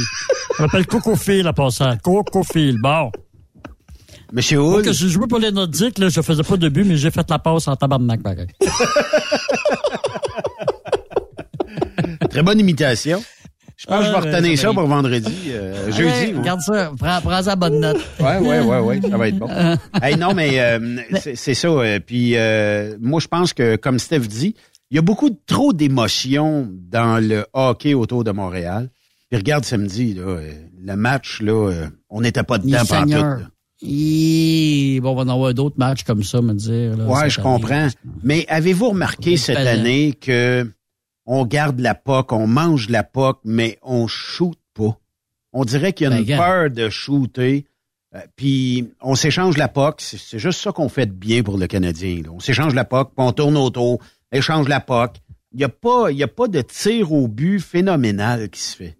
On l'appelle Cocofield en passant. Cocofield. Bon. Monsieur Moi, Hull, que j'ai joué pour les Nordiques, là, je faisais pas de but, mais j'ai fait la passe en tabarnak, pareil. très bonne imitation. Je pense que je vais retenir ça pour vendredi, euh, Allez, jeudi. Regarde ça. Prends, prends ça bonne note. Ouais, ouais, ouais, ouais, ça va être bon. hey, non, mais euh, c'est ça. euh, puis euh, moi, je pense que, comme Steph dit, Il y a beaucoup de, trop d'émotions dans le hockey autour de Montréal. Puis regarde samedi, là, euh, le match, là, euh, on n'était pas dedans pendant tout. Hi, Bon, on va en avoir d'autres matchs comme ça, me dire. là, Ouais, je comprends. Mais avez-vous remarqué cette année que on garde la POC, on mange la POC, mais on shoot pas? On dirait qu'il y a Ben, une peur de shooter. euh, Puis on s'échange la POC. C'est juste ça qu'on fait de bien pour le Canadien. là. On s'échange la POC, puis on tourne autour, échange la POC. Il n'y a, pas- il y a pas de tir au but phénoménal qui se fait.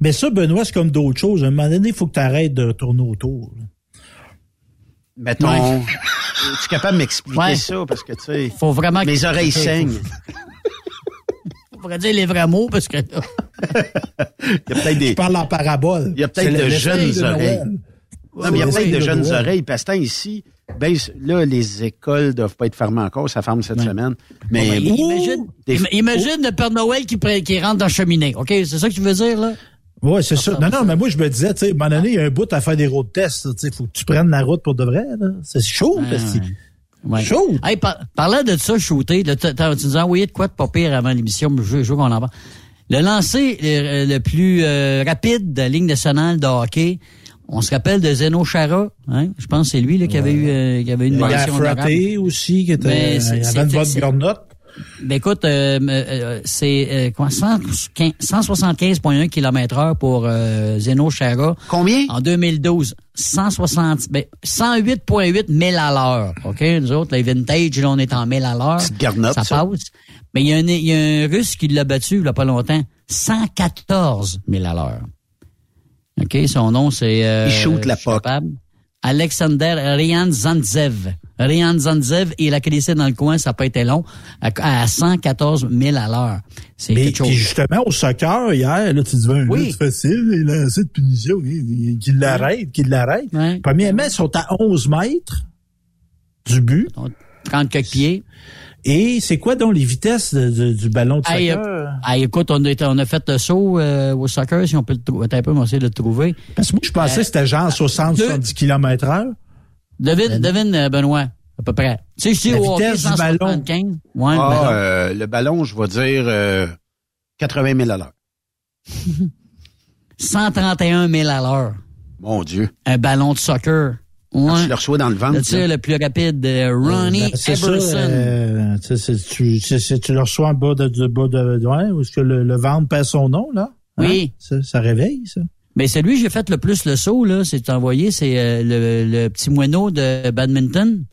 Mais ça, Benoît, c'est comme d'autres choses. À un moment donné, il faut que tu arrêtes de tourner autour. là. Mettons, Ouais. es-tu capable de m'expliquer Ouais. ça? Parce que, tu sais, Faut vraiment mes que- oreilles saignent. On pourrait dire les vrais mots parce que là, Il y a peut-être des... Je parle en parabole. Il y a peut-être de jeunes de oreilles. Non, mais il y a plein de jeunes oreilles. Pastant ici, ben, là, les écoles doivent pas être fermées encore. Ça ferme cette semaine. Mais Bon, ben, imagine, des- im- imagine le Père Noël qui, qui rentre dans la cheminée. OK? C'est ça que tu veux dire, là? Ouais, c'est ça. Non, non, mais moi, je me disais, tu sais, à un moment donné, il y a un bout à faire des road tests. Tu sais, faut que tu prennes la route pour de vrai, là. C'est chaud, Ah, parce que- Ouais. Chaud. Hey, par- parlant de ça, shooter, t'as- tu nous as envoyé de quoi de pas pire avant l'émission, mais je, je veux qu'on en parle. Le lancer le, le plus euh, rapide de la Ligue nationale de hockey, on se rappelle de Zeno Chara, hein? Je pense que c'est lui là, qui avait eu euh, qui avait une Il y a aussi, qui était, avait une bonne garnotte. Ben écoute, euh, euh, c'est euh, quoi, 115 175,1 km heure pour euh, Zeno Chara. Combien? En 2012. 160, ben, 108,8 000 à l'heure. OK? Nous autres, les vintage, là, on est en 1000 à l'heure. Ça, ça. passe. Mais il y, a un- il y a un Russe qui l'a battu, il y a pas longtemps. 114 000 à l'heure. OK? Son nom, c'est... Euh, Il shoot la capable. Alexander. Ryan Zantzev, il a glissé dans le coin, ça n'a pas été long, à, à 114 000 à l'heure. C'est Mais quelque chose. justement, au soccer, hier, là, tu dis, ben, Oui. c'est facile, il a assez de punition, il- il- qu'il l'arrête, qu'il l'arrête. Premièrement, ils sont à 11 mètres du but. 30 quelques pieds. Et c'est quoi donc les vitesses de- de- du ballon de Hey, soccer? euh, hey, écoute, on, est- on a fait le saut euh, au soccer, si on peut le trouver. Attends un peu, on va essayer de le trouver. Parce que moi, je pensais que c'était genre 60-70 km heure. Devine, devine, euh, Benoît, à peu près. Tu sais, je dis au hockey, vitesse du ballon. 175. Ouais, le Ah, ballon. euh, le ballon, je vais dire euh, 80 000 à l'heure. 131 000 à l'heure. Mon Dieu. Un ballon de soccer. Ouais. Tu le reçois dans le ventre. Le tir le plus rapide, euh, Ronnie Ben, c'est ça, Everson. euh, tu, sais, c'est- tu, c'est- c'est- tu le reçois en bas de, du bas de, ouais, où est-ce que le, le ventre perd son nom, là? Hein? Oui. Ça, ça réveille, ça. Mais celui que j'ai fait le plus le saut, là, c'est envoyé, c'est euh, le, le petit moineau de badminton.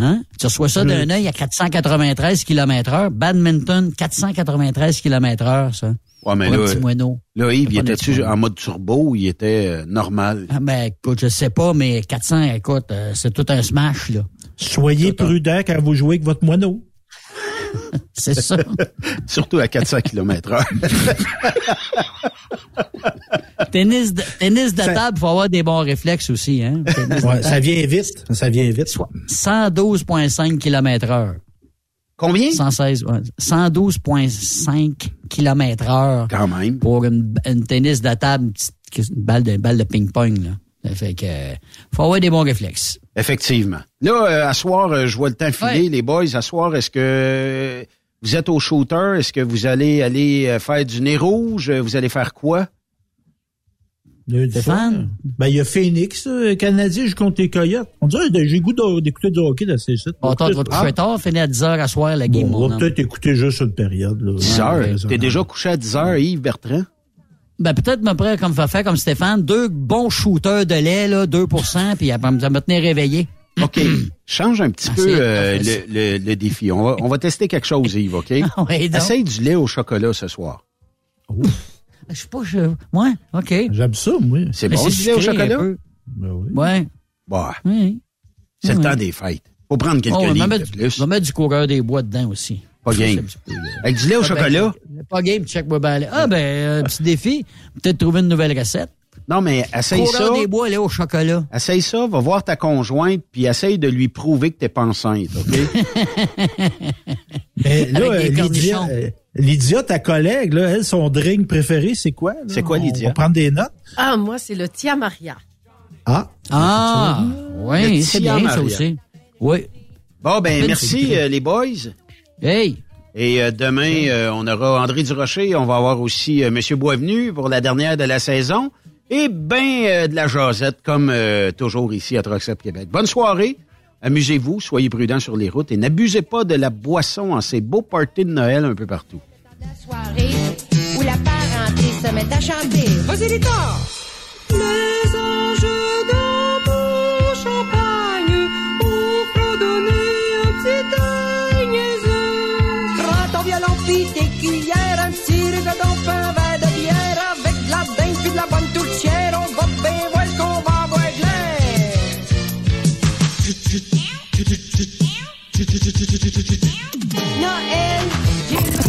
Hein? Tu reçois ça d'un œil à 493 km heure. Badminton, 493 km heure, ça. Ouais, mais là, petit moineau. là, Yves, il était-tu en mode turbo ou il était euh, normal? Ah ben, écoute, je sais pas, mais 400, écoute, euh, c'est tout un smash, là. Soyez prudent quand vous jouez avec votre moineau. C'est ça. Surtout à 400 km heure. tennis de, tennis de table, faut avoir des bons réflexes aussi, hein. Ouais, ça vient vite. Ça vient vite. 112,5 km heure. Combien? 116, ouais, 112,5 km heure. Quand même. Pour une, une tennis de table, une, petite- une balle de, une balle de ping-pong, fait que, euh, faut avoir des bons réflexes. Effectivement. Là, euh, à soir, euh, je vois le temps filer, Ouais. les boys. À soir, est-ce que vous êtes au shooter? Est-ce que vous allez aller euh, faire du nez rouge? Vous allez faire quoi? Stéphane? Ben, il y a Phoenix, euh, Canadien, je compte les Coyotes. On dirait que j'ai le goût d'écouter du hockey dans ces sites. Tu vas te coucher tard, finir à 10 heures à soir, la game, Bon, on va peut-être écouter juste une période. Là. 10 Ouais, heures? ouais, T'es déjà couché à 10 heures, Yves Bertrand? Ben, peut-être me prendre comme faire comme Stéphane, deux bons shooters de lait, là, 2% puis après, ça me tenir réveillé. OK. Change un petit Ah, peu euh, le, le- le défi. On va, on va tester quelque chose, Yves, OK? Ah ouais. Essaye du lait au chocolat ce soir. Je sais pas, je... Ouais, OK. J'aime ça, moi. C'est bon, du lait au chocolat? peu. Ben oui. Ouais. Bah, Oui. c'est le temps des fêtes. Faut prendre quelques Oh, on va livres mettre, de du- plus. on va mettre du coureur des bois dedans aussi. Pas game. Avec du lait au Pas chocolat? Pas game, check moi ben, Ah, ben, un petit défi. Peut-être trouver une nouvelle recette. Non, mais essaye ça. Des bois, lait au chocolat. Essaye ça, va voir ta conjointe, puis essaye de lui prouver que t'es pas enceinte, OK? Mais là, Avec des Lydia, euh, Lydia, ta collègue, là, elle, son drink préféré, c'est quoi? C'est quoi, On Lydia? va prendre des notes. Ah, moi, c'est le Tia Maria. Ah. Ah, oui, c'est bien ça Maria. aussi. Oui. Bon, ben, merci, euh, les boys. Hey, Et euh, demain, euh, on aura André Durocher. On va avoir aussi euh, Monsieur Boisvenu pour la dernière de la saison. Et ben euh, de la jasette, comme euh, toujours ici à Stop Québec. Bonne soirée. Amusez-vous, soyez prudents sur les routes et n'abusez pas de la boisson en ces beaux parties de Noël un peu partout. soirée où la parenté se met à chanter. Vas-y, Noël,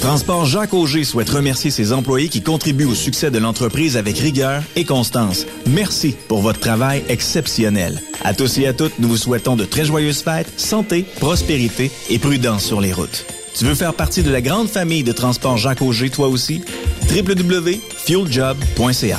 Transport Jacques Auger souhaite remercier ses employés qui contribuent au succès de l'entreprise avec rigueur et constance. Merci pour votre travail exceptionnel. À tous et à toutes, nous vous souhaitons de très joyeuses fêtes, santé, prospérité et prudence sur les routes. Tu veux faire partie de la grande famille de Transport Jacques Auger, toi aussi? www.fueljob.ca